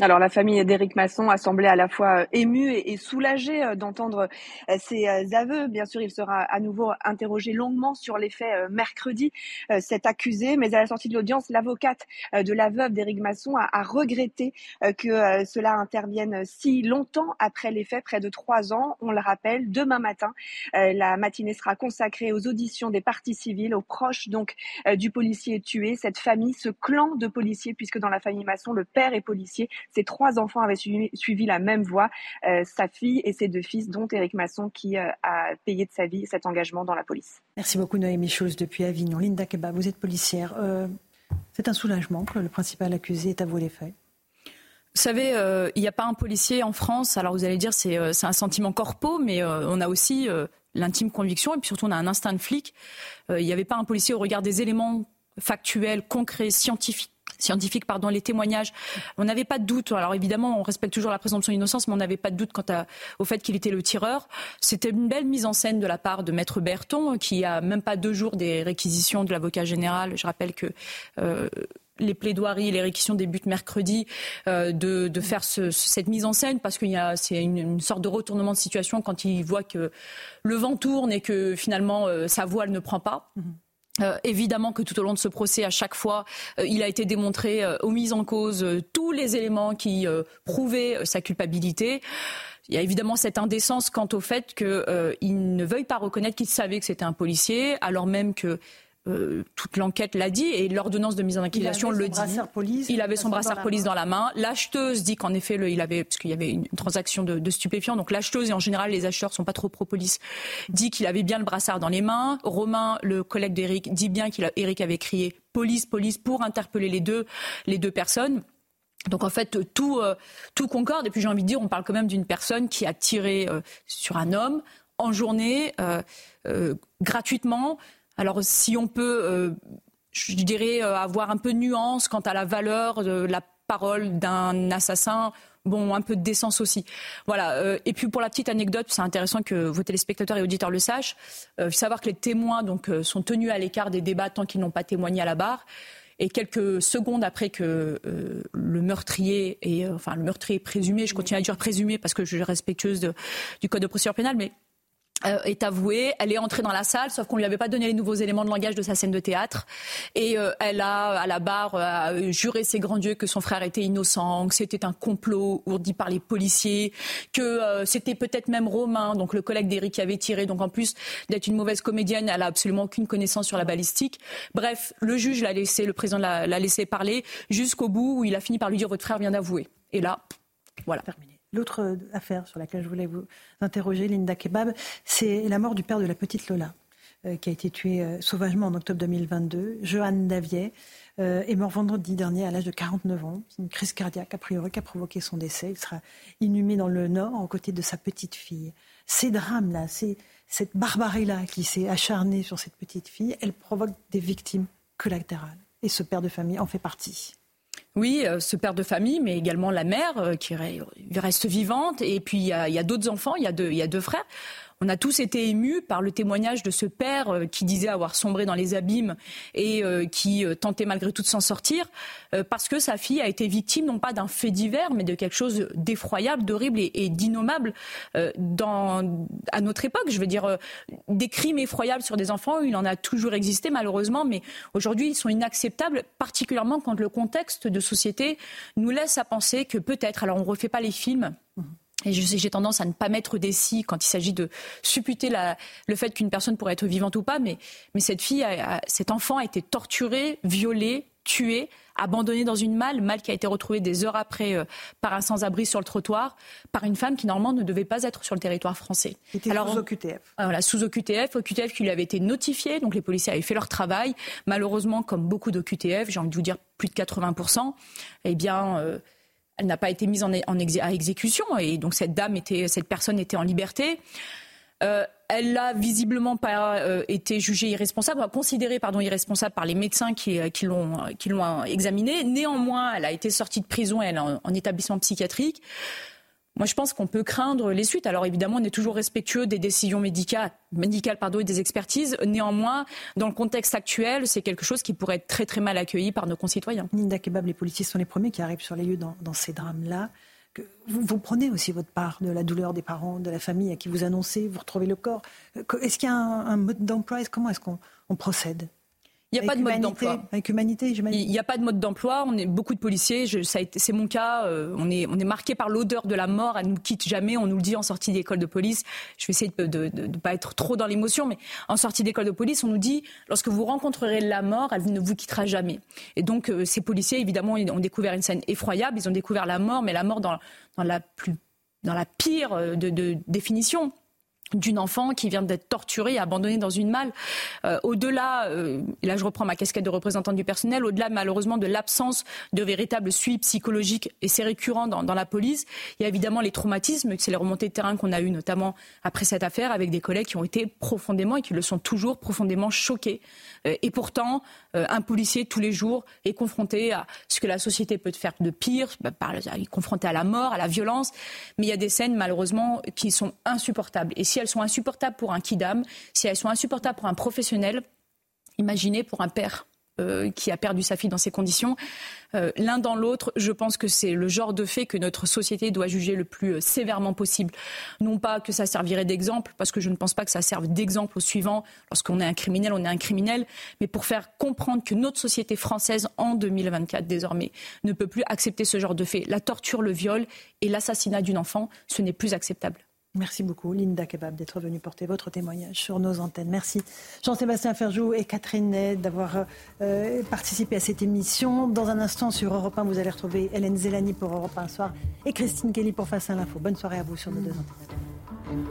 Alors la famille d'Éric Masson a semblé à la fois euh, émue et, soulagée euh, d'entendre euh, ces aveux. Bien sûr, il sera à nouveau interrogé longuement sur les faits mercredi, cet accusé. Mais à la sortie de l'audience, l'avocate de la veuve d'Éric Masson a, regretté que cela intervienne si longtemps après les faits, près de trois ans. On le rappelle, demain matin, la matinée sera consacrée aux auditions des parties civiles, aux proches donc du policier tué. Cette famille, ce clan de policiers, puisque dans la famille Masson, le père est policier ses trois enfants avaient suivi, la même voie, euh, sa fille et ses deux fils, dont Éric Masson, qui euh, a payé de sa vie cet engagement dans la police. Merci beaucoup Noémie Chose depuis Avignon. Linda Keba, vous êtes policière. Euh, c'est un soulagement que le principal accusé ait avoué les faits. Vous savez, il n'y a pas un policier en France. Alors vous allez dire c'est c'est un sentiment corpo, mais on a aussi l'intime conviction et puis surtout on a un instinct de flic. Il n'y avait pas un policier au regard des éléments factuels, concrets, scientifiques scientifique, pardon, les témoignages. On n'avait pas de doute. Alors évidemment, on respecte toujours la présomption d'innocence, mais on n'avait pas de doute quant au fait qu'il était le tireur. C'était une belle mise en scène de la part de Maître Berton, qui a même pas deux jours des réquisitions de l'avocat général. Je rappelle que euh, les plaidoiries, les réquisitions débutent mercredi, euh, de, faire cette mise en scène parce qu'il y a c'est une, sorte de retournement de situation quand il voit que le vent tourne et que finalement euh, sa voile ne prend pas. Mm-hmm. Euh, évidemment que tout au long de ce procès, à chaque fois, euh, il a été démontré euh, aux mises en cause tous les éléments qui prouvaient sa culpabilité. Il y a évidemment cette indécence quant au fait qu'il ne veuille pas reconnaître qu'il savait que c'était un policier, alors même que euh, toute l'enquête l'a dit et l'ordonnance de mise en accusation le dit. Police, il avait son brassard police dans la main. L'acheteuse dit qu'en effet, le, il avait, parce qu'il y avait une transaction de, de, stupéfiants, donc l'acheteuse et en général les acheteurs sont pas trop pro-police, dit qu'il avait bien le brassard dans les mains. Romain, le collègue d'Éric, dit bien qu'il Eric avait crié police, police pour interpeller les deux, les deux personnes. Donc en fait tout euh, tout concorde et puis j'ai envie de dire on parle quand même d'une personne qui a tiré euh, sur un homme en journée gratuitement alors si on peut, euh, je dirais, euh, avoir un peu de nuance quant à la valeur de la parole d'un assassin, bon, un peu de décence aussi. Voilà. Euh, et puis pour la petite anecdote, c'est intéressant que vos téléspectateurs et auditeurs le sachent. Savoir que les témoins donc sont tenus à l'écart des débats tant qu'ils n'ont pas témoigné à la barre. Et quelques secondes après que le meurtrier et enfin le meurtrier présumé, je continue à dire présumé parce que je suis respectueuse du code de procédure pénale, mais est avouée, elle est entrée dans la salle, sauf qu'on lui avait pas donné les nouveaux éléments de langage de sa scène de théâtre, et euh, elle a à la barre euh, juré ses grands dieux que son frère était innocent, que c'était un complot ourdi par les policiers, que c'était peut-être même Romain, donc le collègue d'Éric qui avait tiré, donc en plus d'être une mauvaise comédienne, elle a absolument aucune connaissance sur la balistique. Bref, le juge l'a laissé, le président l'a laissé parler jusqu'au bout où il a fini par lui dire votre frère vient d'avouer. Et là, voilà. L'autre affaire sur laquelle je voulais vous interroger, Linda Kebab, c'est la mort du père de la petite Lola, euh, qui a été tué euh, sauvagement en octobre 2022. Johan Davier euh, est mort vendredi dernier à l'âge de 49 ans. C'est une crise cardiaque, a priori, qui a provoqué son décès. Il sera inhumé dans le Nord, aux côtés de sa petite fille. Ces drames-là, cette barbarie-là qui s'est acharnée sur cette petite fille, elle provoque des victimes collatérales. Et ce père de famille en fait partie. Oui, euh, ce père de famille, mais également la mère euh, qui reste vivante. Et puis il y a, d'autres enfants, il y a deux frères. On a tous été émus par le témoignage de ce père euh, qui disait avoir sombré dans les abîmes et euh, qui euh, tentait malgré tout de s'en sortir, parce que sa fille a été victime non pas d'un fait divers, mais de quelque chose d'effroyable, d'horrible et, d'innommable à notre époque. Je veux dire, des crimes effroyables sur des enfants, il en a toujours existé malheureusement, mais aujourd'hui ils sont inacceptables, particulièrement quand le contexte de société nous laisse à penser que peut-être, alors on ne refait pas les films, mmh. Et j'ai tendance à ne pas mettre des si quand il s'agit de supputer la, le fait qu'une personne pourrait être vivante ou pas, mais, mais cette fille, a, cet enfant a été torturé, violé, tué, abandonné dans une malle, malle qui a été retrouvée des heures après euh, par un sans-abri sur le trottoir, par une femme qui normalement ne devait pas être sur le territoire français. Était Alors, sous OQTF. Voilà, sous OQTF, OQTF qui lui avait été notifié, donc les policiers avaient fait leur travail. Malheureusement, comme beaucoup d'OQTF, j'ai envie de vous dire plus de 80%, eh bien... Euh, elle n'a pas été mise en, à exécution et donc cette dame était, cette personne était en liberté. Euh, elle n'a visiblement pas euh, été jugée irresponsable, considérée pardon irresponsable par les médecins qui, euh, qui l'ont examinée. Néanmoins, elle a été sortie de prison, elle en établissement psychiatrique. Moi, je pense qu'on peut craindre les suites. Alors évidemment, on est toujours respectueux des décisions médicales, médicales pardon, et des expertises. Néanmoins, dans le contexte actuel, c'est quelque chose qui pourrait être très très mal accueilli par nos concitoyens. Linda Kebab, les policiers sont les premiers qui arrivent sur les lieux dans, ces drames-là. Vous, vous, prenez aussi votre part de la douleur des parents, de la famille à qui vous annoncez, vous retrouvez le corps. Est-ce qu'il y a un, mode d'emploi? Comment est-ce qu'on procède? Il n'y a pas de mode d'emploi. Avec humanité, Il n'y a pas de mode d'emploi. On est beaucoup de policiers. c'est mon cas. Euh, on est, on est marqué par l'odeur de la mort. Elle nous quitte jamais. On nous le dit en sortie d'école de police. Je vais essayer de ne pas être trop dans l'émotion, mais en sortie d'école de police, on nous dit lorsque vous rencontrerez la mort, elle ne vous quittera jamais. Et donc, euh, ces policiers, évidemment, ont découvert une scène effroyable. Ils ont découvert la mort, mais la mort dans, dans la plus dans la pire euh, de, de définition d'une enfant qui vient d'être torturée et abandonnée dans une malle. Euh, au-delà, euh, là je reprends ma casquette de représentante du personnel, au-delà malheureusement de l'absence de véritable suivi psychologique, et c'est récurrent dans, dans, la police, il y a évidemment les traumatismes, c'est les remontées de terrain qu'on a eues notamment après cette affaire avec des collègues qui ont été profondément et qui le sont toujours profondément choqués. Euh, et pourtant, un policier tous les jours est confronté à ce que la société peut faire de pire, bah, par, confronté à la mort, à la violence, mais il y a des scènes malheureusement qui sont insupportables. Et si elles sont insupportables pour un kidam, si elles sont insupportables pour un professionnel, imaginez pour un père. Euh, qui a perdu sa fille dans ces conditions. Euh, l'un dans l'autre, je pense que c'est le genre de fait que notre société doit juger le plus euh, sévèrement possible. Non pas que ça servirait d'exemple, parce que je ne pense pas que ça serve d'exemple au suivant. Lorsqu'on est un criminel, on est un criminel, mais pour faire comprendre que notre société française, en 2024 désormais, ne peut plus accepter ce genre de fait. La torture, le viol et l'assassinat d'une enfant, ce n'est plus acceptable. Merci beaucoup, Linda Kebab, d'être venue porter votre témoignage sur nos antennes. Merci, Jean-Sébastien Ferjou et Catherine Ney, d'avoir euh, participé à cette émission. Dans un instant, sur Europe 1, vous allez retrouver Hélène Zelani pour Europe 1 soir et Christine Kelly pour Face à l'info. Bonne soirée à vous sur nos deux antennes.